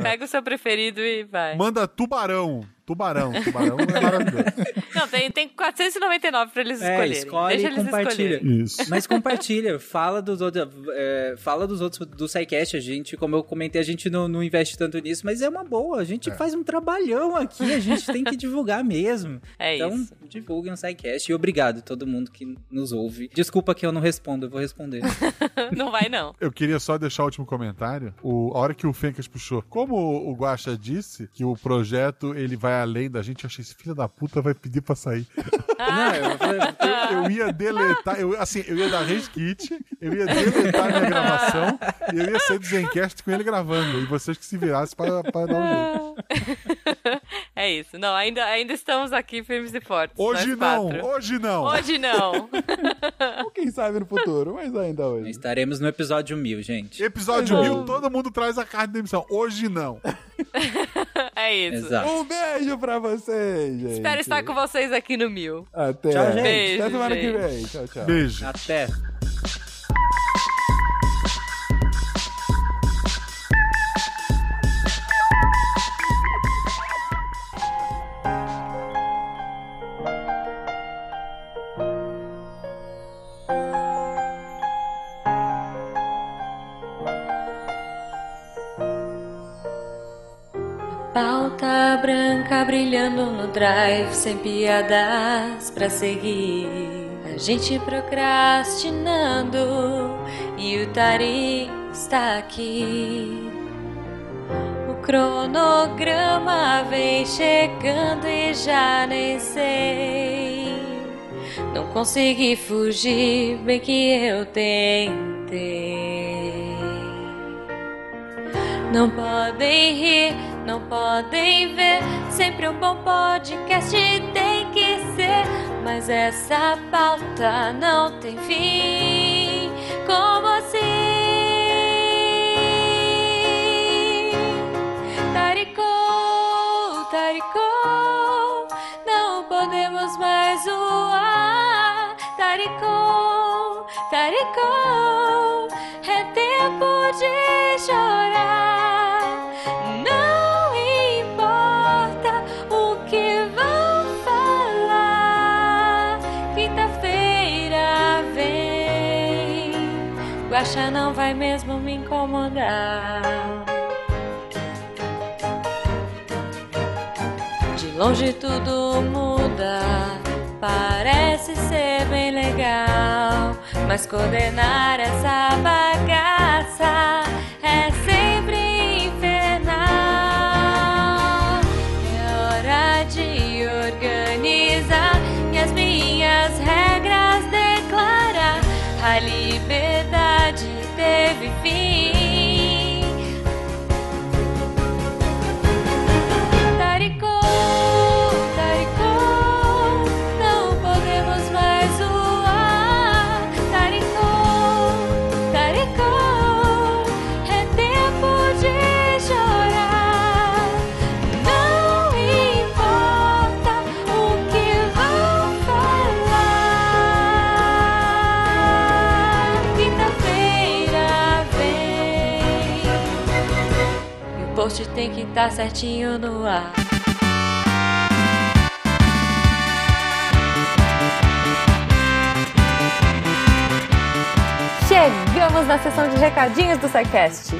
Pega o seu preferido e vai. Manda tubarão. Tubarão. Tubarão é maravilhoso. Não, tem, tem 499 pra eles É, escolherem. escolhe Deixa e eles compartilha. escolherem. Isso. Mas compartilha, fala dos outros, é, fala dos outros do SciCast, a gente, como eu comentei, a gente não, não investe tanto nisso, mas é uma boa, a gente faz um trabalhão aqui, a gente tem que divulgar mesmo. É então, isso. divulguem o SciCast e obrigado a todo mundo que nos ouve. Desculpa que eu não respondo, eu vou responder. Não vai, não. Eu queria só deixar o último comentário. O, a hora que o Fencas puxou, como o, o Guaxa disse que o projeto ele vai além da gente, eu achei esse filho da puta vai pedir pra sair. não, eu, Eu, eu ia deletar, eu, assim, eu ia dar rage kit, eu ia deletar minha gravação e eu ia sair do Zencast com ele gravando. E vocês que se virassem pra, pra dar um jeito. É isso. Não, ainda, ainda estamos aqui firmes e fortes. Hoje não, quatro. hoje não. Hoje não. Ou quem sabe no futuro, mas ainda hoje. estaremos no episódio 1000, gente. Episódio Exato. mil, todo mundo traz a carta de demissão. Hoje não. É isso. Exato. Um beijo pra vocês, gente. Espero estar com vocês aqui no Mil. Até. Tchau, gente. Beijo, Até semana que gente. vem. Tchau, tchau. Beijo. Até. Pauta branca brilhando no drive, sem piadas pra seguir. A gente procrastinando e o Tari está aqui. O cronograma vem chegando e já nem sei. Não consegui fugir, bem que eu tentei. Não podem rir, não podem ver. Sempre um bom podcast tem que ser. Mas essa pauta não tem fim. Como assim? Taricou, taricou. Não podemos mais voar. Taricou, taricou. É tempo de chorar. acha não vai mesmo me incomodar. De longe tudo muda, parece ser bem legal, mas coordenar essa bagaça é tem que estar certinho no ar. Chegamos na sessão de recadinhos do SciCast.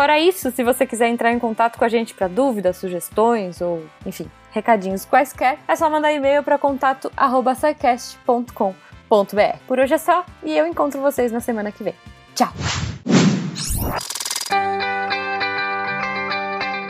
Fora isso, se você quiser entrar em contato com a gente para dúvidas, sugestões ou, enfim, recadinhos quaisquer, é só mandar e-mail para contato@sicast.com.br. Por hoje é só e eu encontro vocês na semana que vem. Tchau.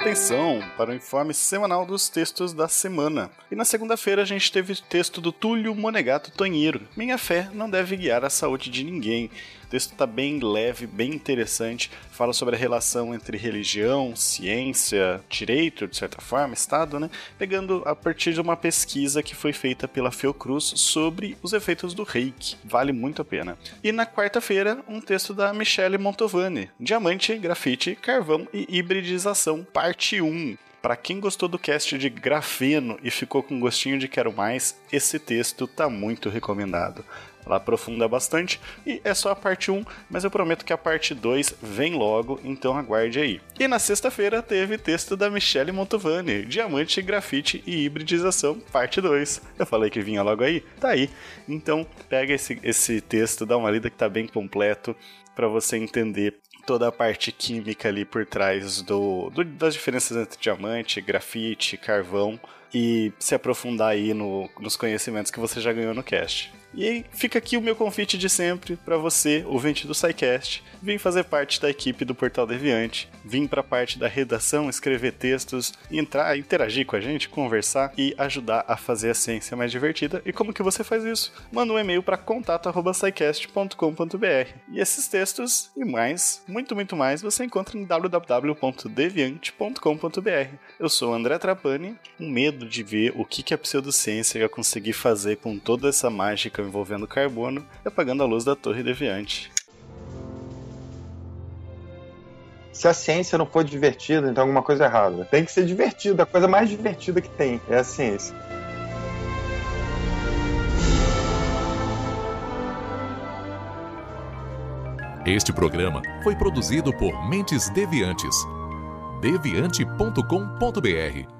Atenção para o informe semanal dos textos da semana. E na segunda-feira a gente teve o texto do Túlio Monegato Tonheiro. Minha fé não deve guiar a saúde de ninguém. O texto está bem leve, bem interessante. Fala sobre a relação entre religião, ciência, direito, de certa forma, Estado, né? Pegando a partir de uma pesquisa que foi feita pela Fiocruz sobre os efeitos do reiki. Vale muito a pena. E na quarta-feira, um texto da Michele Montovani: Diamante, grafite, carvão e hibridização, parte 1. Para quem gostou do cast de grafeno e ficou com gostinho de quero mais, esse texto tá muito recomendado. Ela aprofunda bastante e é só a parte 1, mas eu prometo que a parte 2 vem logo, então aguarde aí. E na sexta-feira teve texto da Michele Montovani, Diamante, Grafite e Hibridização, parte 2. Eu falei que vinha logo aí? Tá aí. Então pega esse, esse texto, dá uma lida que tá bem completo para você entender toda a parte química ali por trás do, do, das diferenças entre diamante, grafite, carvão e se aprofundar aí no, nos conhecimentos que você já ganhou no cast. E fica aqui o meu convite de sempre para você, ouvinte do SciCast, vir fazer parte da equipe do Portal Deviante, vir para a parte da redação, escrever textos, entrar, interagir com a gente, conversar e ajudar a fazer a ciência mais divertida. E como que você faz isso? Manda um e-mail para contato@scicast.com.br. E esses textos e mais, muito muito mais, você encontra em www.deviante.com.br. Eu sou André Trapani, com medo de ver o que que a pseudociência ia conseguir fazer com toda essa mágica envolvendo carbono, apagando a luz da Torre Deviante. Se a ciência não for divertida, então alguma coisa é errada. Tem que ser divertida, a coisa mais divertida que tem é a ciência. Este programa foi produzido por Mentes Deviantes. deviante.com.br